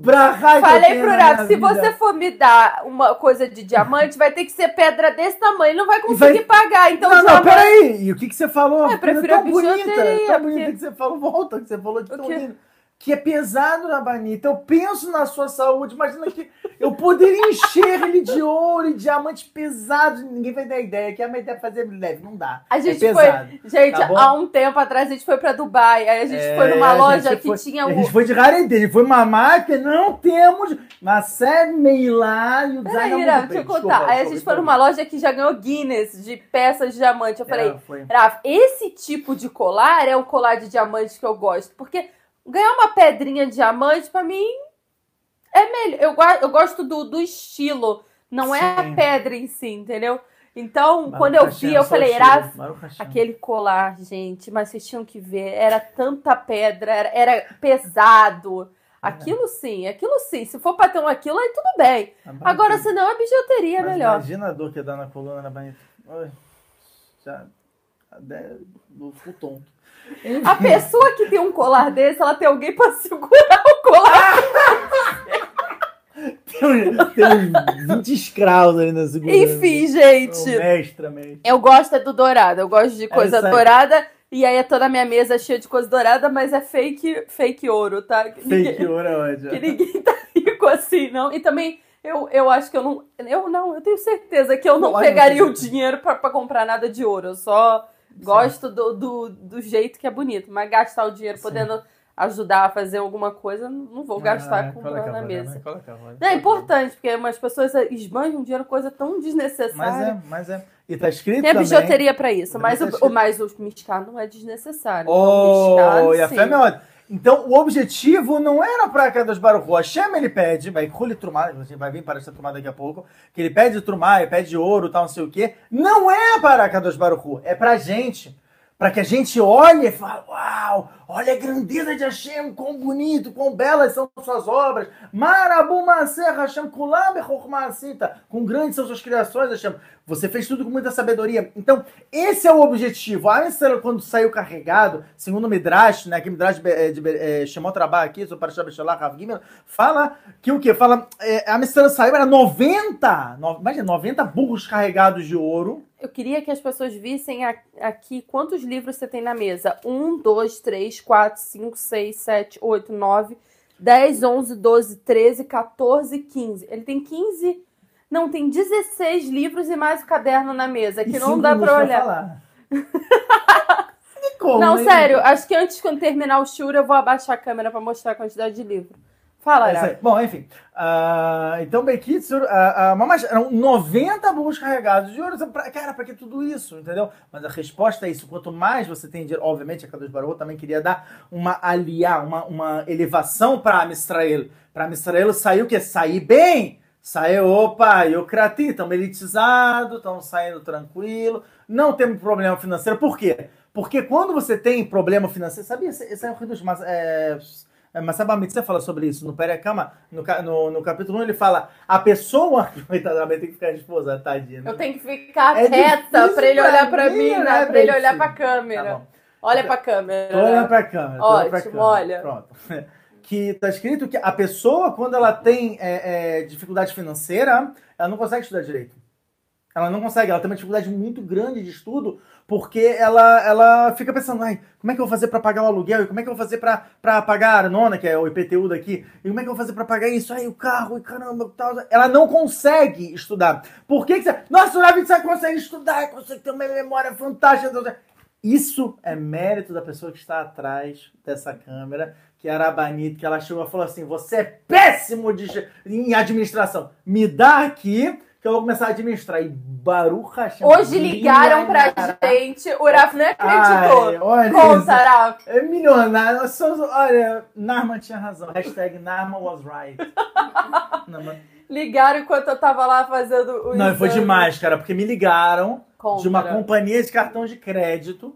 Speaker 2: Falei
Speaker 1: tenho
Speaker 2: pro
Speaker 1: na
Speaker 2: Rafa, se
Speaker 1: vida.
Speaker 2: você for me dar uma coisa de diamante, vai ter que ser pedra desse tamanho, não vai conseguir pagar. Então,
Speaker 1: não, não,
Speaker 2: diamante-
Speaker 1: peraí. E o que, que você falou?
Speaker 2: Ah, eu prefiro a
Speaker 1: bonita,
Speaker 2: bijuteria,
Speaker 1: tão bonita
Speaker 2: porque-
Speaker 1: que você falou. Volta, que você falou de tão lindo. Que é pesado, Rabanita. Eu penso na sua saúde. Imagina que eu poderia encher ele de ouro e diamantes pesados. Ninguém vai dar ideia. Que é uma ideia de fazer leve. Não dá.
Speaker 2: A gente
Speaker 1: é
Speaker 2: foi,
Speaker 1: pesado.
Speaker 2: gente,
Speaker 1: Tá
Speaker 2: há um tempo atrás a gente foi pra Dubai, aí a gente
Speaker 1: É,
Speaker 2: foi numa
Speaker 1: a
Speaker 2: loja que
Speaker 1: foi-
Speaker 2: tinha
Speaker 1: A gente foi de. A gente foi numa marca. Não temos. Mas sério, meio lá. E o design
Speaker 2: Peraí,
Speaker 1: é
Speaker 2: Rafa,
Speaker 1: muito
Speaker 2: deixa eu contar.
Speaker 1: Desculpa,
Speaker 2: aí a gente foi numa loja que já ganhou Guinness de peças de diamante. Eu falei,
Speaker 1: É.
Speaker 2: Rafa, esse tipo de colar é o colar de diamante que eu gosto. Porque ganhar uma pedrinha de diamante, pra mim, é melhor. Eu, eu gosto do, do estilo, não é a
Speaker 1: Sim.
Speaker 2: pedra em si, entendeu? Então,
Speaker 1: Baruch
Speaker 2: quando eu vi, eu falei,
Speaker 1: Hashem.
Speaker 2: aquele colar, gente, mas vocês tinham que ver, era tanta pedra, era, era pesado. Aquilo sim, aquilo sim. Se for pra ter um aquilo, aí tudo bem. Agora, se não, a bijuteria é melhor.
Speaker 1: Imagina a dor que dá na coluna na banheira. Já. fico tonto.
Speaker 2: A pessoa que tem um colar desse, ela tem alguém pra segurar o colar.
Speaker 1: Tem, tem uns 20 escravos ali na segurança.
Speaker 2: Enfim, gente.
Speaker 1: mestre, mestre.
Speaker 2: Eu gosto é do dourado. Eu gosto de coisa
Speaker 1: isso aí.
Speaker 2: dourada. E aí é toda a minha mesa cheia de coisa dourada, mas é fake, fake ouro, tá? Que
Speaker 1: Fake
Speaker 2: ninguém,
Speaker 1: ouro é ódio.
Speaker 2: que ninguém tá rico assim, não. E também, eu, eu acho que eu não. Eu não, eu tenho certeza que eu não
Speaker 1: Olha,
Speaker 2: pegaria o dinheiro pra comprar nada de ouro. Eu só gosto do, do, do jeito que é bonito. Mas gastar o dinheiro
Speaker 1: Sim.
Speaker 2: podendo ajudar a fazer alguma coisa, não vou gastar
Speaker 1: Ah,
Speaker 2: comprando na mesa.
Speaker 1: né? Coloca
Speaker 2: é importante, porque umas pessoas esbanjam dinheiro coisa tão
Speaker 1: Mas
Speaker 2: desnecessária.
Speaker 1: é, mas é. E tá escrito
Speaker 2: Tem a bijuteria pra isso, mas
Speaker 1: tá
Speaker 2: o, mas o não é desnecessário.
Speaker 1: Oh,
Speaker 2: o
Speaker 1: e a fé é. Então, o objetivo não era para cada dos Baruch. Hashem, ele pede, vai Ruli Trumá, a vai vir para essa Trumá daqui a pouco, que ele pede Trumá, ele pede ouro, tal, não sei o quê. Não é para dos Baruch, é pra gente. Para que a gente olhe e fale, uau, olha a grandeza de Hashem, quão bonito, quão belas são suas obras. Marabu Maser Hashem Kulam Bechormasita. Com grandes são suas criações, Hashem. Você fez tudo com muita sabedoria. Então, esse é o objetivo. A Amistela, quando saiu carregado, segundo o Midrash, né, que Midrash de eh, Rabá aqui, sobre Parashat Beshalach, Rav Gimel, fala que o quê? Fala, eh, a Amistela saiu, era 90, no, imagina, 90 burros carregados de ouro.
Speaker 2: Eu queria que as pessoas vissem aqui quantos livros você tem na mesa. Um, dois, três, quatro, cinco, seis, sete, oito, nove, dez, onze, doze, treze, 14, 15. Ele tem 15. Não, tem 16 livros e mais o caderno na mesa, que
Speaker 1: E
Speaker 2: não dá pra olhar.
Speaker 1: falar. Como,
Speaker 2: Não,
Speaker 1: né?
Speaker 2: sério, acho que antes quando terminar o Shura eu vou abaixar a câmera pra mostrar a quantidade de livro. Fala,
Speaker 1: É isso aí.
Speaker 2: Ara.
Speaker 1: Bom, enfim. Ah, então, Bekitsur, uh, mas eram 90 burros carregados de ouro. Cara, pra que tudo isso? Entendeu? Mas a resposta é isso. Quanto mais você tem dinheiro, obviamente, a Kadosh Baruch também queria dar uma aliá, uma, uma elevação para Amistrael. Para Amistrael sair o quê? Sair bem. Sair, opa, Yokrati, estamos elitizados, estamos saindo tranquilo, não temos problema financeiro. Por quê? Porque quando você tem problema financeiro, sabia? Esse é o Hidush, mas é, é, mas sabe, você fala sobre isso no Perekama, no, no, no capítulo 1, ele fala: a pessoa, coitadamente, tem que ficar esposa, tadinha. né?
Speaker 2: Eu tenho que ficar
Speaker 1: É
Speaker 2: reta pra ele
Speaker 1: pra
Speaker 2: olhar pra
Speaker 1: mim,
Speaker 2: mim,
Speaker 1: né,
Speaker 2: né? Pra ele olhar pra
Speaker 1: Tá
Speaker 2: câmera.
Speaker 1: bom.
Speaker 2: Olha pra câmera.
Speaker 1: Tô olhando pra câmera. olhando pra
Speaker 2: Ótimo,
Speaker 1: câmera.
Speaker 2: olha.
Speaker 1: Pronto. Que tá escrito que a pessoa, quando ela tem é, é, dificuldade financeira, ela não consegue estudar direito. Ela não consegue, ela tem uma dificuldade muito grande de estudo, porque ela, ela fica pensando, ai, como é que eu vou fazer para pagar o aluguel? E como é que eu vou fazer para pagar a Arnona, que é o IPTU daqui? E como é que eu vou fazer para pagar isso? Aí o carro, e caramba, tal. Ela não consegue estudar. Por que, que você. Nossa, o você consegue estudar, consegue ter uma memória fantástica. Isso é mérito da pessoa que está atrás dessa câmera, que era a Banito, que ela chegou e falou assim: você é péssimo de, em administração. Me dá aqui que eu vou começar a administrar. E Baruch Hashem.
Speaker 2: Hoje ligaram pra gente, o Raf nem acreditou.
Speaker 1: Ai, olha
Speaker 2: Conta,
Speaker 1: isso.
Speaker 2: Raf.
Speaker 1: É milionário. Olha, Narman tinha razão. Hashtag Narman was right. Não, mas-
Speaker 2: Ligaram enquanto eu tava lá fazendo o
Speaker 1: não, foi
Speaker 2: exame.
Speaker 1: demais, cara, porque me ligaram
Speaker 2: Contra.
Speaker 1: de uma companhia de cartão de crédito.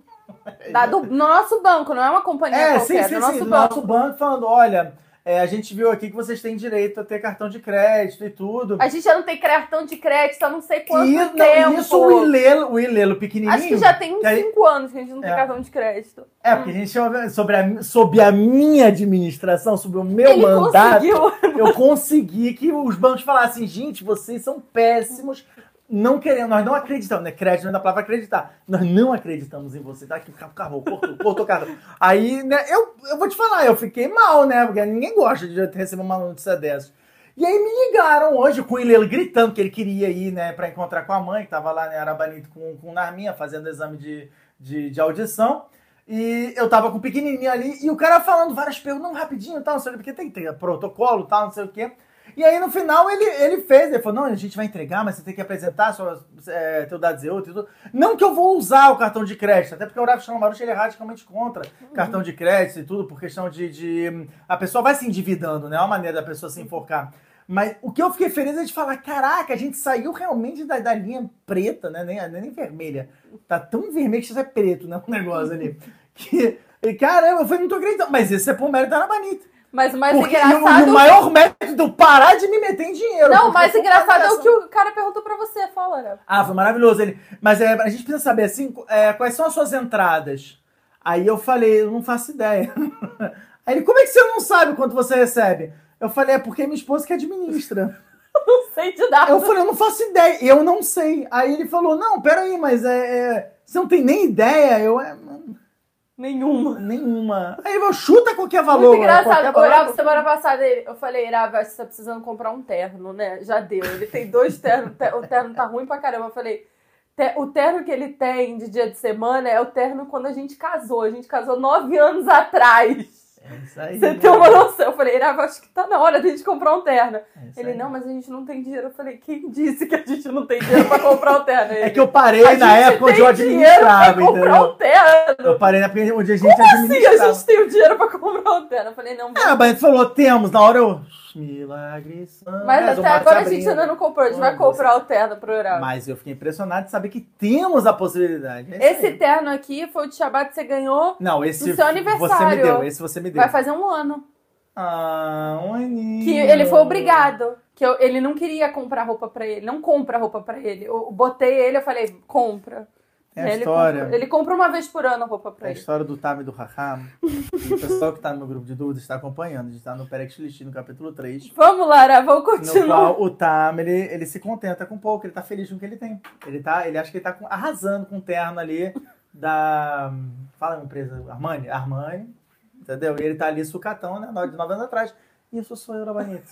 Speaker 2: Da- do nosso banco, não é uma companhia
Speaker 1: É,
Speaker 2: qualquer,
Speaker 1: sim, sim,
Speaker 2: do nosso
Speaker 1: sim. do
Speaker 2: banco.
Speaker 1: Nosso banco falando, olha, é, a gente viu aqui que vocês têm direito a ter cartão de crédito e tudo.
Speaker 2: A gente já não tem cartão de crédito há não sei quanto
Speaker 1: E não,
Speaker 2: tempo.
Speaker 1: isso o Ilelo, o Ilelo pequenininho.
Speaker 2: Acho que já tem uns
Speaker 1: que aí-
Speaker 2: 5 anos que a gente não tem
Speaker 1: É.
Speaker 2: cartão de crédito.
Speaker 1: É, porque a gente sobre a, sobre a minha administração, sobre o meu
Speaker 2: Ele
Speaker 1: mandato,
Speaker 2: conseguiu.
Speaker 1: eu consegui que os bancos falassem, gente, vocês são péssimos, não queremos, nós não acreditamos, né? Crédito não é da palavra acreditar. Nós não acreditamos em você, tá? Aqui, carro, cortou, cortou carro. Aí, né, eu, eu vou te falar, eu fiquei mal, né? Porque ninguém gosta de receber uma notícia dessas. E aí me ligaram hoje com o Ilelo gritando que ele queria ir, né, pra encontrar com a mãe, que tava lá em Arabanito com, com Narminha, fazendo exame de, de, de audição. E eu tava com o pequenininho ali, e o cara falando várias perguntas, não, rapidinho, tal, não sei o quê, porque tem ter protocolo, tal, não sei o quê. E aí no final ele, ele fez, ele falou, não, a gente vai entregar, mas você tem que apresentar sua, é, teu dado zero e tudo. Não que eu vou usar o cartão de crédito, até porque o Rafa Shalamarush ele é radicalmente contra cartão de crédito e tudo, por questão de, de... A pessoa vai se endividando, né? É uma maneira da pessoa se enforcar. Mas o que eu fiquei feliz é de falar, caraca, a gente saiu realmente da, da linha preta, né? Nem, nem vermelha. Tá tão vermelho que isso é preto, né? O negócio ali. Que, caramba, eu falei, não tô acreditando. Mas esse é por mérito da Arabanita.
Speaker 2: Mas o mais
Speaker 1: Porque
Speaker 2: engraçado.
Speaker 1: o, o maior mérito do parar de me meter em dinheiro.
Speaker 2: Não, o mais engraçado é o que o cara perguntou pra você. Fala, Raf.
Speaker 1: Ah, foi maravilhoso. Ele, mas é, a gente precisa saber, assim, é, quais são as suas entradas. Aí eu falei, eu não faço ideia. Aí ele, como é que você não sabe quanto você recebe? Eu falei, é porque minha esposa que administra.
Speaker 2: Não sei de nada.
Speaker 1: Eu falei, eu não faço ideia, eu não sei. Aí ele falou, não, peraí, mas é, é, você não tem nem ideia? Eu, é, mano,
Speaker 2: Nenhuma.
Speaker 1: nenhuma. Aí eu chuta qualquer valor.
Speaker 2: Muito engraçado.
Speaker 1: qualquer
Speaker 2: O
Speaker 1: valor.
Speaker 2: Rafa, semana passada, ele- eu falei, Rafa, você tá precisando comprar um terno, né? Já deu. Ele tem dois ternos, o ter- o terno tá ruim pra caramba. Eu falei, "Te- o terno que ele tem de dia de semana é o terno quando a gente casou. A gente casou nove anos atrás.
Speaker 1: É isso aí.
Speaker 2: Você tem uma noção? Eu falei, Rafa, acho que tá na hora de a gente comprar um terno.
Speaker 1: É
Speaker 2: Ele,
Speaker 1: aí.
Speaker 2: não, mas a gente não tem dinheiro. Eu falei, quem disse que a gente não tem dinheiro pra comprar um terno?
Speaker 1: É que eu parei
Speaker 2: A
Speaker 1: na época onde eu administrava,
Speaker 2: comprar
Speaker 1: entendeu?
Speaker 2: um terno.
Speaker 1: Eu parei na época onde a gente
Speaker 2: a
Speaker 1: administrava.
Speaker 2: gente tem o dinheiro pra comprar um terno. Eu falei, não,
Speaker 1: Ah, mas falou, temos. Na hora eu. Milagres. são-
Speaker 2: Mas
Speaker 1: do
Speaker 2: até agora a gente ainda não comprou. A gente vai comprar o terno pro Urano.
Speaker 1: Mas eu fiquei impressionado de saber que temos a possibilidade. É
Speaker 2: Esse
Speaker 1: aí.
Speaker 2: terno aqui foi o de Shabbat que você ganhou.
Speaker 1: Não, esse
Speaker 2: do seu
Speaker 1: você
Speaker 2: aniversário.
Speaker 1: me deu. Esse você me deu.
Speaker 2: Vai fazer um ano.
Speaker 1: Ah, um aninho.
Speaker 2: Que ele foi obrigado. Que eu- ele não queria comprar roupa pra ele. Não compra roupa pra ele. Eu botei ele, eu falei, compra.
Speaker 1: É a
Speaker 2: ele,
Speaker 1: história.
Speaker 2: compra, ele compra uma vez por ano roupa pra
Speaker 1: É a
Speaker 2: ele.
Speaker 1: história do Tam e do Raham. O pessoal que está no meu grupo de dúvidas está acompanhando. A gente está no Perex Listin, no capítulo 3.
Speaker 2: Vamos, Lara, vamos
Speaker 1: No
Speaker 2: continuar.
Speaker 1: qual o Tam, ele, ele se contenta com pouco, ele tá feliz com o que ele tem. Ele, tá, ele acha que ele tá arrasando com o terno ali da. Fala uma empresa, Armani? Armani, entendeu? E ele tá ali sucatão, né? De nove anos atrás. Isso sou eu, Rabanito.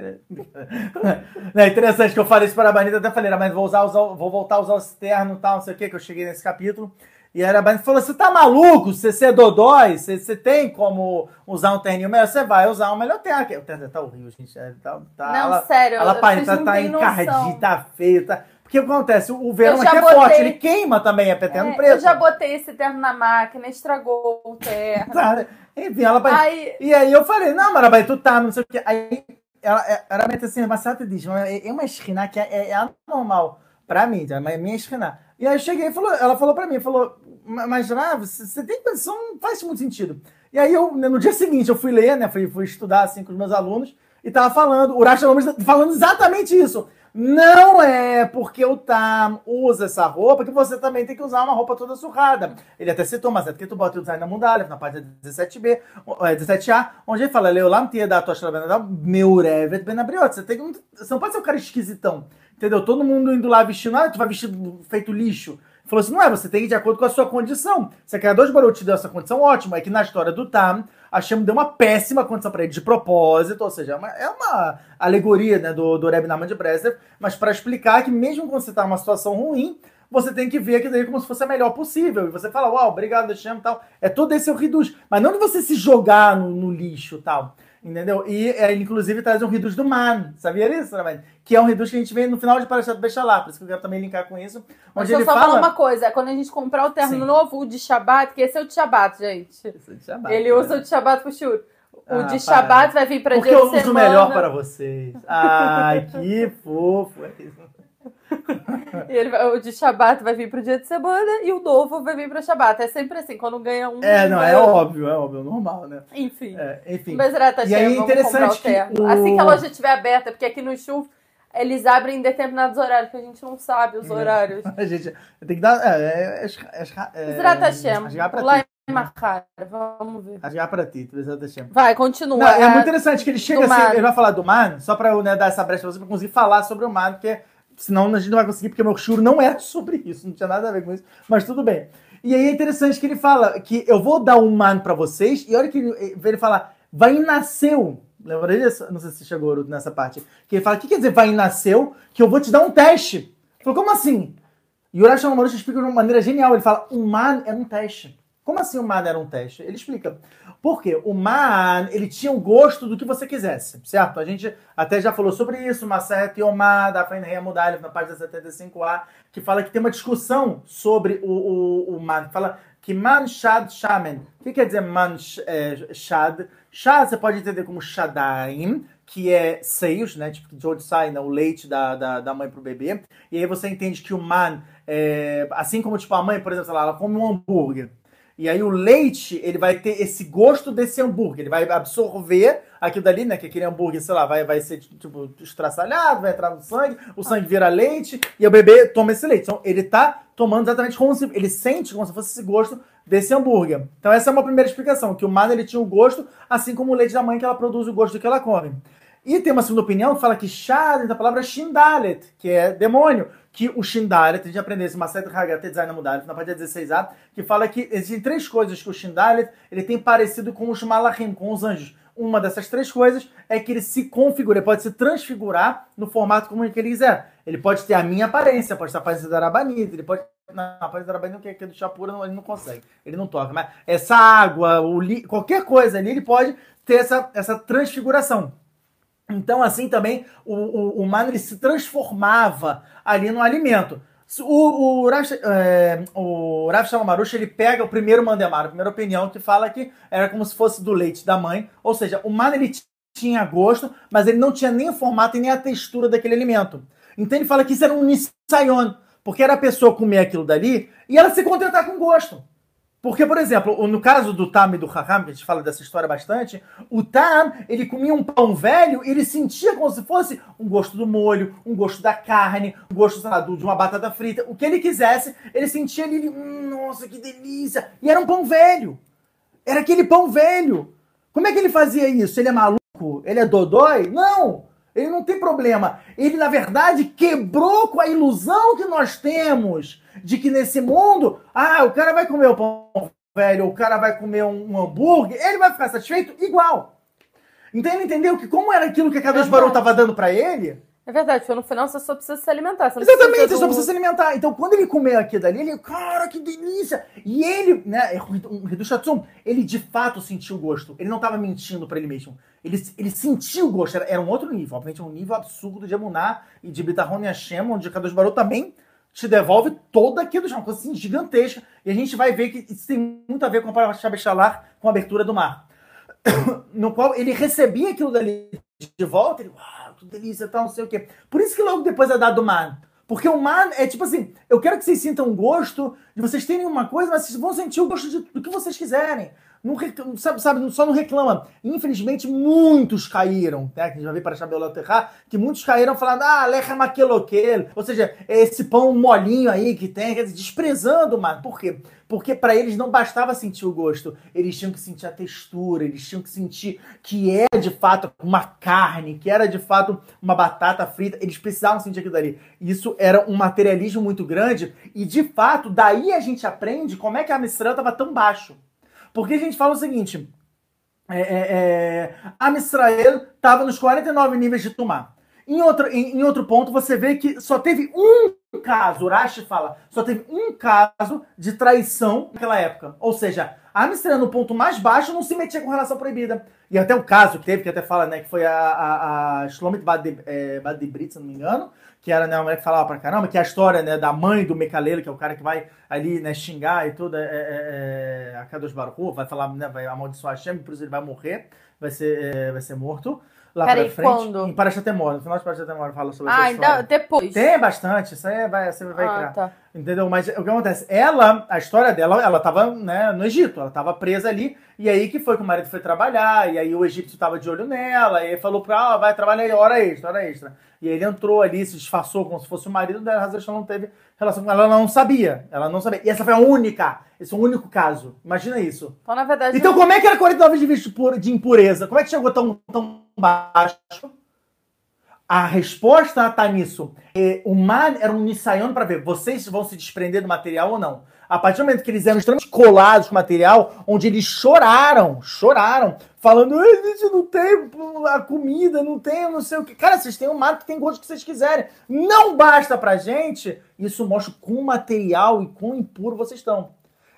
Speaker 1: Você- É interessante que eu falei isso para a Banita, até falei, mas vou, usar, usar- vou voltar a usar esse terno e tal, não sei o que, que eu cheguei nesse capítulo. E a Rabani falou: Você tá maluco? Você, você é dodói? Você, você tem como usar um terninho melhor? Você vai usar um melhor terno. O terno tá horrível, gente. é, Tá, tá,
Speaker 2: Não,
Speaker 1: ela,
Speaker 2: sério,
Speaker 1: ela
Speaker 2: não
Speaker 1: tá
Speaker 2: têm
Speaker 1: encardido,
Speaker 2: noção.
Speaker 1: tá feio. Tá... Porque o que acontece? O verão aqui é
Speaker 2: botei-
Speaker 1: forte, ele queima também, é terno
Speaker 2: É,
Speaker 1: preto.
Speaker 2: eu já botei esse terno na máquina, estragou o terno.
Speaker 1: Tá, né? Enfim, ela vai.
Speaker 2: Aí,
Speaker 1: E aí eu falei, não, Marabai, tu tá, não sei o quê. Aí ela, ela mete assim, mas ela diz, "Mas é uma esquina que é, é anormal pra mim, tá? mas é minha esquina. E aí eu cheguei e falou, ela falou pra mim, falou, mas ah, você, você tem condição, não faz muito sentido. E aí eu, no dia seguinte, eu fui ler, né, fui, fui estudar assim com os meus alunos, e tava falando, o Gomes falando exatamente isso. Não é porque o Tam usa essa roupa que você também tem que usar uma roupa toda surrada. Ele até citou, mas é porque tu bota o design na Mundalef, na página 17B, é, 17A, onde ele fala, Leolam da Toshra Benadal, Meurevet Benabriot. Você, tem, você não pode ser um cara esquisitão. Entendeu? Todo mundo indo lá vestindo, ah, tu vai vestido feito lixo. Ele falou assim, não é, você tem que ir de acordo com a sua condição. Se a criador de Baruch te deu essa condição, ótimo. É que na história do Tam, a Shem deu uma péssima condição pra ele, de propósito, ou seja, é uma, é uma alegoria né, do, do Rebbe Nahman de Breslev, mas para explicar que mesmo quando você tá numa situação ruim, você tem que ver aquilo daí como se fosse a melhor possível. E você fala, uau, obrigado, Hashem tal. É todo esse o reduz. Mas não de você se jogar no, no lixo tal. Entendeu? E é, inclusive traz um reduz do man. Sabia disso, também? Que é um reduz que a gente vê no final de Parashat Bechalá. Por isso que eu quero também linkar com isso. Onde
Speaker 2: deixa eu
Speaker 1: ele
Speaker 2: só
Speaker 1: fala...
Speaker 2: falar uma coisa. Quando a gente comprar o terno
Speaker 1: Sim.
Speaker 2: novo, o de Shabat, que esse é o de Shabat, gente. Ele usa o de Shabat pro Shur. O
Speaker 1: Ah,
Speaker 2: de. Shabat vai vir pra
Speaker 1: Porque
Speaker 2: dia
Speaker 1: eu
Speaker 2: de
Speaker 1: uso
Speaker 2: semana.
Speaker 1: melhor para vocês. Ai, que fofo. é isso.
Speaker 2: Ele o de Shabat vai vir pro dia de semana e o novo vai vir pra Shabat. É sempre assim, quando ganha um.
Speaker 1: É, não, é
Speaker 2: ganha-
Speaker 1: óbvio, é óbvio, normal, né?
Speaker 2: Enfim.
Speaker 1: É, enfim.
Speaker 2: Mas Rata
Speaker 1: E aí é interessante que o-
Speaker 2: Assim que a loja estiver aberta, porque aqui no Chu eles abrem em determinados horários, que a gente não sabe
Speaker 1: É.
Speaker 2: os horários.
Speaker 1: A gente tem que dar. É, é, é, é, é,
Speaker 2: Zrat Hashem, lá em Mahar, vamos ver.
Speaker 1: Rasgar pra ti, Zrat Hashem.
Speaker 2: Vai, continua.
Speaker 1: Não, é muito interessante que ele chega assim,
Speaker 2: Man.
Speaker 1: ele vai falar do Man, só pra eu né, dar essa brecha pra você pra conseguir falar sobre o Man, porque senão a gente não vai conseguir, porque meu churo não era sobre isso, não tinha nada a ver com isso, mas tudo bem. E aí é interessante que ele fala que eu vou dar um Man pra vocês, e olha que ele, ele fala, vai nasceu. Lembra disso? Não sei se chegou nessa parte. Que ele fala, o que quer dizer vai nasceu? Que eu vou te dar um teste. Falou, como assim? E o Rashi Marush explica de uma maneira genial. Ele fala, o man era um teste. Como assim o man era um teste? Ele explica. Por quê? O man, ele tinha o gosto do que você quisesse, certo? A gente até já falou sobre isso, Maset Yomar, da Fain Mudalif, na página 75a, que fala que tem uma discussão sobre o, o, o man. Fala que man shad shamen. O que quer dizer man sh- é, shad? Shad você pode entender como shadaim, que é seios, né? Tipo, de onde sai né, o leite da, da, da mãe pro bebê. E aí você entende que o man, é, assim como tipo a mãe, por exemplo, lá, ela come um hambúrguer. E aí o leite, ele vai ter esse gosto desse hambúrguer. Ele vai absorver aquilo dali, né? Que aquele hambúrguer, sei lá, vai, vai ser tipo estraçalhado, vai entrar no sangue, o sangue vira leite e o bebê toma esse leite. Então ele tá tomando exatamente como se ele sente como se fosse esse gosto desse hambúrguer. Então essa é uma primeira explicação, que o man ele tinha o gosto, assim como o leite da mãe que ela produz o gosto do que ela come. E tem uma segunda opinião que fala que Shad, da palavra Shindalet, que é demônio. Que o Shindalet, a gente aprendeu esse Maset Hagat Design Mudalef, na página 16a, que fala que existem três coisas que o Shindalet ele tem parecido com os Malachim, com os anjos. Uma dessas três coisas é que ele se configura, ele pode se transfigurar no formato como ele quiser. Ele pode ter a minha aparência, pode ter a aparência da Arabanita, ele pode. Não, a aparência da Arabanita, que é é do Chapura, ele não consegue, ele não toca. Mas essa água, o li... qualquer coisa ali, ele pode ter essa, essa transfiguração. Então, assim também, o, o, o mano ele se transformava ali no alimento. O, o, Rav, é, o Rav ele pega o primeiro mandemar, a primeira opinião, que fala que era como se fosse do leite da mãe. Ou seja, o mano ele tinha gosto, mas ele não tinha nem o formato e nem a textura daquele alimento. Então ele fala que isso era um nisayon, porque era a pessoa comer aquilo dali e ela se contentar com gosto. Porque, por exemplo, no caso do Tam e do Raham, que a gente fala dessa história bastante, o Tam, ele comia um pão velho e ele sentia como se fosse um gosto do molho, um gosto da carne, um gosto, sei lá, de uma batata frita. O que ele quisesse, ele sentia ali, ele, hum, nossa, que delícia. E era um pão velho. Era aquele pão velho. Como é que ele fazia isso? Ele é maluco? Ele é dodói? Não! Ele não tem problema. Ele, na verdade, quebrou com a ilusão que nós temos de que nesse mundo, ah, o cara vai comer o pão velho, o cara vai comer um, um hambúrguer, ele vai ficar satisfeito igual. Então ele entendeu que como era aquilo que a Kadosh
Speaker 2: Verdade.
Speaker 1: Baruch estava dando para ele,
Speaker 2: É verdade, porque no final você só precisa se alimentar. Você
Speaker 1: Exatamente, você
Speaker 2: precisa
Speaker 1: só
Speaker 2: do-
Speaker 1: precisa se alimentar. Então, quando ele comeu aquilo dali, ele, cara, que delícia! E ele, né, o Hidu Shatsum, ele de fato sentiu o gosto. Ele não tava mentindo pra ele mesmo. Ele, ele sentiu o gosto, era, era um outro nível. Obviamente, um nível absurdo de Emuná e de Bitahon e Hashem, onde o Kadosh Baruch também te devolve toda aquilo, uma coisa assim gigantesca. E a gente vai ver que isso tem muito a ver com a Parashat Beshalar, com a abertura do mar. no qual ele recebia aquilo dali de volta, ele, uau, que delícia, tal, não sei o quê. Por isso que logo depois é dado o man. Porque o man é tipo assim, eu quero que vocês sintam gosto de vocês terem uma coisa, mas vocês vão sentir o gosto de, do que vocês quiserem. Não, rec- sabe, sabe, só não reclama. Infelizmente, muitos caíram, né? A gente vai ver para Shabbat Terra, que muitos caíram falando, ah, lecha maqueloquel. Ou seja, é esse pão molinho aí que tem, desprezando o man. Por quê? Porque para eles não bastava sentir o gosto, eles tinham que sentir a textura, eles tinham que sentir que era de fato uma carne, que era de fato uma batata frita, eles precisavam sentir aquilo dali. Isso era um materialismo muito grande e de fato, daí a gente aprende como é que a Mistral estava tão baixo. Porque a gente fala o seguinte: é, é, é, estava nos 49 níveis de Tumá. Em outro, em, em outro ponto, você vê que só teve um caso, Rashi fala, só teve um caso de traição naquela época. Ou seja, a Israel no ponto mais baixo não se metia com relação proibida. E até o caso que teve, que até fala, né, que foi a, a, a Shlomit Bad é, se não me engano, que era né, uma mulher que falava pra caramba, que é a história né, da mãe do Mecalelo, que é o cara que vai ali né, xingar e tudo, é, é, é, a Kadosh Baruch vai falar, né, vai amaldiçoar Hashem, por isso ele vai morrer, vai ser, é, vai ser morto. Lá
Speaker 2: Peraí,
Speaker 1: pra frente,
Speaker 2: quando?
Speaker 1: em Parashatemor, no final de Parashatemor fala sobre
Speaker 2: Ah,
Speaker 1: essa
Speaker 2: ainda
Speaker 1: história.
Speaker 2: depois.
Speaker 1: Tem bastante, isso aí vai, você vai
Speaker 2: ah,
Speaker 1: criar.
Speaker 2: tá.
Speaker 1: Entendeu? Mas o que acontece? Ela, a história dela, ela tava né, no Egito, ela tava presa ali, e aí que foi que o marido foi trabalhar, e aí o egípcio tava de olho nela, e ele falou pra ela, vai trabalhar aí, hora extra, hora extra. E aí ele entrou ali, se disfarçou como se fosse o marido dela, a Hazar não teve relação com ela, ela não sabia, ela não sabia. E essa foi a única, esse é o único caso. Imagina isso.
Speaker 2: Então, na verdade.
Speaker 1: Então
Speaker 2: não-
Speaker 1: como é que era 49 de de impureza? Como é que chegou tão, tão baixo? A resposta está nisso. O mar era um nisayon para ver, vocês vão se desprender do material ou não. A partir do momento que eles eram extremamente colados com o material, onde eles choraram, choraram, falando, "Ai, a gente não tem a comida, não tem não sei o que. Cara, vocês têm um mar que tem gosto que vocês quiserem. Não basta pra gente. Isso mostra quão material e quão impuro vocês estão.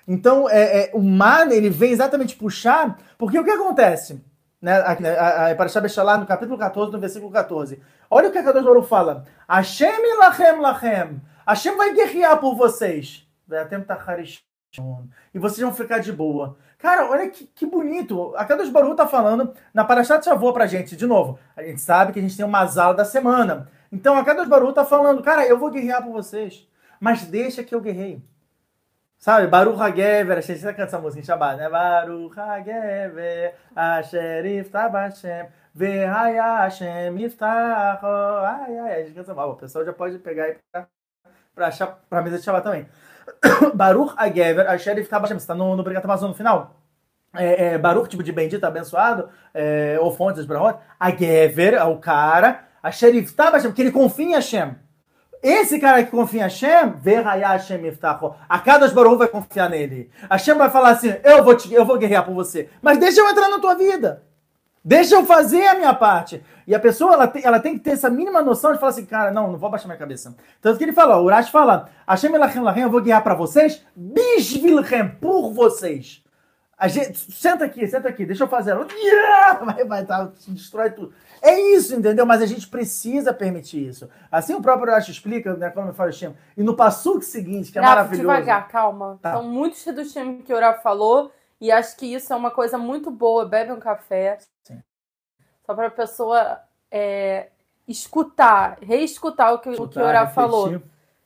Speaker 1: Então, é, é, o man, ele vem exatamente puxar, porque o que acontece? Né, né, a, a, para Shabeshalá, no capítulo 14, no versículo 14. Olha o que a Kadosh Baruch fala. Hashem lachem lachem. Hashem vai guerrear por vocês. E vocês vão ficar de boa. Cara, olha que, que bonito. A Kadosh Baruch tá falando na Parashat Shavuot pra gente. De novo, a gente sabe que a gente tem uma zala da semana. Então a Kadosh Baruch tá falando, cara, eu vou guerrear por vocês. Mas deixa que eu guerreio. Sabe, Baruch HaGever, a gente canta essa música em Shabbat, né? Baruch HaGever, Asher Yiftach Hashem, Ve'haya Hashem Yiftach, ai, ai, a gente canta mal, o pessoal já pode pegar aí pra, pra, pra mesa de Shabbat também. Baruch HaGever, Asher Yiftach Hashem, você tá no, no Brigat Amazon no final? É, é, Baruch, tipo de bendito, abençoado, é, ou fontes, Brahot, HaGever, é o cara, Asher Yiftach Hashem, que ele confia em Hashem. Esse cara que confia em Hashem. A Kadosh Baruch vai confiar nele. Hashem vai falar assim: eu vou, te, eu vou guerrear por você. Mas deixa eu entrar na tua vida. Deixa eu fazer a minha parte. E a pessoa, ela tem, ela tem que ter essa mínima noção de falar assim, cara, não, não vou baixar minha cabeça. Tanto que ele fala, o Urash fala, Hashem Elachem Lachem, eu vou guerrear para vocês, Bishvilchem, por vocês. A gente, senta aqui, senta aqui, deixa eu fazer. Vai, vai, tá, destrói tudo. É isso, entendeu? Mas a gente precisa permitir isso. Assim o próprio Urash explica, né, como eu falo, Shem. E no passuque seguinte, que é
Speaker 2: Rafa,
Speaker 1: maravilhoso.
Speaker 2: devagar, calma.
Speaker 1: Tá.
Speaker 2: São muitos redutos que o Ura falou e acho que isso é uma coisa muito boa. Bebe um café.
Speaker 1: Sim.
Speaker 2: Só para a pessoa é, escutar, reescutar o que, o que o
Speaker 1: Escutar,
Speaker 2: Ura
Speaker 1: refletir.
Speaker 2: falou.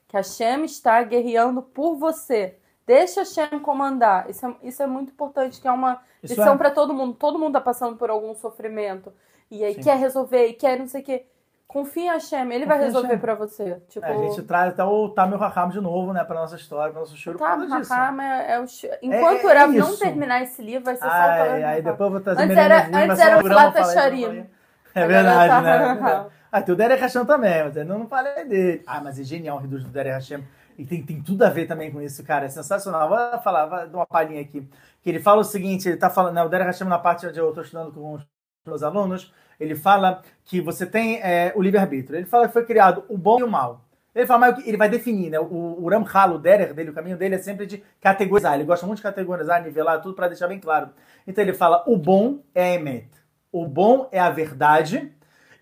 Speaker 2: Que a Shem está guerreando por você. Deixa a Shem comandar. Isso é, isso é muito importante, que é uma
Speaker 1: Isso
Speaker 2: lição
Speaker 1: é.
Speaker 2: para todo mundo. Todo mundo está passando por algum sofrimento. E aí
Speaker 1: Sim.
Speaker 2: quer resolver, e quer não sei o quê. Confia em Hashem, ele vai
Speaker 1: Confia em
Speaker 2: resolver para você. Tipo,
Speaker 1: É, a gente traz até o Tamil Raham de novo, né, pra nossa história, pro nosso choro, causa disso.
Speaker 2: Mahama é, é o. ch- Enquanto
Speaker 1: é
Speaker 2: o Urav não
Speaker 1: isso.
Speaker 2: terminar esse livro, vai ser só o
Speaker 1: Ai,
Speaker 2: Torah
Speaker 1: aí depois eu vou trazer
Speaker 2: Antes era- antes
Speaker 1: mas
Speaker 2: era
Speaker 1: só
Speaker 2: o Flata Sharim.
Speaker 1: não. É verdade, né? Ah, tem o Derek Hashem também, mas eu não falei dele. Ah, mas é genial o Reduz do Derek Hashem. E tem, tem tudo a ver também com isso, cara. É sensacional. Vou falar, vou dar uma palhinha aqui. Que ele fala o seguinte, ele tá falando, né, o Derek Hashem na parte onde eu tô estudando com os meus alunos, ele fala que você tem é, o livre-arbítrio. Ele fala que foi criado o bom e o mal. Ele fala, mas ele vai definir, né? O, o Ramchal, o Derer dele, o caminho dele é sempre de categorizar. Ele gosta muito de categorizar, nivelar tudo para deixar bem claro. Então ele fala, o bom é a emet. O bom é a verdade.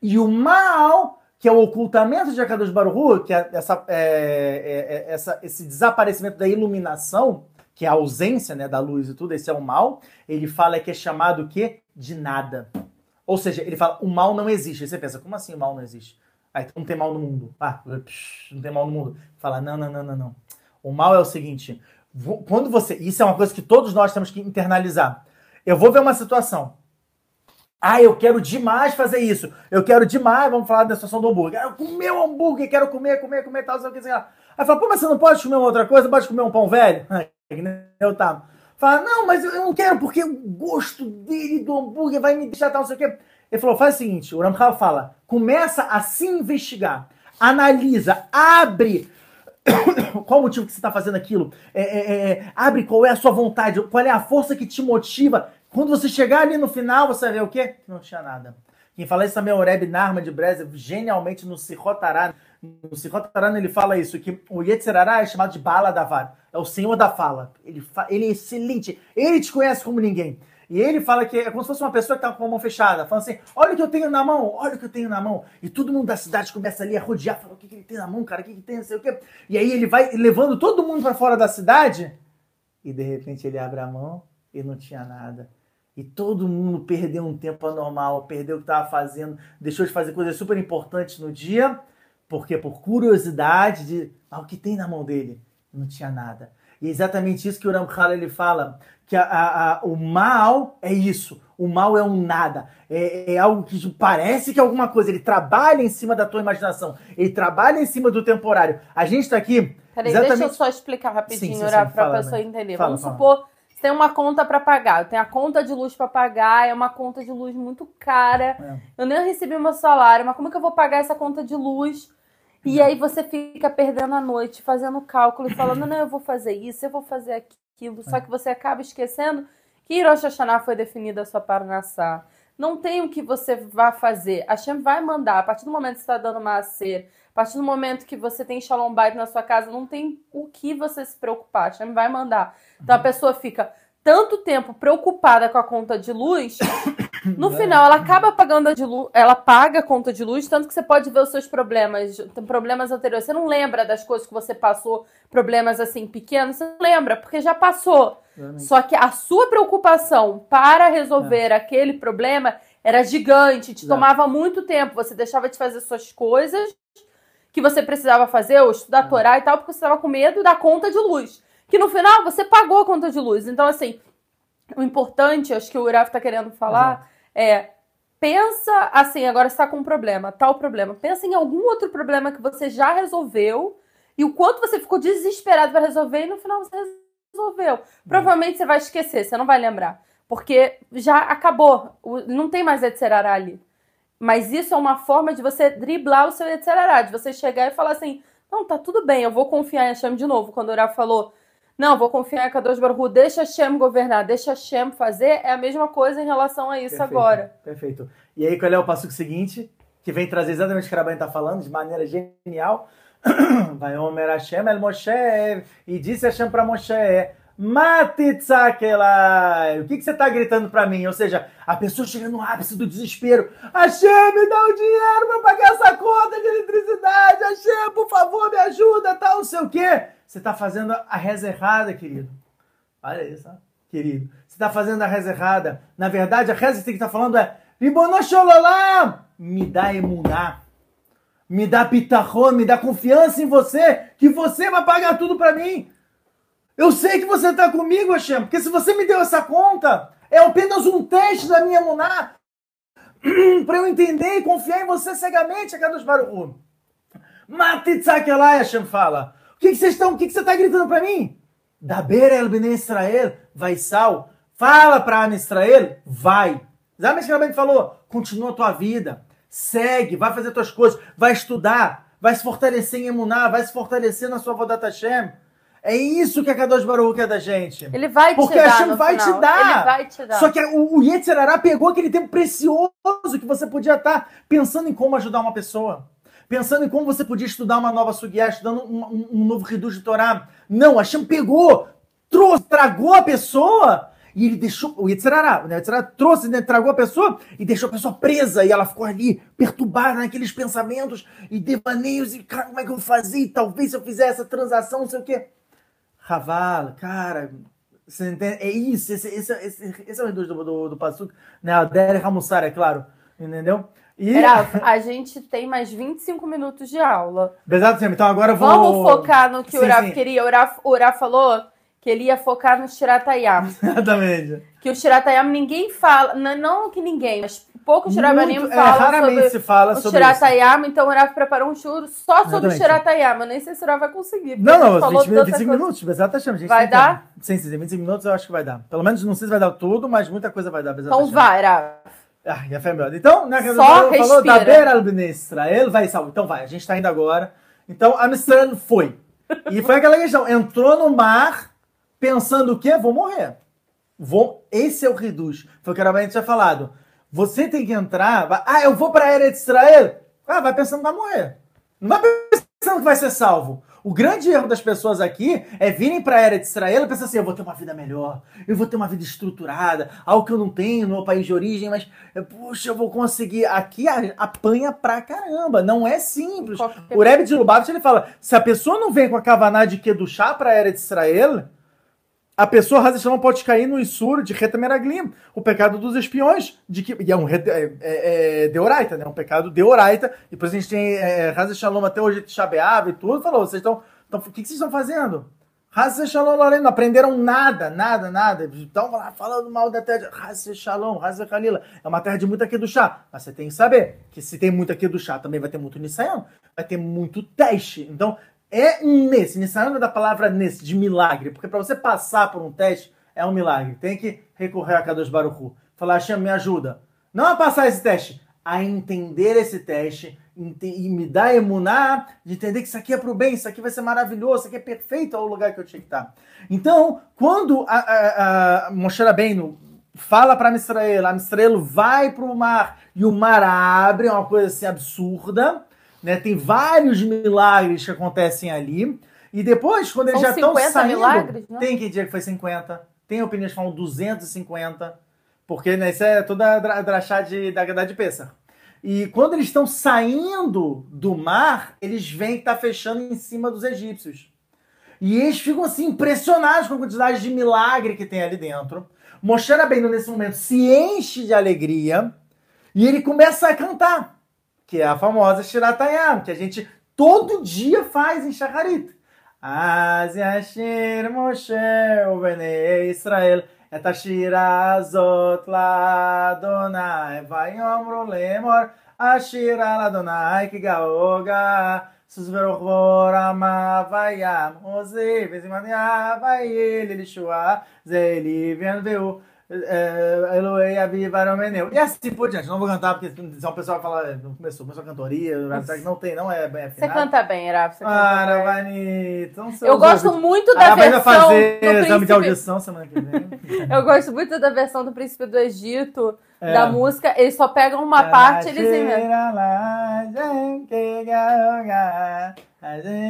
Speaker 1: E o mal, que é o ocultamento de Akadosh Baruch que é, essa, é, é, é, essa, esse desaparecimento da iluminação, que é a ausência né, da luz e tudo, esse é o mal. Ele fala que é chamado o quê? De nada. Ou seja, ele fala, o mal não existe. Aí você pensa, como assim o mal não existe? Aí não tem mal no mundo. Ah, não tem mal no mundo. Fala, não, não, não, não, não. O mal é o seguinte: quando você. Isso é uma coisa que todos nós temos que internalizar. Eu vou ver uma situação. Ah, eu quero demais fazer isso. Eu quero demais, vamos falar da situação do hambúrguer. Quero comer um hambúrguer, quero comer, comer, comer, tal, sei o que, sei lá. Aí fala, pô, mas você não pode comer uma outra coisa? Pode comer um pão velho? Eu tava. Fala, não, mas eu não quero, porque o gosto dele do hambúrguer vai me deixar tal, não sei o quê. Ele falou: faz o seguinte, o Ramchal fala, começa a se investigar, analisa, abre. qual o motivo que você está fazendo aquilo? É, é, é, abre qual é a sua vontade, qual é a força que te motiva. Quando você chegar ali no final, você vai ver o quê? Não tinha nada. Quem fala isso também é o Rebbe Narma de Breza, genialmente no Sichotaran. No Sichotaran ele fala isso, que o Yetzirará é chamado de Bala Davar, é o senhor da fala. Ele, ele é excelente, ele te conhece como ninguém. E ele fala que é como se fosse uma pessoa que está com a mão fechada, falando assim: olha o que eu tenho na mão, olha o que eu tenho na mão. E todo mundo da cidade começa ali a rodear, fala: o que, que ele tem na mão, cara, o que, que tem, não sei o quê. E aí ele vai levando todo mundo para fora da cidade, e de repente ele abre a mão e não tinha nada. E todo mundo perdeu um tempo anormal, perdeu o que estava fazendo, deixou de fazer coisas super importantes no dia, porque por curiosidade de ah, o que tem na mão dele, não tinha nada. E é exatamente isso que o Ramchal ele fala, que a, a, a, o mal é isso, o mal é um nada, é, é, algo que parece que é alguma coisa, ele trabalha em cima da tua imaginação, ele trabalha em cima do temporário. A gente está aqui...
Speaker 2: Peraí, exatamente... deixa eu só explicar rapidinho para a pessoa né? entender. Fala, Vamos fala. supor você tem uma conta para pagar, eu tenho a conta de luz para pagar, é uma conta de luz muito cara, é. eu nem recebi meu salário, mas como é que eu vou pagar essa conta de luz? E aí você fica perdendo a noite, fazendo cálculo e falando, não, eu vou fazer isso, eu vou fazer aquilo. Só que você acaba esquecendo que Rosh Hashanah foi definida a sua Parnassá. Não tem o que você vá fazer. A Shem vai mandar. A partir do momento que você está dando macer, a partir do momento que você tem Shalom Bait na sua casa, não tem o que você se preocupar. A Shem vai mandar. Então a pessoa fica tanto tempo preocupada com a conta de luz, no final ela acaba pagando a de luz, ela paga a conta de luz, tanto que você pode ver os seus problemas, problemas anteriores. Você não lembra das coisas que você passou, problemas assim pequenos, você não lembra, porque já passou. Só que a sua preocupação para resolver é. aquele problema era gigante, te tomava muito tempo, você deixava de fazer suas coisas que você precisava fazer, ou estudar é. Torá e tal, porque você estava com medo da conta de luz que no final você pagou a conta de luz. Então, assim, o importante, acho que o Uraf está querendo falar, uhum. é pensa assim, agora está com um problema, tal problema. Pensa em algum outro problema que você já resolveu e o quanto você ficou desesperado para resolver e no final você resolveu. Uhum. Provavelmente você vai esquecer, você não vai lembrar. Porque já acabou, não tem mais Etserará ali. Mas isso é uma forma de você driblar o seu Etserará, de você chegar e falar assim, não, tá tudo bem, eu vou confiar em Hashem de novo. Quando o Uraf falou, não, vou confiar em Kadosh Baruch deixa Shem governar, deixa Shem fazer, é a mesma coisa em relação a isso
Speaker 1: perfeito,
Speaker 2: agora.
Speaker 1: Perfeito. E aí, qual é o passo seguinte? Que vem trazer exatamente o que a está falando, de maneira genial. Vai Omer Hashem el Moshe, e disse Hashem para Moshe, Matitzakelai. O que, que você está gritando para mim? Ou seja, a pessoa chega no ápice do desespero. Hashem, me dá o dinheiro para pagar essa conta de eletricidade. Hashem, por favor, me ajuda, tal, não sei o quê. Você está fazendo a reza errada, querido. Olha isso, querido. Você está fazendo a reza errada. Na verdade, a reza que você tem que estar tá falando é Ribonoshololá, me dá emuná. Me dá pitachon, me dá confiança em você, que você vai pagar tudo para mim. Eu sei que você está comigo, Hashem, porque se você me deu essa conta, é apenas um teste da minha emuná para eu entender e confiar em você cegamente, a Kadosh Baruch. Matitzakelai, Hashem fala que, vocês estão? O que, que você está gritando para mim? Daber el bnei Israel, vai sal. Fala para Ana Israel, vai. Sabe que falou? Continua a tua vida, segue, vai fazer tuas coisas, vai estudar, vai se fortalecer em Emuná, vai se fortalecer na sua Vodat Hashem. É isso que a Kadosh Baruch quer da gente.
Speaker 2: Ele vai
Speaker 1: Porque
Speaker 2: te dar.
Speaker 1: Hashem
Speaker 2: no
Speaker 1: vai
Speaker 2: final.
Speaker 1: te dar.
Speaker 2: Ele vai te dar.
Speaker 1: Só que o, o Yetzirará pegou aquele tempo precioso que você podia estar pensando em como ajudar uma pessoa. Pensando em como você podia estudar uma nova sugiá, estudando um, um- um novo reduz de Torá. Não, Hashem pegou, trouxe, tragou a pessoa e ele deixou, o Yetzirará, né, o Yetzirará trouxe, né, tragou a pessoa e deixou a pessoa presa e ela ficou ali perturbada naqueles pensamentos e devaneios e cara, como é que eu vou fazer? E talvez se eu fizer essa transação, não sei o quê. Raval, cara, você entende? É isso, esse, esse, esse, esse é o reduz do, do, do Passuco, né? A Hamussar, é claro, entendeu? E,
Speaker 2: Rafa, a gente tem mais 25 minutos de aula.
Speaker 1: Exato, então agora vou...
Speaker 2: Vamos focar no que o Uraf queria. O Uraf, falou que ele ia focar no Shiratayam.
Speaker 1: Exatamente.
Speaker 2: Que o Shiratayam ninguém fala, não, não que ninguém, mas poucos Shirabanim
Speaker 1: Muito- é, raramente
Speaker 2: sobre
Speaker 1: se fala
Speaker 2: o
Speaker 1: sobre isso.
Speaker 2: Shiratayam, então o Uraf preparou um churro só sobre o
Speaker 1: Exatamente.
Speaker 2: Shiratayam. Eu nem sei se o Uraf vai conseguir.
Speaker 1: Não, não,
Speaker 2: falou
Speaker 1: 20,
Speaker 2: tanta
Speaker 1: 25
Speaker 2: coisa.
Speaker 1: minutos, exato, Hashem, a gente
Speaker 2: Vai dar?
Speaker 1: tempo. Sim, sim, 25 minutos eu acho que vai dar. Pelo menos, não sei se vai dar tudo, mas muita coisa vai dar. Bezat
Speaker 2: Então vai, Uraf.
Speaker 1: Ah, já foi melhor. Então, né, que
Speaker 2: Só
Speaker 1: falou, da beira al Bnei Israel, vai salvo. Então vai, a gente tá indo agora. Então, a Israel foi. E foi aquela questão, entrou no mar pensando o quê? Vou morrer. Vou, esse é o reduz. Foi o que a tinha falado. Você tem que entrar, vai- ah, eu vou pra Eretz Israel. Ah, vai pensando que vai morrer. Não vai pensando que vai ser salvo. O grande erro das pessoas aqui é virem para a era de Israel e pensar assim: eu vou ter uma vida melhor, eu vou ter uma vida estruturada, algo que eu não tenho no meu país de origem, mas, eh, puxa, eu vou conseguir. Aqui a- apanha pra caramba, não é simples. O Rebbe de Lubavitch ele fala: se a pessoa não vem com a kavaná de Kedushá para a era de Israel, a pessoa Hazeshalom pode cair no Isur de Retameraglim, o pecado dos espiões, de que, e é um é, é, é deoraita, né? Um pecado deoraita, e por isso a gente tem é, Hazeshalom até hoje, Shabeab e tudo, falou, vocês estão, o que, que vocês estão fazendo? Hazeshalom, Lorena, não aprenderam nada, nada, nada, estão lá falando mal da terra, Hazeshalom, Hazekhalila, é uma terra de muito aqui do chá, mas você tem que saber que se tem muito aqui do chá, também vai ter muito Nisayan, vai ter muito teste, então é um nesse. Nissayan é da palavra nesse, de milagre. Porque para você passar por um teste, é um milagre. Tem que recorrer a Kadosh Baruchu. Falar, Hashem, me ajuda. Não a passar esse teste, a entender esse teste e me dar emuná de entender que isso aqui é pro bem, isso aqui vai ser maravilhoso, isso aqui é perfeito, é o lugar que eu tinha que estar. Então, quando a, a, a Moshe Rabbeinu fala para Israel, a Israel vai pro mar e o mar abre, é uma coisa assim absurda, né? Tem vários milagres que acontecem ali. E depois, quando eles
Speaker 2: São
Speaker 1: já estão
Speaker 2: 50
Speaker 1: saindo,
Speaker 2: milagres, né?
Speaker 1: tem que dizer que foi 50, tem opiniões que falam 250, porque né, isso é toda a dra- drachá de, da Gadá de Pêssar. E quando eles estão saindo do mar, eles veem que tá fechando em cima dos egípcios. E eles ficam assim impressionados com a quantidade de milagre que tem ali dentro. Moshe Rabbeinu nesse momento se enche de alegria e ele começa a cantar, que é a famosa Shiratayam, que a gente todo dia faz em Shacharit. Az yashir Moshe ubenei Israel et השיר הזאת לאדוני, ויאמרו לאמור, השירה לאדוני כי גאו גא, סוס ורוחבו רמה וים, עוזי וזמניה ויהי לישועה, זה לי וינבאו. é, Eloei, Aviva, Aromeneu. E assim por diante. Não vou cantar porque senão o pessoal vai falar, não começou, começou a cantoria, não tem, não é bem
Speaker 2: Você
Speaker 1: afinado.
Speaker 2: canta bem, Rafa. Você canta
Speaker 1: Para,
Speaker 2: bem.
Speaker 1: Vanita. Não sei
Speaker 2: Eu
Speaker 1: os
Speaker 2: gosto
Speaker 1: ouvidos.
Speaker 2: muito
Speaker 1: A
Speaker 2: da
Speaker 1: vai
Speaker 2: versão
Speaker 1: fazer
Speaker 2: do
Speaker 1: exame de
Speaker 2: príncipe...
Speaker 1: audição semana que vem.
Speaker 2: Eu gosto muito da versão do Príncipe do Egito,
Speaker 1: É.
Speaker 2: da música. Eles só pegam uma parte, eles inventam.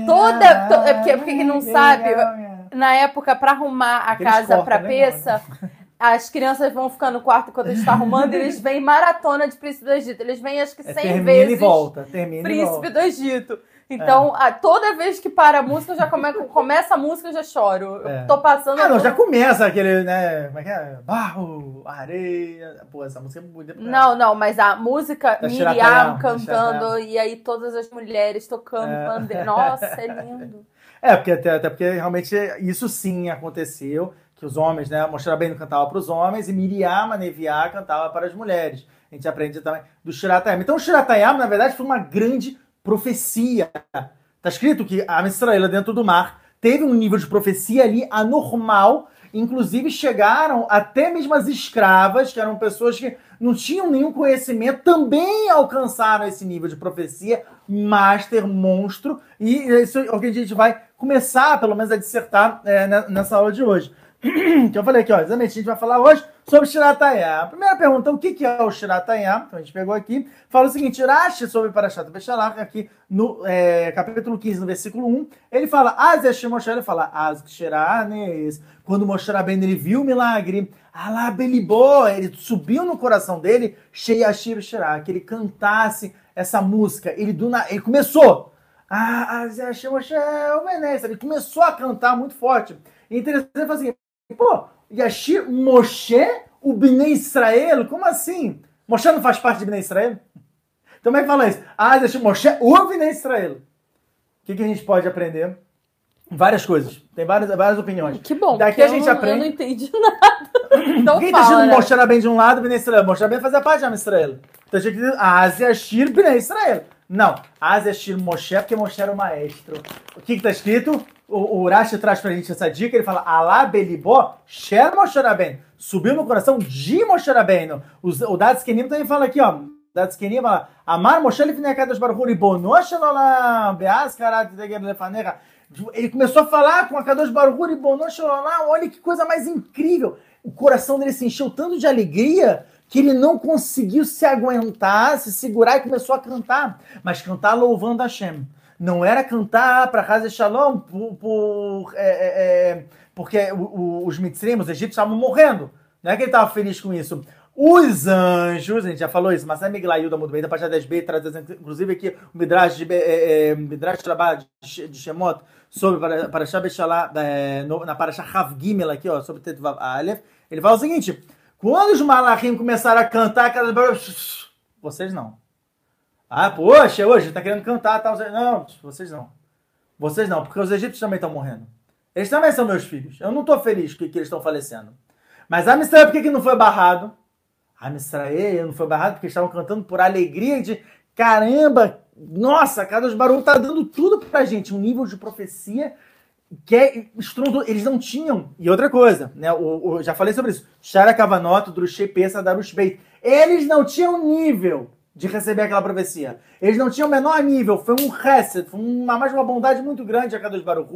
Speaker 2: Toda- to- é porque- porque quem não sabe, Na época, pra arrumar a
Speaker 1: Aqueles
Speaker 2: casa pra
Speaker 1: né,
Speaker 2: peça, as crianças vão ficar no quarto quando eles estão arrumando, e eles vêm maratona de Príncipe do Egito. Eles vêm acho que
Speaker 1: É,
Speaker 2: 100
Speaker 1: termina
Speaker 2: vezes
Speaker 1: e volta. Termina e
Speaker 2: Príncipe
Speaker 1: volta.
Speaker 2: do Egito. Então, a- toda vez que para a música, eu já come, começa a música, eu já choro. Eu
Speaker 1: É.
Speaker 2: tô passando.
Speaker 1: Ah, não,
Speaker 2: eu
Speaker 1: já começa aquele, né? Como é que é? Barro, areia. Pô, essa música é bonita. pra
Speaker 2: Não, não, mas a música
Speaker 1: Da
Speaker 2: Miriam cantando e aí todas as mulheres tocando
Speaker 1: É.
Speaker 2: pandeiro. Nossa, é lindo.
Speaker 1: É, porque até, até porque realmente isso sim aconteceu, que os homens, né, Moshe bem cantava para os homens e Miriam, Neviá, cantava para as mulheres. A gente aprende também do Shiratayam. Então o Shiratayam, na verdade, foi uma grande profecia. Tá escrito que a Israel dentro do mar teve um nível de profecia ali anormal Inclusive chegaram até mesmo as escravas, que eram pessoas que não tinham nenhum conhecimento, também alcançaram esse nível de profecia, master, monstro, e isso é o que a gente vai começar, pelo menos, a dissertar é, nessa aula de hoje. Que eu falei aqui, ó, exatamente, a gente vai falar hoje sobre Shiratayá. Primeira pergunta, o que é o Shiratayá? Então a gente pegou aqui, fala o seguinte, Rashi sobre Parashat Beshalach, aqui no é, capítulo 15, no versículo 1, ele fala, Yashim Moshe, ele fala, Az Ksheranes, quando Moshe Rabbeinu ele viu o milagre, Alá ele subiu no coração dele, Sheyashir Shirah, que ele cantasse essa música, ele, do, ele começou, ah, Az Yashim Moshe, ele começou a cantar muito forte. Interessante assim, Pô, Yashir Moshe, o Bnei Israel? Como assim? Moshe não faz parte de Bnei Israel? Então como é que fala isso? Ah, Yashir Moshe, o Bnei Israel. O que, que a gente pode aprender? Várias coisas. Tem várias, várias opiniões.
Speaker 2: Que bom.
Speaker 1: Daqui a gente
Speaker 2: eu,
Speaker 1: aprende.
Speaker 2: Eu não entendi nada. Então
Speaker 1: Quem
Speaker 2: fala,
Speaker 1: tá escrito
Speaker 2: né?
Speaker 1: Moshe Rabbein de um lado, Bnei Israel? Moshe Rabbein fazia parte de Israel. Então tinha que dizer Ásia Shir Bnei Israel. Não, Ásia Shir Moshe, porque Moshe era o maestro. O que que tá escrito? O, o Urashi traz pra gente essa dica, ele fala Alá Belibó, Sher Moshe. Subiu no coração de Moshe Rabbein. O, Dads Kenim também fala aqui, ó. Dads Kenim fala Amar Moshe Lifnei Kadosh Baruch Hu Ribono Shel Olam Beaz Karat Tegem Lefanecha. Ele começou a falar com a Kadosh Baruch Hu Ribono Shel Olam. Olha que coisa mais incrível. O coração dele se encheu tanto de alegria que ele não conseguiu se aguentar, se segurar e começou a cantar. Mas cantar louvando Hashem. Não era cantar para Hazer Shalom por, por, é, é, é, porque os mitzrim, os egípcios, estavam morrendo. Não é que ele estava feliz com isso. Os anjos, a gente já falou isso, mas é Miglailda muito bem, da página 10b, trazendo inclusive aqui o Midrash de, é, é, Midrash Trabalho de Shemot, sobre Parashá Bechalá, é, na Parashá Hav Gimel aqui, ó, sobre Tetvav Aleph, ele fala o seguinte, quando os malachim começaram a cantar, cada vocês não. Ah, poxa, hoje tá querendo cantar, tal. Não, vocês não. Vocês não, porque os egípcios também estão morrendo. Eles também são meus filhos. Eu não tô feliz que, que eles estão falecendo. Mas a Israel, por que, que não foi barrado? A Israel não foi barrado porque estavam cantando por alegria de caramba, nossa, Carlos Barulho tá dando tudo pra gente, um nível de profecia que é estrondo, eles não tinham. E outra coisa, né? O, o já falei sobre isso. Shara Kavanoto, Drushei Pesa, Darush Beit. Eles não tinham nível de receber aquela profecia. Eles não tinham o menor nível. Foi um reset, foi uma, mais uma bondade muito grande a Kadosh Baruch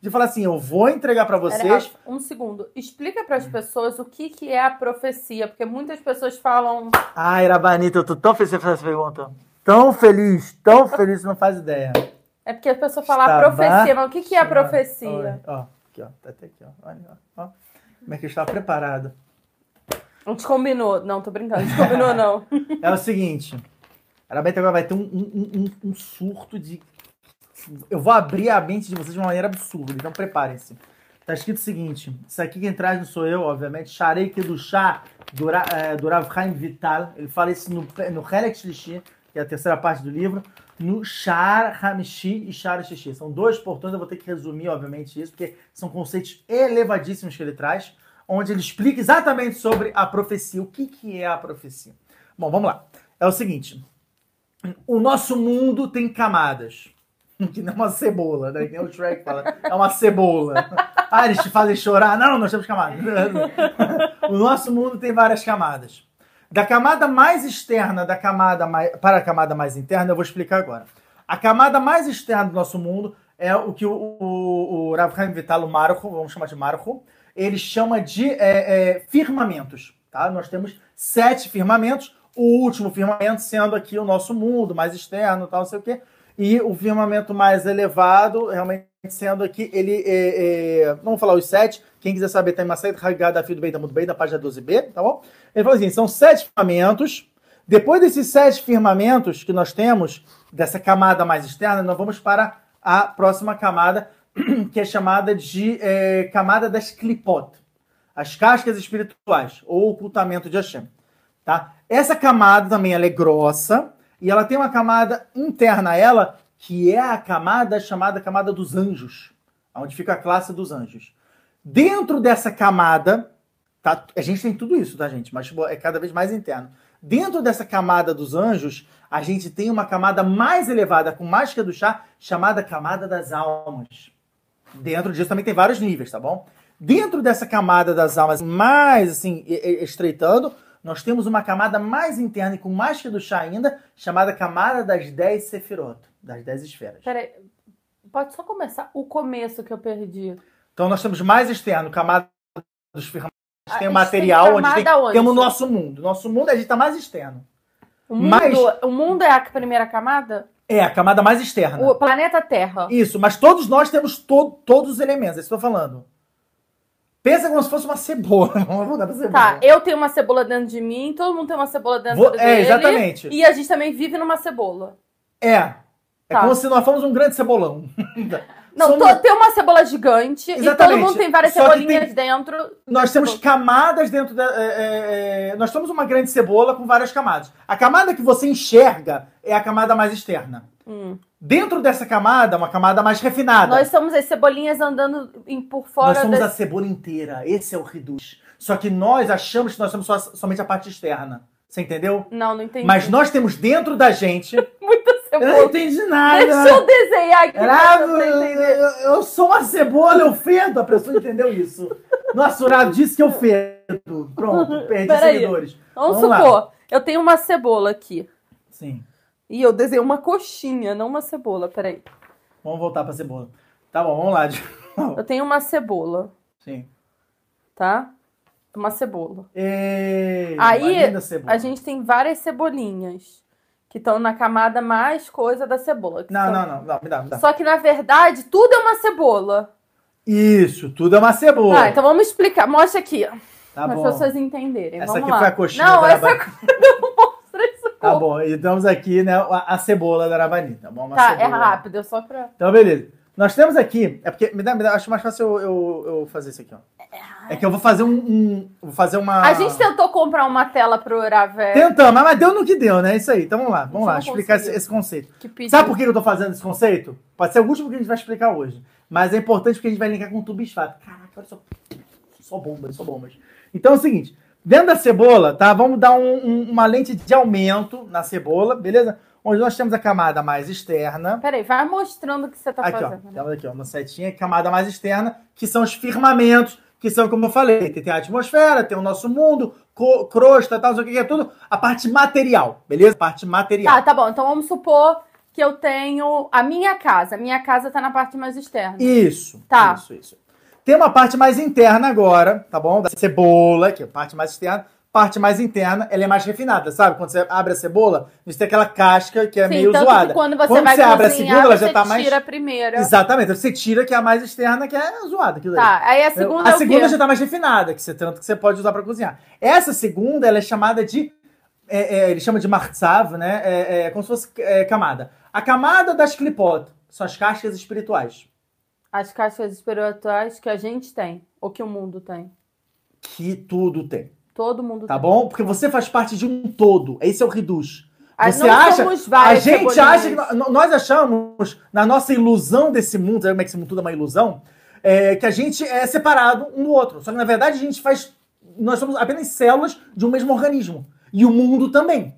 Speaker 1: de falar assim, eu vou entregar para vocês...
Speaker 2: Pera, um segundo. Explica para as pessoas o que, que é a profecia, porque muitas pessoas falam...
Speaker 1: Ai, Rabanita, eu tô tão feliz de fazer essa pergunta. Tão feliz, tão feliz, não faz ideia.
Speaker 2: É porque a pessoa fala a profecia, mas o que, que é a profecia?
Speaker 1: Olha, ó, aqui, ó, tá até aqui, ó. Olha, ó. Como é que eu estava preparado.
Speaker 2: A gente combinou. Não, tô brincando. A gente combinou, não.
Speaker 1: É o seguinte. A Arabeca agora vai ter um, um, um, um, surto de. Eu vou abrir a mente de vocês de uma maneira absurda, então preparem-se. Tá escrito o seguinte: isso aqui quem traz não sou eu, obviamente. Sharei do chá do, é, do Rav Chaim Vital. Ele fala isso no, no Shlishi, que é a terceira parte do livro. No Shar Hamishi e Shar Shishi. São dois portões, eu vou ter que resumir, obviamente, isso, porque são conceitos elevadíssimos que ele traz onde ele explica exatamente sobre a profecia. O que, que é a profecia? Bom, vamos lá. É o seguinte: o nosso mundo tem camadas. Que não é uma cebola, né? Que o Shrek fala. É uma cebola. Ah, eles te fazem chorar. Não, nós temos camadas. O nosso mundo tem várias camadas. Da camada mais externa da camada mais, para a camada mais interna, eu vou explicar agora. A camada mais externa do nosso mundo é o que o, o, o Rav Vital, o Marco, vamos chamar de Marco, ele chama de é, é, firmamentos. Tá? Nós temos sete firmamentos, o último firmamento sendo aqui o nosso mundo, mais externo, tal, não sei o quê. E o firmamento mais elevado, realmente sendo aqui, ele. É, é, vamos falar os sete. Quem quiser saber, tem uma sete Haggadah Fio do Bem da Muito Bem, da página 12b, tá bom? Ele falou assim: são sete firmamentos. Depois desses sete firmamentos que nós temos, dessa camada mais externa, nós vamos para a próxima camada, que é chamada de é, camada das clipot, as cascas espirituais, ou ocultamento de Hashem. Tá? Essa camada também ela é grossa, e ela tem uma camada interna a ela, que é a camada chamada camada dos anjos, onde fica a classe dos anjos. Dentro dessa camada, tá, a gente tem tudo isso, tá, gente? Mas é cada vez mais interno. Dentro dessa camada dos anjos, a gente tem uma camada mais elevada, com mágica do chá, chamada camada das almas. Dentro disso também tem vários níveis, tá bom? Dentro dessa camada das almas mais assim, estreitando, nós temos uma camada mais interna e com mais que do chá ainda, chamada camada das 10 sefirot, das 10 esferas.
Speaker 2: Peraí, pode só começar o começo que eu perdi.
Speaker 1: Então nós temos mais externo, camada dos firmamentos,
Speaker 2: Ah,
Speaker 1: tem o material, onde tem,
Speaker 2: onde?
Speaker 1: temos o nosso mundo. Nosso mundo a gente tá mais externo.
Speaker 2: O mundo,
Speaker 1: Mas-
Speaker 2: o mundo é a primeira camada?
Speaker 1: É, a camada mais externa.
Speaker 2: O planeta Terra.
Speaker 1: Isso, mas todos nós temos to- todos os elementos, é isso que eu tô falando. Pensa como se fosse uma cebola. Vamos voltar pra cebola.
Speaker 2: Tá, eu tenho uma cebola dentro de mim, todo mundo tem uma cebola dentro
Speaker 1: Vou-
Speaker 2: dele.
Speaker 1: é, exatamente.
Speaker 2: E a gente também vive numa cebola.
Speaker 1: É. É
Speaker 2: Tá.
Speaker 1: como se nós fôssemos um grande cebolão.
Speaker 2: Não,
Speaker 1: Somos-
Speaker 2: tem uma cebola gigante e todo
Speaker 1: Exatamente.
Speaker 2: mundo tem várias
Speaker 1: Só
Speaker 2: cebolinhas dentro.
Speaker 1: Nós temos camadas dentro da. é, é, é, nós somos uma grande cebola com várias camadas. A camada que você enxerga é a camada mais externa.
Speaker 2: Hum.
Speaker 1: Dentro dessa camada, uma camada mais refinada.
Speaker 2: Nós somos as cebolinhas andando em- por
Speaker 1: Nós
Speaker 2: fora
Speaker 1: somos a cebola inteira. Esse é o reduz. Só que nós achamos que nós somos só- somente a parte externa. Você entendeu?
Speaker 2: Não, não entendi.
Speaker 1: Mas nós temos dentro da gente.
Speaker 2: Muita
Speaker 1: Eu não
Speaker 2: cebola.
Speaker 1: entendi nada.
Speaker 2: Deixa eu desenhar aqui. Você
Speaker 1: eu, eu- eu sou uma cebola, eu fedo. A pessoa entendeu isso. Nossa, o Urado disse que eu fedo. Pronto, perdi
Speaker 2: Peraí.
Speaker 1: seguidores.
Speaker 2: Vamos,
Speaker 1: Vamos lá.
Speaker 2: supor, eu tenho uma cebola aqui.
Speaker 1: Sim.
Speaker 2: E eu desenhei uma coxinha, não uma cebola. Peraí.
Speaker 1: Vamos voltar pra cebola. Tá bom, vamos lá. de.
Speaker 2: Eu tenho uma cebola,
Speaker 1: Sim.
Speaker 2: tá? Uma cebola.
Speaker 1: E...
Speaker 2: Aí,
Speaker 1: cebola.
Speaker 2: A gente tem várias cebolinhas que estão na camada mais coisa da cebola.
Speaker 1: Não,
Speaker 2: são-
Speaker 1: não, não, não, me dá, me dá.
Speaker 2: Só que na verdade tudo é uma cebola.
Speaker 1: Isso, tudo é uma cebola.
Speaker 2: Tá, então vamos explicar. Mostra aqui,
Speaker 1: Tá
Speaker 2: para as pessoas entenderem.
Speaker 1: Essa
Speaker 2: vamos
Speaker 1: aqui
Speaker 2: lá.
Speaker 1: foi a coxinha
Speaker 2: Não, essa não.
Speaker 1: Tá bom, e estamos aqui, né, a, a cebola da Arabani, tá bom? Uma
Speaker 2: Tá, é
Speaker 1: cebola.
Speaker 2: rápido, é só pra.
Speaker 1: Então, beleza. Nós temos aqui, é porque, me dá, me dá, acho mais fácil eu, eu, eu fazer isso aqui, ó. É que eu vou fazer um, um- vou fazer uma...
Speaker 2: A gente tentou comprar uma tela pro Uravé
Speaker 1: Tentamos, mas deu no que deu, né? Isso aí. Então vamos lá, vamos lá, explicar esse, esse conceito. Sabe por que eu tô fazendo esse conceito? Pode ser o último que a gente vai explicar hoje. Mas é importante porque a gente vai linkar com o tubo esfato. Caraca, olha só. Só bombas, só bombas. Então é o seguinte: dentro da cebola, tá? Vamos dar um- um- uma lente de aumento na cebola, beleza? Onde nós temos a camada mais externa.
Speaker 2: Peraí, vai mostrando o que você tá
Speaker 1: Aqui, ó.
Speaker 2: fazendo. né?
Speaker 1: Temos aqui, ó, uma setinha, camada mais externa, que são os firmamentos, que são, como eu falei, tem a atmosfera, tem o nosso mundo, crosta, tal, não sei o que, é tudo a parte material, beleza? Parte material.
Speaker 2: Tá, tá bom. Então vamos supor que eu tenho a minha casa. A minha casa tá na parte mais externa.
Speaker 1: Isso.
Speaker 2: Tá.
Speaker 1: Isso, isso. Tem uma parte mais interna agora, tá bom? Da cebola, que é a parte mais externa. Parte mais interna, ela é mais refinada, sabe? Quando você abre a cebola, você tem aquela casca que é
Speaker 2: Sim,
Speaker 1: meio
Speaker 2: tanto
Speaker 1: zoada.
Speaker 2: que quando você
Speaker 1: Quando
Speaker 2: vai
Speaker 1: você abre a segunda, ela
Speaker 2: você
Speaker 1: já tá mais-
Speaker 2: tira a primeira.
Speaker 1: Exatamente. Você tira que é a mais externa, que é zoada. aquilo.
Speaker 2: Tá, aí a segunda
Speaker 1: a
Speaker 2: é
Speaker 1: segunda já tá mais refinada, que você, tanto que você pode usar para cozinhar. Essa segunda, ela é chamada de. É, é, ele chama de martzav, né? É, é como se fosse é, camada. A camada das clipot são as cascas espirituais.
Speaker 2: As caixas espirituais que a gente tem, ou que o mundo tem.
Speaker 1: Que tudo tem.
Speaker 2: Todo mundo
Speaker 1: Tá
Speaker 2: tem.
Speaker 1: bom? Porque você faz parte de um todo. Esse é o reduz. Você
Speaker 2: não
Speaker 1: acha.
Speaker 2: somos
Speaker 1: A gente acha que. Nós achamos, na nossa ilusão desse mundo, como é que esse mundo tudo é uma ilusão? É, que a gente é separado um do outro. Só que na verdade a gente faz. Nós somos apenas células de um mesmo organismo. E o mundo também.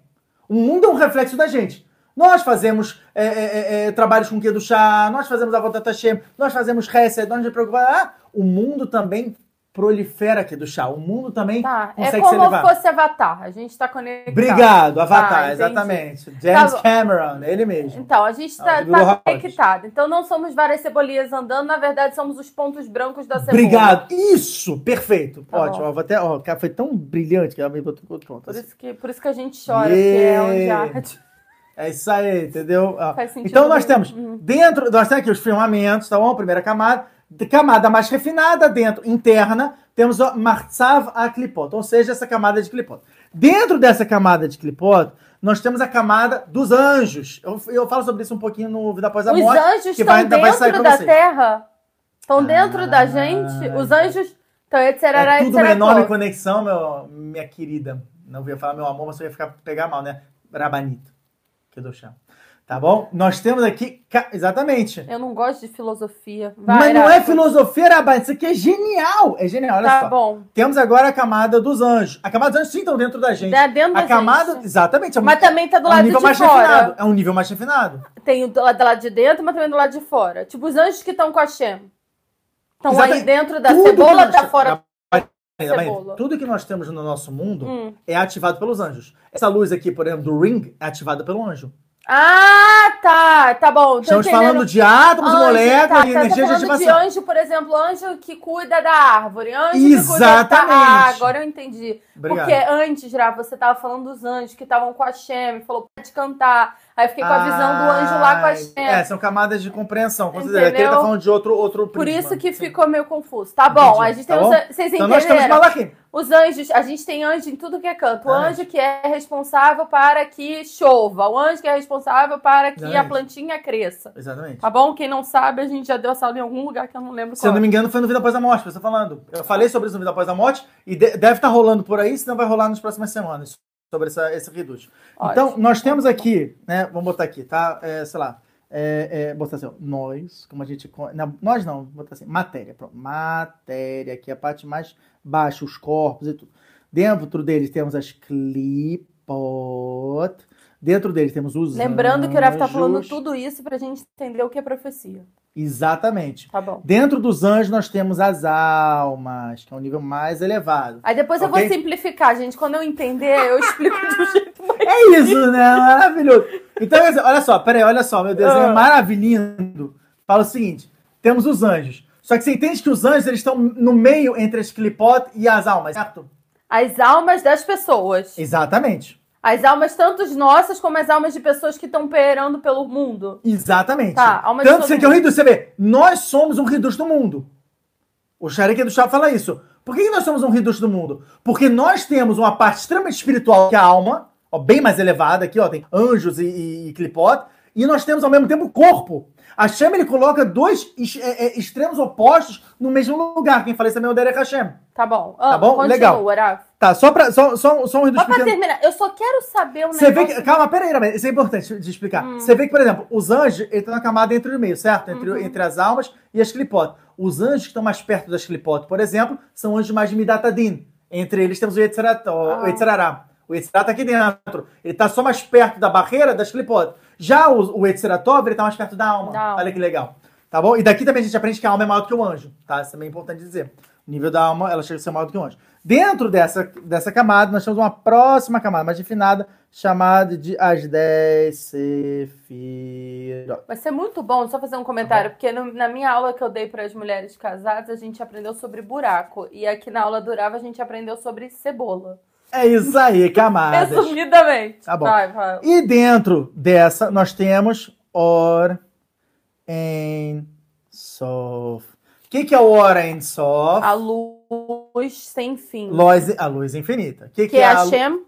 Speaker 1: O mundo é um reflexo da gente. Nós fazemos é, é, é, é, trabalhos com do chá, nós fazemos a volta Hashem, nós fazemos reset, nós nos preocupamos. Ah, o mundo também prolifera aqui do chá. O mundo também
Speaker 2: Tá, é
Speaker 1: consegue
Speaker 2: como
Speaker 1: se elevar.
Speaker 2: fosse Avatar. A gente tá conectado.
Speaker 1: Obrigado, Avatar,
Speaker 2: Tá, entendi.
Speaker 1: exatamente. James
Speaker 2: Tá.
Speaker 1: Cameron, ele mesmo.
Speaker 2: Então, a gente
Speaker 1: Ah,
Speaker 2: tá, tá conectado. Então, não somos várias cebolinhas andando, na verdade, somos os pontos brancos da cebola.
Speaker 1: Obrigado. Isso, perfeito.
Speaker 2: Tá
Speaker 1: Ótimo. Ó, vou até, ó, cara, foi tão brilhante que ela me botou pronto.
Speaker 2: Por
Speaker 1: assim.
Speaker 2: isso, que, por isso que a gente chora, porque é onde
Speaker 1: Yeah.
Speaker 2: arde.
Speaker 1: É isso aí, entendeu?
Speaker 2: Sentido
Speaker 1: Então nós temos
Speaker 2: Uhum.
Speaker 1: dentro, nós temos aqui os firmamentos, tá bom? Primeira camada. Camada mais refinada dentro, interna, temos o Martzav a Klipot, ou seja, essa camada de Klipot. Dentro dessa camada de Klipot, nós temos a camada dos anjos. Eu, eu falo sobre isso um pouquinho no Vida Após a
Speaker 2: Os
Speaker 1: Morte.
Speaker 2: anjos
Speaker 1: que
Speaker 2: estão
Speaker 1: vai-
Speaker 2: dentro da
Speaker 1: vocês.
Speaker 2: Terra? Estão
Speaker 1: Ah,
Speaker 2: dentro da gente? Os anjos estão etc.
Speaker 1: É tudo uma enorme conexão, meu, minha querida. Não ia falar meu amor, mas eu ia ficar, pegar mal, né? Rabanito. Chão. Tá bom? Nós temos aqui. Exatamente.
Speaker 2: Eu não gosto de filosofia. Vai,
Speaker 1: mas não é filosofia, Rabanito. Isso aqui é genial. É genial, olha
Speaker 2: Tá
Speaker 1: só.
Speaker 2: bom.
Speaker 1: Temos agora a camada dos anjos. A camada dos anjos sim estão dentro da gente.
Speaker 2: Tá dentro
Speaker 1: a
Speaker 2: da
Speaker 1: camada.
Speaker 2: gente.
Speaker 1: Exatamente. É um,
Speaker 2: Mas também tá do
Speaker 1: é um
Speaker 2: lado
Speaker 1: nível
Speaker 2: de
Speaker 1: mais
Speaker 2: fora.
Speaker 1: refinado. É um nível mais refinado.
Speaker 2: Tem o do lado do lado de dentro, mas também do lado de fora. Tipo, os anjos que estão com a Shem.
Speaker 1: Exatamente.
Speaker 2: aí dentro da
Speaker 1: Tudo
Speaker 2: cebola tá fora.
Speaker 1: Ainda bem. Tudo que nós temos no nosso mundo
Speaker 2: Hum.
Speaker 1: é ativado pelos anjos. Essa luz aqui, por exemplo, do ring, é ativada pelo anjo.
Speaker 2: Ah, tá. Tá bom.
Speaker 1: Estamos
Speaker 2: entendendo.
Speaker 1: falando de átomos,
Speaker 2: Anjo,
Speaker 1: moléculas
Speaker 2: tá,
Speaker 1: e
Speaker 2: tá,
Speaker 1: energia
Speaker 2: tô
Speaker 1: de
Speaker 2: falando de
Speaker 1: ativação.
Speaker 2: anjo, por exemplo, anjo que cuida da árvore, anjo que cuida da...
Speaker 1: Exatamente.
Speaker 2: Ah, agora eu entendi.
Speaker 1: Obrigado.
Speaker 2: Porque antes, já, você tava falando dos anjos que estavam com a Shem, falou pode cantar. Aí eu fiquei com a visão do anjo lá com a Shem.
Speaker 1: É, são camadas de compreensão. Considera. Aqui ele tá falando de outro, outro
Speaker 2: Por
Speaker 1: prisma.
Speaker 2: isso que
Speaker 1: Sim.
Speaker 2: ficou meio confuso. Tá bom,
Speaker 1: Entendi,
Speaker 2: a gente
Speaker 1: tá
Speaker 2: tem
Speaker 1: bom?
Speaker 2: os... Vocês
Speaker 1: Então
Speaker 2: entenderam? Os anjos, a gente tem anjo em tudo que é canto. O
Speaker 1: Exatamente.
Speaker 2: anjo que é responsável para que chova. O anjo que é responsável para que a
Speaker 1: Exatamente.
Speaker 2: plantinha cresça.
Speaker 1: Exatamente.
Speaker 2: Tá bom? Quem não sabe, a gente já deu essa aula em algum lugar que eu não lembro
Speaker 1: Se eu
Speaker 2: qual.
Speaker 1: não me engano, foi no Vida Após a Morte, que você tá falando. Eu falei sobre isso no Vida Após a Morte e de- deve estar rolando por aí, senão vai rolar nas próximas semanas sobre essa, esse reduz. Então, nós temos aqui, né? Vamos botar aqui, tá? É, sei lá. É, é, botar assim, ó, nós, como a gente. Não, nós não, botar assim, matéria. Pronto. Matéria, aqui é a parte mais baixa, os corpos e tudo. Dentro deles temos as clipot. Dentro deles temos os
Speaker 2: Lembrando que o Rafa tá falando
Speaker 1: anjos.
Speaker 2: tudo isso pra gente entender o que é profecia.
Speaker 1: Exatamente.
Speaker 2: Tá bom.
Speaker 1: Dentro dos anjos nós temos as almas, que é um nível mais elevado.
Speaker 2: Aí depois eu
Speaker 1: Ok.
Speaker 2: vou simplificar, gente. Quando eu entender, eu explico do jeito mais.
Speaker 1: É isso, né? Maravilhoso. Então, olha só, peraí, olha só, meu desenho
Speaker 2: Ah.
Speaker 1: maravilhoso. Fala o seguinte: temos os anjos. Só que você entende que os anjos eles estão no meio entre as clipot e as almas, certo?
Speaker 2: As almas das pessoas.
Speaker 1: Exatamente.
Speaker 2: As almas, tanto as nossas como as almas de pessoas que estão perando pelo mundo.
Speaker 1: Exatamente.
Speaker 2: Tá, alma de
Speaker 1: Tanto você que é o. Ridus, você vê, nós somos um Ridus do mundo. O Sharik do Chá fala isso. Por que nós somos um Ridus do mundo? Porque nós temos uma parte extremamente espiritual, que é a alma, ó, bem mais elevada aqui, ó, tem anjos e, e, e clipot, e nós temos ao mesmo tempo o corpo. A Hashem, ele coloca dois é, é, extremos opostos no mesmo lugar. Quem fala isso também é o Derek Hashem.
Speaker 2: Tá bom.
Speaker 1: Tá
Speaker 2: Ah,
Speaker 1: bom?
Speaker 2: Continua,
Speaker 1: Legal. Tá, só, pra, só, só, só um Ridus
Speaker 2: Só pra
Speaker 1: pequeno.
Speaker 2: terminar, eu só quero saber um
Speaker 1: Você vê
Speaker 2: negócio.
Speaker 1: que. Calma, peraí, isso é importante de explicar.
Speaker 2: Hum.
Speaker 1: Você vê que, por exemplo, os anjos estão na camada entre o meio, certo? Entre,
Speaker 2: Uhum.
Speaker 1: entre as almas e as clipotes. Os anjos que estão mais perto das clipotes, por exemplo, são anjos mais de Midatadin. Entre eles temos o Yetzirará.
Speaker 2: Ah.
Speaker 1: O Yetzirará. O Yetzirará tá aqui dentro. Ele tá só mais perto da barreira das clipotes. Já o, o Yetziratov, ele tá mais perto da alma.
Speaker 2: Da alma.
Speaker 1: Olha que legal. Tá bom? E daqui também a gente aprende que a alma é maior do que o anjo. Tá? Isso também é importante dizer. Nível da alma, ela chega a ser maior do que o anjo. Dentro dessa, dessa camada, nós temos uma próxima camada mais refinada, chamada de as 10 sefirot.
Speaker 2: Vai ser muito bom, só fazer um comentário,
Speaker 1: Tá
Speaker 2: porque no- na minha aula que eu dei para as mulheres casadas, a gente aprendeu sobre buraco. E aqui na aula do Rava, a gente aprendeu sobre cebola.
Speaker 1: É isso aí, camadas.
Speaker 2: Resumidamente.
Speaker 1: Tá bom.
Speaker 2: Vai, vai.
Speaker 1: E dentro dessa, nós temos Or en Sof. O que, que é o Or en Sof?
Speaker 2: A luz sem fim.
Speaker 1: Luz, a luz infinita. O que,
Speaker 2: que é
Speaker 1: a
Speaker 2: a Shem.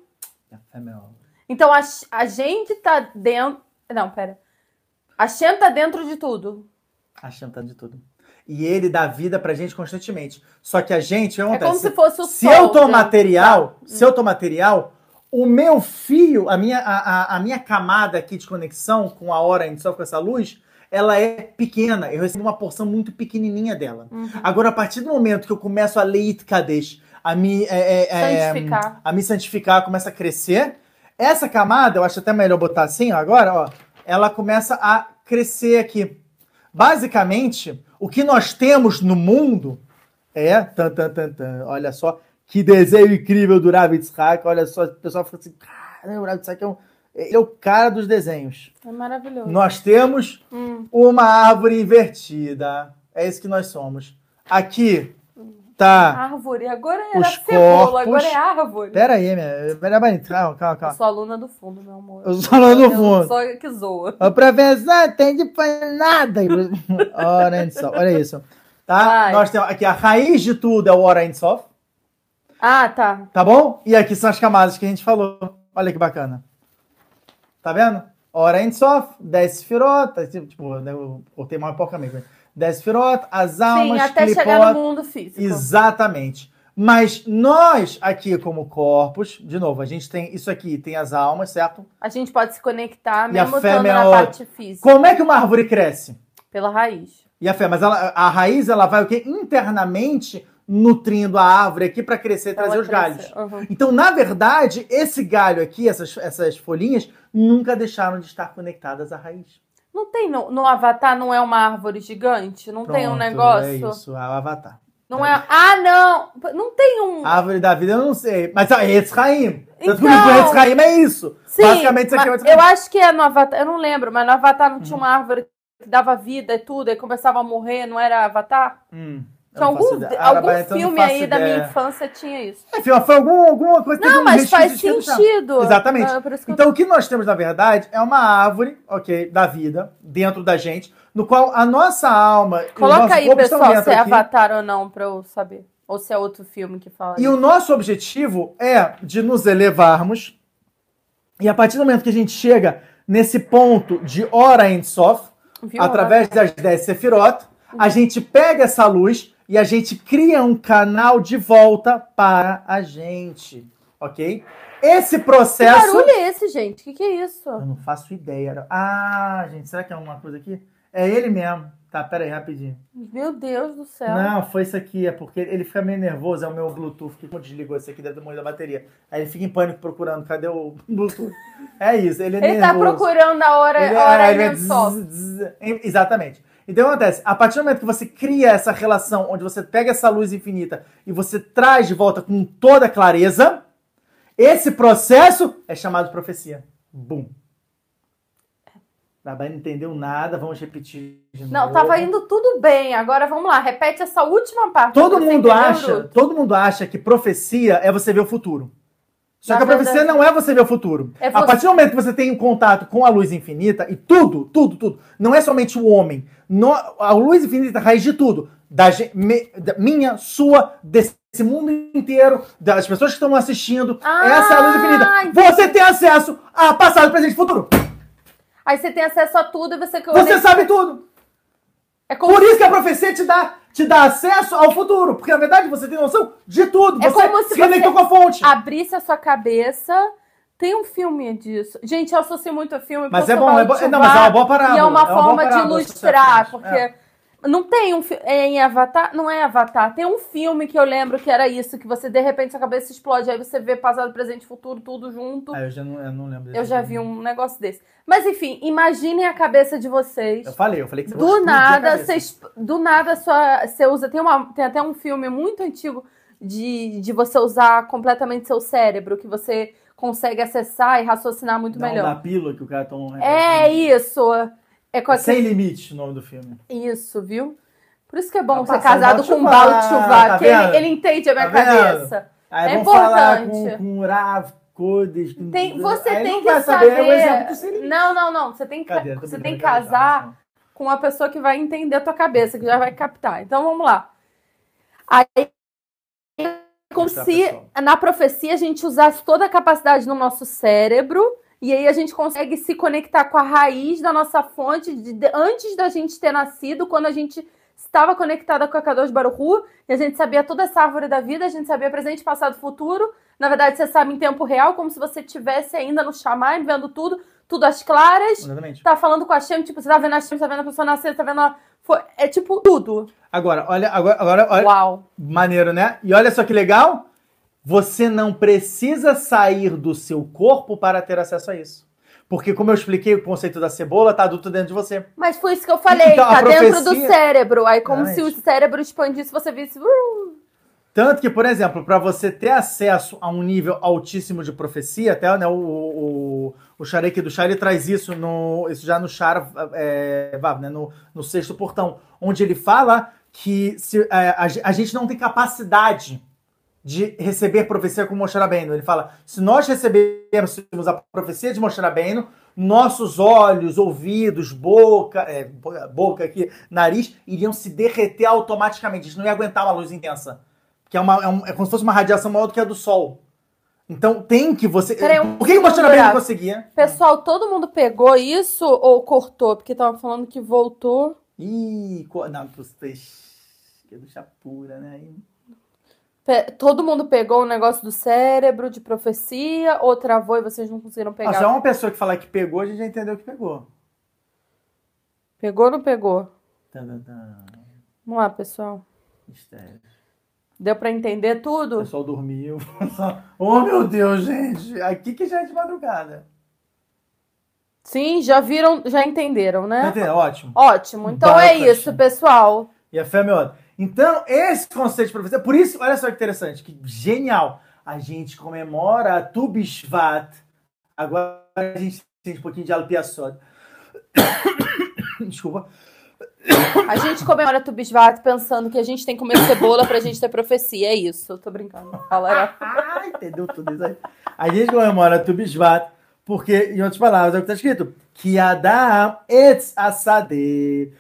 Speaker 1: É meu.
Speaker 2: Então a, a gente tá dentro. Não, pera. A Shem tá dentro de tudo.
Speaker 1: Achando tanto de tudo. E ele dá vida pra gente constantemente. Só que a gente, o que
Speaker 2: É como se fosse o
Speaker 1: se
Speaker 2: sol.
Speaker 1: eu tô
Speaker 2: né?
Speaker 1: material, se eu tô material, o meu fio, a minha, a, a- a minha camada aqui de conexão com a hora em só com essa luz, ela é pequena. Eu recebo uma porção muito pequenininha dela.
Speaker 2: Uhum.
Speaker 1: Agora, a partir do momento que eu começo a leit kadesh, a me, é, é, é,
Speaker 2: Santificar.
Speaker 1: a me santificar, começa a crescer, essa camada, eu acho até melhor botar assim, ó, agora, ó, ela começa a crescer aqui. Basicamente, o que nós temos no mundo é. Tan, tan, tan, tan, olha só, que desenho incrível do Rav Yitzhak. Olha só, o pessoal fica assim, cara, o Rav Yitzhak é, um, é o cara dos desenhos.
Speaker 2: É maravilhoso.
Speaker 1: Nós temos
Speaker 2: Hum.
Speaker 1: uma árvore invertida. É isso que nós somos. Aqui tá.
Speaker 2: Árvore. Agora era
Speaker 1: Os
Speaker 2: cebola,
Speaker 1: corpos.
Speaker 2: agora é árvore.
Speaker 1: Pera aí, minha. Pera aí, calma, calma,
Speaker 2: Eu
Speaker 1: calma.
Speaker 2: sou aluna do fundo, meu amor.
Speaker 1: Eu sou aluna do fundo.
Speaker 2: Só que zoa.
Speaker 1: O professor tem de nada. Olha só, olha isso. Tá?
Speaker 2: Vai.
Speaker 1: Nós temos aqui a raiz de tudo é o Ora Sof,
Speaker 2: Ah, tá.
Speaker 1: tá bom? E aqui são as camadas que a gente falou. Olha que bacana. Tá vendo? Ora Sof, 10 Sefirot, tá, tipo, né, eu cortei mal um pouco amigo. 10 Sefirot, as almas,
Speaker 2: Sim, até
Speaker 1: clipot,
Speaker 2: chegar no mundo físico.
Speaker 1: Exatamente. Mas nós aqui como corpos, de novo, a gente tem isso aqui, tem as almas, certo?
Speaker 2: A gente pode se conectar
Speaker 1: a
Speaker 2: mesmo
Speaker 1: fé
Speaker 2: estando
Speaker 1: é
Speaker 2: na parte física.
Speaker 1: Como é que uma árvore cresce?
Speaker 2: Pela raiz.
Speaker 1: E a fé, mas ela, a raiz ela vai o quê? Internamente nutrindo a árvore aqui para crescer e trazer os galhos.
Speaker 2: crescer. Uhum.
Speaker 1: Então, na verdade, esse galho aqui, essas, essas folhinhas, nunca deixaram de estar conectadas à raiz.
Speaker 2: Não tem no, no Avatar, não é uma árvore gigante? Não tem um
Speaker 1: Pronto,
Speaker 2: negócio?
Speaker 1: É isso, é o Avatar.
Speaker 2: Não é. Ah, não! Não tem um.
Speaker 1: A árvore da vida eu não sei. Mas. Tanto que o
Speaker 2: Então-
Speaker 1: Etzraim é isso.
Speaker 2: Sim,
Speaker 1: Basicamente isso aqui é
Speaker 2: eu acho que é no Avatar. Eu não lembro, mas no Avatar não
Speaker 1: Hum.
Speaker 2: tinha uma árvore que dava vida e tudo, e começava a morrer, não era Avatar?
Speaker 1: Hum, não faço
Speaker 2: algum,
Speaker 1: ideia.
Speaker 2: algum
Speaker 1: então
Speaker 2: filme aí da minha
Speaker 1: ideia.
Speaker 2: infância tinha isso.
Speaker 1: Enfim, ó, foi algum, alguma coisa que
Speaker 2: Não, mas faz sentido.
Speaker 1: Exatamente.
Speaker 2: Ah,
Speaker 1: Então, o que nós temos, na verdade, é uma árvore, ok, da vida, dentro da gente, no qual a nossa alma
Speaker 2: Coloca aí, pessoal, se é
Speaker 1: aqui.
Speaker 2: Avatar ou não, pra eu saber. Ou se é outro filme que fala.
Speaker 1: E
Speaker 2: isso.
Speaker 1: o nosso objetivo é de nos elevarmos. E a partir do momento que a gente chega nesse ponto de hora em Sof, através das 10 Sefirot, a gente pega essa luz e a gente cria um canal de volta para a gente. Ok? Esse
Speaker 2: Que
Speaker 1: processo.
Speaker 2: barulho é esse, gente? O que, que é isso?
Speaker 1: Eu não faço ideia. Ah, gente, será que é alguma coisa aqui? É ele mesmo. Tá, pera aí, rapidinho.
Speaker 2: Meu Deus do céu.
Speaker 1: Não, foi isso aqui. É porque ele fica meio nervoso. É o meu Bluetooth que desligou esse aqui, deve ter morrido a bateria. Aí ele fica em pânico procurando. Cadê o Bluetooth? É isso, ele é
Speaker 2: Ele tá
Speaker 1: nervoso.
Speaker 2: procurando a hora,
Speaker 1: Ele,
Speaker 2: a hora
Speaker 1: é, ele
Speaker 2: é,
Speaker 1: zzz, zzz. Exatamente. Então o que acontece? A partir do momento que você cria essa relação, onde você pega essa luz infinita e você traz de volta com toda clareza, esse processo é chamado de profecia. Bum. Rabai não entendeu nada, vamos repetir de
Speaker 2: Não,
Speaker 1: novo.
Speaker 2: tava indo tudo bem. Agora vamos lá, repete essa última parte.
Speaker 1: Todo mundo acha, todo mundo acha que profecia é você ver o futuro. Só
Speaker 2: Na
Speaker 1: que a profecia
Speaker 2: verdade-
Speaker 1: não é você ver o futuro.
Speaker 2: É
Speaker 1: A
Speaker 2: você-
Speaker 1: partir do momento que você tem um contato com a luz infinita, e tudo, tudo, tudo, não é somente o homem. No- a luz infinita é a raiz de tudo. Da, ge- me- da minha, sua, desse mundo inteiro, das pessoas que estão assistindo.
Speaker 2: Ah,
Speaker 1: essa é a luz infinita.
Speaker 2: entendi.
Speaker 1: Você tem acesso a passado, presente e futuro.
Speaker 2: Aí você tem acesso a tudo e você...
Speaker 1: Você sabe tudo.
Speaker 2: É como
Speaker 1: Por isso que a profecia te dá, te dá acesso ao futuro. Porque, na verdade, você tem noção de tudo.
Speaker 2: É
Speaker 1: você
Speaker 2: como se
Speaker 1: se conectou com a fonte.
Speaker 2: abrisse a sua cabeça... Tem um filme disso. Gente, eu associo muito a filme.
Speaker 1: Mas é bom, é bom. Não, mas é uma boa parábola.
Speaker 2: E é uma
Speaker 1: boa
Speaker 2: forma de
Speaker 1: parábola,
Speaker 2: ilustrar, porque
Speaker 1: É.
Speaker 2: não tem um é em Avatar, não é Avatar, tem um filme que eu lembro que era isso, que você de repente sua cabeça explode, aí você vê passado, presente e futuro tudo junto.
Speaker 1: Ah, eu já não, eu não lembro
Speaker 2: Eu já vi um negócio desse. Mas enfim, imaginem a cabeça de vocês.
Speaker 1: Eu falei, eu falei que você
Speaker 2: Do nada, vocês, do nada sua, você usa. Tem, uma, tem até um filme muito antigo de, de você usar completamente seu cérebro, que você consegue acessar e raciocinar muito
Speaker 1: Não,
Speaker 2: melhor.
Speaker 1: da pílula que o cara toma.
Speaker 2: É isso. É com
Speaker 1: Sem limite o nome do filme.
Speaker 2: isso, viu? Por isso que é bom
Speaker 1: Tá
Speaker 2: ser
Speaker 1: passando
Speaker 2: casado com um
Speaker 1: Tshuva, tá
Speaker 2: que ele, ele entende a minha
Speaker 1: Tá
Speaker 2: cabeça.
Speaker 1: Aí
Speaker 2: É importante.
Speaker 1: com, com Rav, com-
Speaker 2: Tem, você
Speaker 1: aí
Speaker 2: tem que saber.
Speaker 1: saber do sem limite.
Speaker 2: não, não, não. Você tem que,
Speaker 1: Cadê?
Speaker 2: Você tem que casar com uma pessoa que vai entender a tua cabeça, que já vai captar. Então vamos lá. Aí como
Speaker 1: Tá,
Speaker 2: se na profecia a gente usasse toda a capacidade no nosso cérebro e aí a gente consegue se conectar com a raiz da nossa fonte de, de- antes da gente ter nascido, quando a gente estava conectada com a Kadosh Baruchu e a gente sabia toda essa árvore da vida, a gente sabia presente, passado, futuro. Na verdade, você sabe em tempo real, como se você estivesse ainda no chamar, vendo tudo, tudo às claras
Speaker 1: Exatamente.
Speaker 2: tá falando com a Shem, tipo, você tá vendo a Shem, tá vendo a pessoa nascer, tá vendo a... É tipo tudo.
Speaker 1: Agora, olha, agora, agora olha,
Speaker 2: Uau.
Speaker 1: maneiro, né? E olha só que legal. Você não precisa sair do seu corpo para ter acesso a isso. Porque, como eu expliquei o conceito da cebola, tá adulto dentro de você.
Speaker 2: Mas foi isso que eu falei,
Speaker 1: Então,
Speaker 2: tá dentro do
Speaker 1: profecia-
Speaker 2: cérebro. Aí como se o cérebro expandisse, você visse... uh,
Speaker 1: Tanto que, por exemplo, para você ter acesso a um nível altíssimo de profecia, até né, o, o, o Sharek do Shah, ele traz isso, no, isso já no Shar, é, né, no, no sexto portão, onde ele fala que se, é, a, a gente não tem capacidade de receber profecia com Moshe Rabbeinu. Ele fala, se nós recebermos a profecia de Moshe Rabbeinu, nossos olhos, ouvidos, boca, é, bo- boca aqui, nariz, iriam se derreter automaticamente. A gente não ia aguentar uma luz intensa. Que é, uma, é, um- é como se fosse uma radiação maior do que a do Sol. Então tem que você.
Speaker 2: Peraí, um
Speaker 1: Por que o Moshe
Speaker 2: bravo.
Speaker 1: conseguia?
Speaker 2: Pessoal, todo mundo pegou isso ou cortou? Porque tava falando que voltou.
Speaker 1: Ih, não, você. Que deixa pura, né?
Speaker 2: Todo mundo pegou o negócio do cérebro, de profecia, ou travou e vocês não conseguiram
Speaker 1: Ah,
Speaker 2: pegar?
Speaker 1: só uma pessoa que falar que pegou, a gente já entendeu que pegou.
Speaker 2: Pegou ou não pegou?
Speaker 1: Tan, tan, tan.
Speaker 2: Vamos lá, pessoal.
Speaker 1: Mistério.
Speaker 2: Deu pra entender
Speaker 1: O
Speaker 2: tudo?
Speaker 1: pessoal dormiu. oh, meu Deus, gente. Aqui que já é de madrugada.
Speaker 2: Sim, já viram, já entenderam, né?
Speaker 1: Ótimo.
Speaker 2: Ótimo. Então
Speaker 1: Baita
Speaker 2: é isso,
Speaker 1: chance.
Speaker 2: pessoal.
Speaker 1: E a fé é meu. Então, esse conceito de profecia, por isso, olha só que interessante, que genial. A gente comemora Tu Bishvat. Agora a gente sente um pouquinho de Alpiaçod. Desculpa.
Speaker 2: A gente comemora Tubisvat pensando que a gente tem que comer cebola pra gente ter profecia. É isso, eu tô brincando. Galera.
Speaker 1: Ah, entendeu tudo isso aí. A gente comemora Tu Bishvat porque, em outras palavras, é o que está escrito. Que Adam etz asade.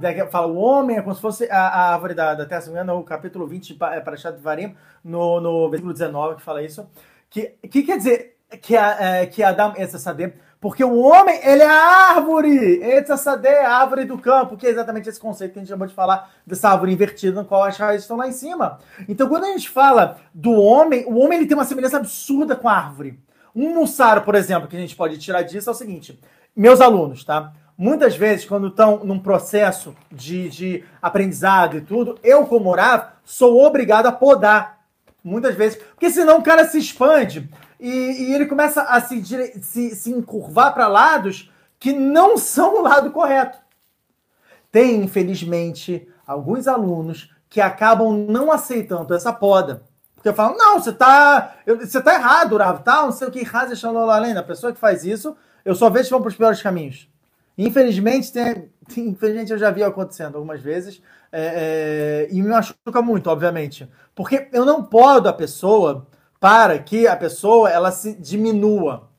Speaker 1: Daqui fala, o homem é como se fosse a, a árvore da, da terra, se não no capítulo 20, para Parashat Varim, no, no versículo 19, que fala isso. Que, que quer dizer que, a- é, que Adam etz asade? Porque o homem, ele é a árvore. Etz asade, a árvore do campo, que é exatamente esse conceito que a gente acabou de falar, dessa árvore invertida, no qual as raízes estão lá em cima. Então, quando a gente fala do homem, o homem ele tem uma semelhança absurda com a árvore. Um mussaro, por exemplo, que a gente pode tirar disso é o seguinte: meus alunos, tá? Muitas vezes, quando estão num processo de, de aprendizado e tudo, eu, como Rav, sou obrigado a podar. Muitas vezes. Porque senão o cara se expande e, e ele começa a se, se, se encurvar para lados que não são o lado correto. Tem, infelizmente, alguns alunos que acabam não aceitando essa poda. Porque falam, não, você tá, você tá errado, Rav, tá? Não sei o que, Raza Shalom A pessoa que faz isso, eu só vejo que vão para os piores caminhos. Infelizmente, tem, infelizmente eu já vi acontecendo algumas vezes, é, é, e me machuca muito, obviamente. Porque eu não podo a pessoa para que a pessoa ela se diminua.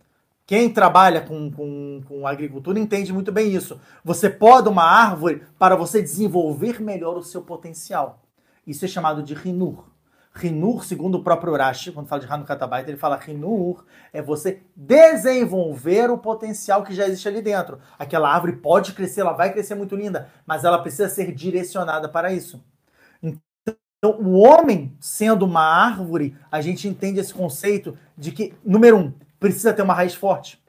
Speaker 1: Quem trabalha com, com, com agricultura entende muito bem isso. Você poda uma árvore para você desenvolver melhor o seu potencial. Isso é chamado de rinur. Rinur, segundo o próprio Urashi, quando fala de Hanukkah Tabaita, ele fala Rinur é você desenvolver o potencial que já existe ali dentro. Aquela árvore pode crescer, ela vai crescer muito linda, mas ela precisa ser direcionada para isso. Então, o homem, sendo uma árvore, a gente entende esse conceito de que, número um, precisa ter uma raiz forte.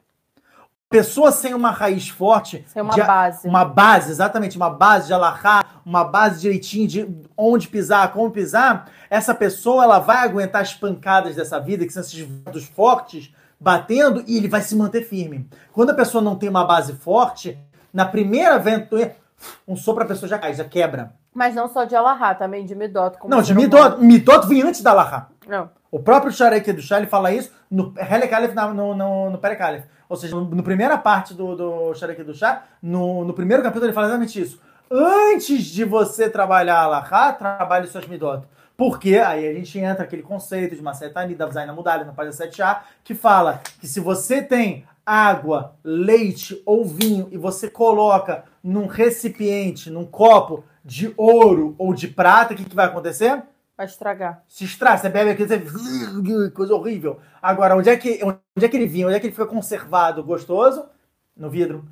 Speaker 1: Pessoa sem uma raiz forte,
Speaker 2: Sem uma
Speaker 1: de-
Speaker 2: base.
Speaker 1: uma base, exatamente, uma base de alahá, uma base direitinho de onde pisar, como pisar, essa pessoa ela vai aguentar as pancadas dessa vida, que são esses ventos fortes, batendo, e ele vai se manter firme. Quando a pessoa não tem uma base forte, na primeira vento, um sopro a pessoa já cai, já quebra.
Speaker 2: Mas não só de Alahá, também de Midot. como
Speaker 1: não, de. Midot, Midot vem antes da alahá.
Speaker 2: Não.
Speaker 1: O próprio Sharek do Shah, ele fala isso no Helek Aleph, na- no, no, no. Ou seja, no, primeira parte do, do Sharek do Shah, no, no primeiro capítulo ele fala exatamente isso. Antes de você trabalhar a Lahá, trabalhe suas Midot. Porque aí a gente entra aquele conceito de uma Setani, da Zaina Mudalha, na página 7a, que fala que se você tem água, leite ou vinho e você coloca num recipiente, num copo de ouro ou de prata, o que, que vai acontecer?
Speaker 2: Vai estragar.
Speaker 1: se estraga, você bebe aquilo, você... coisa horrível. Agora, onde é, que, onde é que ele vinha? Onde é que ele fica conservado gostoso? No vidro.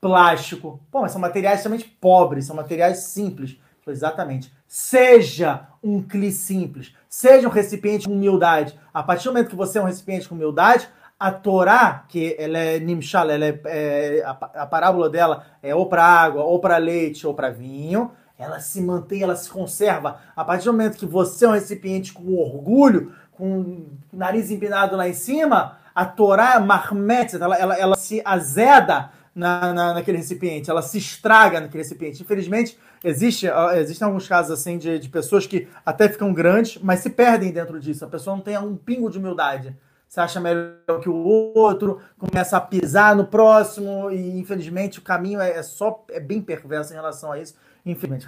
Speaker 1: Plástico. Pô, mas são materiais extremamente pobres, são materiais simples. Exatamente. Seja um cli simples, seja um recipiente com humildade. A partir do momento que você é um recipiente com humildade, a Torá, que ela é nimshal, ela é, é- a, a parábola dela é ou para água, ou para leite, ou para vinho, ela se mantém, ela se conserva. A partir do momento que você é um recipiente com orgulho, com o nariz empinado lá em cima, a Torá marmet, ela, ela, ela se azeda na, na, naquele recipiente, ela se estraga naquele recipiente. Infelizmente, existe, existem alguns casos assim de, de pessoas que até ficam grandes, mas se perdem dentro disso. A pessoa não tem um pingo de humildade. Você acha melhor que o outro, começa a pisar no próximo, e infelizmente o caminho é, é só é bem perverso em relação a isso. Infelizmente.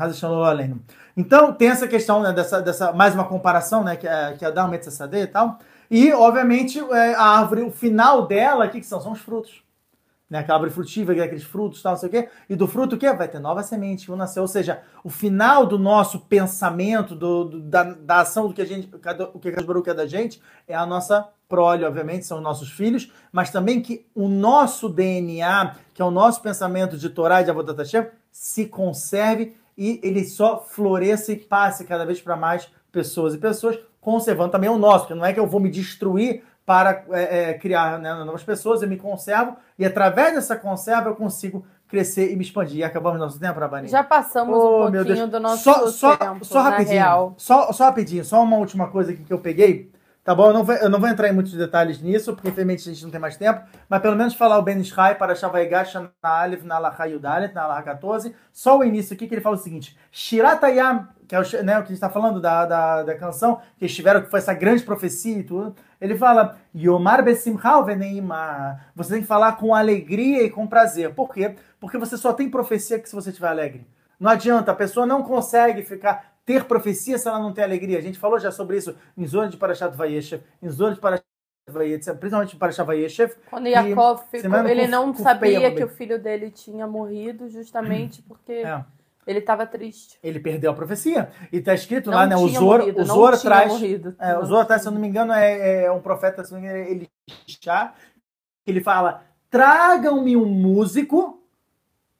Speaker 1: Então, tem essa questão né, dessa, dessa, mais uma comparação, né, que é, que é dar um e tal. E, obviamente, é, a árvore, o final dela, o que, que são? São os frutos né? Aquela árvore frutífera, é aqueles frutos, tal, não sei o quê. E do fruto o quê? Vai ter nova semente, que nascer. Ou seja, o final do nosso pensamento, do, do- da, da ação do que a gente, o que Baruch é da gente, é a nossa prole, obviamente, são os nossos filhos, mas também que o nosso DNA, que é o nosso pensamento de Torá e de Avodat se conserve e ele só floresça e passe cada vez para mais pessoas e pessoas, conservando também o nosso, porque não é que eu vou me destruir para é, é, criar né, novas pessoas, eu me conservo e através dessa conserva eu consigo crescer e me expandir. E acabamos nosso tempo, Rabani?
Speaker 2: Já passamos
Speaker 1: Oh,
Speaker 2: um pouquinho do nosso
Speaker 1: só, só,
Speaker 2: tempo,
Speaker 1: só rapidinho,
Speaker 2: real.
Speaker 1: Só, só rapidinho, só uma última coisa aqui que eu peguei Tá bom? Eu não, vou, eu não vou entrar em muitos detalhes nisso, porque infelizmente a gente não tem mais tempo, mas pelo menos falar o Ben Ishai para Shavaigasha na Alef, na Alaha Yudalet, na Alaha 14, só o início aqui que ele fala o seguinte: Shiratayam, que é o, né, o que a gente está falando da, da, da canção, que eles tiveram, que foi essa grande profecia e tudo, ele fala: Yomar Besimhal Veneima. Você tem que falar com alegria e com prazer. Por quê? Porque você só tem profecia que se você estiver alegre. Não adianta, a pessoa não consegue ficar ter profecia se ela não tem alegria. A gente falou já sobre isso em Zona de Parashat Vayeshev, em Zona de Parashat Vayetzev, principalmente em Parashat Vayeshev.
Speaker 2: Quando Yaakov ficou, ele não sabia que o filho dele tinha morrido justamente porque
Speaker 1: É,
Speaker 2: ele estava triste.
Speaker 1: ele perdeu a profecia. E tá escrito
Speaker 2: Não
Speaker 1: lá, né? O Zora,
Speaker 2: morrido,
Speaker 1: o
Speaker 2: tinha
Speaker 1: traz.
Speaker 2: morrido.
Speaker 1: É, o
Speaker 2: Não
Speaker 1: Zora,
Speaker 2: tinha.
Speaker 1: se eu não me engano, é, é um profeta, se não me engano, ele ele fala: tragam-me um músico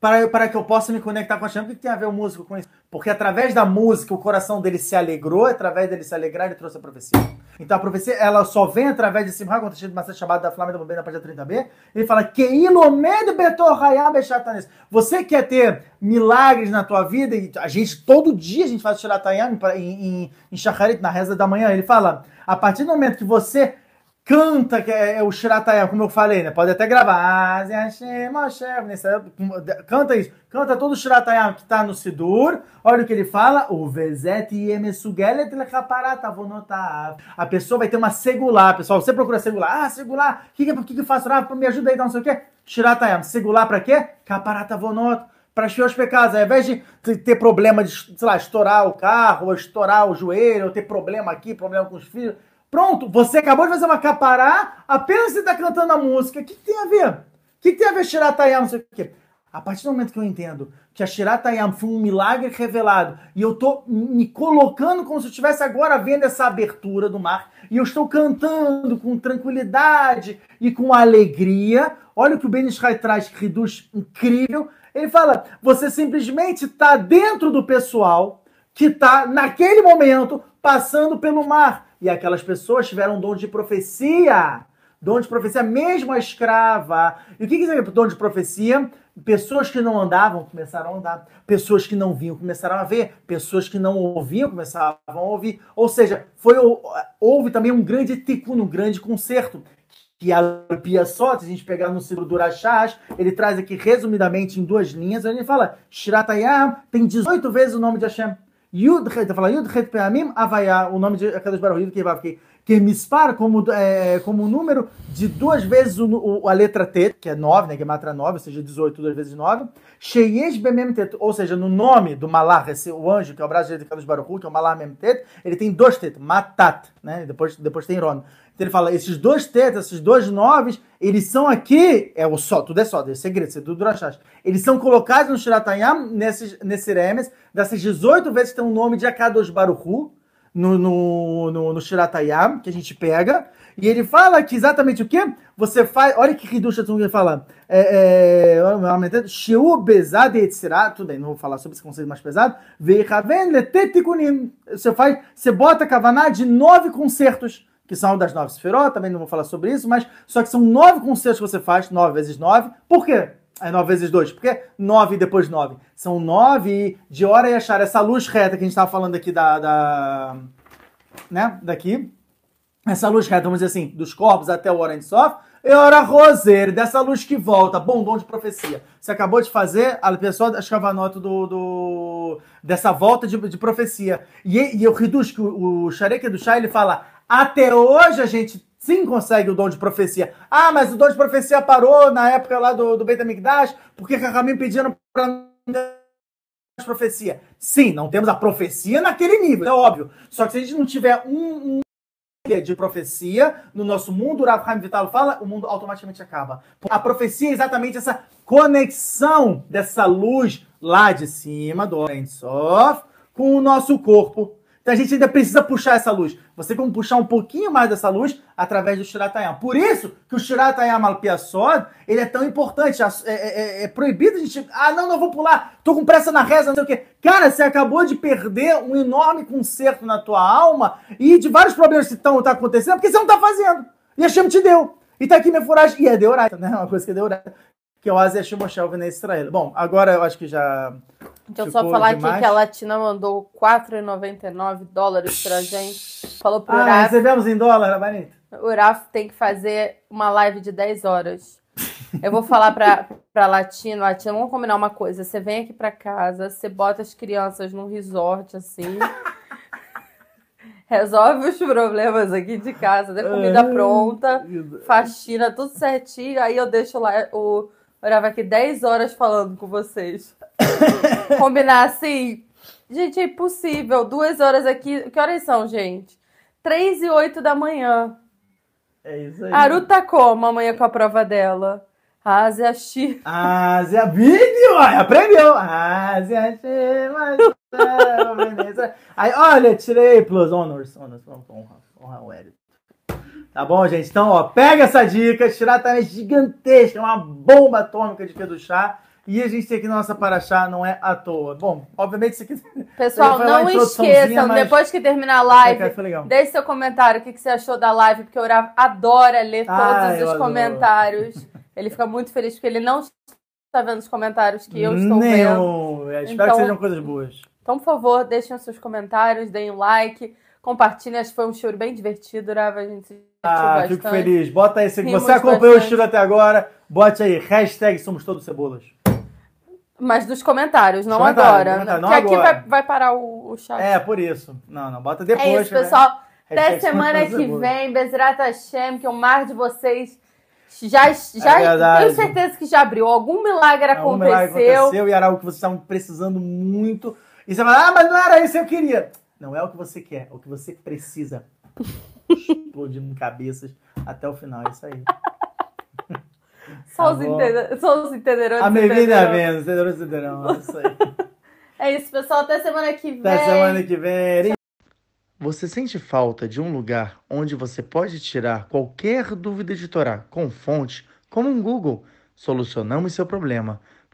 Speaker 1: para, para que eu possa me conectar com a chama. O que tem a ver o músico com isso? Porque através da música o coração dele se alegrou, através dele se alegrar, ele trouxe a profecia. Então a profecia, ela só vem através de Simha, quando está escrito chamado da Flamengo da na página 30b. Ele fala: que ilomed betor hayab eshatanis. Você quer ter milagres na tua vida? E a gente, todo dia, a gente faz Shiratayam em, em, em Shacharit, na reza da manhã. Ele fala: a partir do momento que você canta, que é, é o Shiratayam, como eu falei, né? Pode até gravar. Nesse- Canta isso. Canta todo o Shiratayam que tá no Sidur. Olha o que ele fala. O Vezet. A pessoa vai ter uma segular, pessoal. Você procura segular. Ah, segular. O que, que, que, que eu faço? Ah, me ajuda aí, não sei o quê. Shiratayam. Segular pra quê? Kaparat Avonot. Para encher os pecados. Ao invés de ter problema de, sei lá, estourar o carro, ou estourar o joelho, ou ter problema aqui, problema com os filhos. Pronto, você acabou de fazer uma capará, apenas você está cantando a música. O que, que tem a ver? O que, que tem a ver Shiratayam, não sei o quê? A partir do momento que eu entendo que a Shiratayam foi um milagre revelado e eu tô me colocando como se eu estivesse agora vendo essa abertura do mar e eu estou cantando com tranquilidade e com alegria. Olha o que o Ben Ishai traz, que reduz incrível. Ele fala: você simplesmente está dentro do pessoal que está, naquele momento, passando pelo mar. E aquelas pessoas tiveram dom de profecia. Dom de profecia, mesmo a escrava. E o que significa dom de profecia? Pessoas que não andavam começaram a andar. Pessoas que não viam começaram a ver. Pessoas que não ouviam começaram a ouvir. Ou seja, foi, houve também um grande tikkun, um grande concerto. Que a Pia só, se a gente pegar no ciclo do Urachas, ele traz aqui resumidamente em duas linhas, ele fala, Shiratayam tem 18 vezes o nome de Hashem. Yud Het, fala Yud Het Peamim Avaya, o nome de Akadosh Baruch que vai que mispar como é, como número de duas vezes o, o, a letra T, que é 9, né, que é matra 9, ou seja, 18 duas vezes 9. Sheyesh Bemem Tet, ou seja, no nome do Malach, esse, o anjo, que é o braço direito de Akadosh Baruch que é o Malach Mem Tet, ele tem dois Tet, Matat, né, depois, depois tem Ron. Então ele fala, esses dois tetas, esses dois noves, eles são aqui, é o só, tudo é só, é segredo, isso é tudo Durachas. Eles são colocados no Shiratayam, nesses, nesse Remes, dessas 18 vezes que tem o nome de Akadosh Baruch Hu, no, no, no, no Shiratayam, que a gente pega, e ele fala que exatamente o que? Você faz, olha que Hidush ele fala, é, é, Sheu Bezad Yetzirah, tudo bem, não vou falar sobre esse conceito mais pesado, Veichaven Letetikunim, você faz, você bota Kavaná de nove concertos, que são das nove Sefirot, também não vou falar sobre isso, mas só que são nove concertos que você faz, nove vezes nove, por quê? É 9 vezes 2. Porque 9 e depois 9. São 9 de hora e achar essa luz reta que a gente estava falando aqui da, da. né? Daqui. Essa luz reta, vamos dizer assim, dos corpos até o hora Sof. E hora roser, dessa luz que volta. Bom dom de profecia. Você acabou de fazer a pessoa escavanoto do, do. dessa volta de, de profecia. E, e o Hidush, que o, o Sharek do Shai, ele fala. Até hoje a gente sim consegue o dom de profecia. Ah, mas o dom de profecia parou na época lá do, do Beit HaMikdash, porque Rahamim pediram para profecia. Sim, não temos a profecia naquele nível, é óbvio. Só que se a gente não tiver um, um de profecia no nosso mundo, o Rav Haim Vital fala, o mundo automaticamente acaba. A profecia é exatamente essa conexão dessa luz lá de cima do Sof com o nosso corpo. Então a gente ainda precisa puxar essa luz. Você como puxar um pouquinho mais dessa luz através do Shiratayam. Por isso que o Shiratayam al Piasod, ele é tão importante. É, é, é, proibido a gente... Ah, não, não vou pular. Tô com pressa na reza, não sei o quê. Cara, você acabou de perder um enorme conserto na tua alma e de vários problemas que estão tá acontecendo porque você não tá fazendo. E a Shem te deu. E tá aqui minha furagem. E é Deoraita, né? Uma coisa que é Deoraita. Que é o Asia Shimoshel Vene Israel. Bom, agora eu acho que já...
Speaker 2: Deixa eu só falar demais. aqui que a Latina mandou 4,99 dólares pra gente. Falou pro
Speaker 1: Ah,
Speaker 2: Uraf,
Speaker 1: recebemos em dólar, Rabanito?
Speaker 2: o Uraf tem que fazer uma live de 10 horas. Eu vou falar pra, pra Latino, Latino, vamos combinar uma coisa. Você vem aqui pra casa, você bota as crianças num resort, assim. resolve os problemas aqui de casa, tem comida pronta, faxina, tudo certinho. Aí eu deixo lá o Uraf aqui 10 horas falando com vocês. Combinar assim. Gente, é impossível. Duas horas aqui. Que horas são, gente? Três e oito da manhã.
Speaker 1: É isso aí.
Speaker 2: Aru tá como amanhã com a prova dela? Ásia X.
Speaker 1: Ásia Vídeo! Ai, aprendeu! Ásia Chama, Veneza. Aí, olha, tirei plus honors. honors honra, honra o Hélio. Tá bom, gente? Então, ó, pega essa dica. Tirar é gigantesca, é uma bomba atômica de do chá. E a gente tem aqui nossa Paraxá, não é à toa. Bom, obviamente isso aqui.
Speaker 2: Pessoal, não esqueçam,
Speaker 1: mas-
Speaker 2: depois que terminar a live, deixe seu comentário. O que, que você achou da live? Porque o Urav adora ler
Speaker 1: Ah,
Speaker 2: todos
Speaker 1: eu
Speaker 2: os
Speaker 1: adoro.
Speaker 2: comentários. Ele fica muito feliz porque ele não está vendo os comentários que eu estou vendo.
Speaker 1: Nenhum. É, Espero
Speaker 2: Então-
Speaker 1: que sejam coisas boas.
Speaker 2: Então, por favor, deixem os seus comentários, deem um like, que foi um show bem divertido, Urav. A gente se divertiu
Speaker 1: Ah,
Speaker 2: bastante.
Speaker 1: fico feliz. Bota aí, se
Speaker 2: Rimos
Speaker 1: você acompanhou o
Speaker 2: bastante.
Speaker 1: estilo até agora, bote aí, hashtag somos todos cebolas.
Speaker 2: Mas dos comentários, não
Speaker 1: Comentário,
Speaker 2: agora.
Speaker 1: comentário, não
Speaker 2: Porque aqui
Speaker 1: agora.
Speaker 2: vai, vai parar o, o chat.
Speaker 1: É, por isso. Não, não, bota depois.
Speaker 2: É isso,
Speaker 1: né?
Speaker 2: pessoal. Até semana que vem, Bezerra Hashem, que o mar de vocês já, já
Speaker 1: É
Speaker 2: tenho certeza que já abriu. Algum milagre
Speaker 1: Algum
Speaker 2: aconteceu.
Speaker 1: milagre aconteceu e era algo que vocês estavam precisando muito. E você fala, ah, mas não era isso que eu queria. Não é o que você quer, é o que você precisa. Explodindo cabeças até o final, é isso aí.
Speaker 2: Só,
Speaker 1: Tá
Speaker 2: os
Speaker 1: bom.
Speaker 2: entende... Só os entenderão.
Speaker 1: A bem-vinda é
Speaker 2: entenderão.
Speaker 1: menos, entenderam? Entenderão, é isso aí.
Speaker 2: É isso, pessoal. Até semana que vem.
Speaker 1: Até semana que vem. Você sente falta de um lugar onde você pode tirar qualquer dúvida de Torá com fonte, como um Google? Solucionamos seu problema.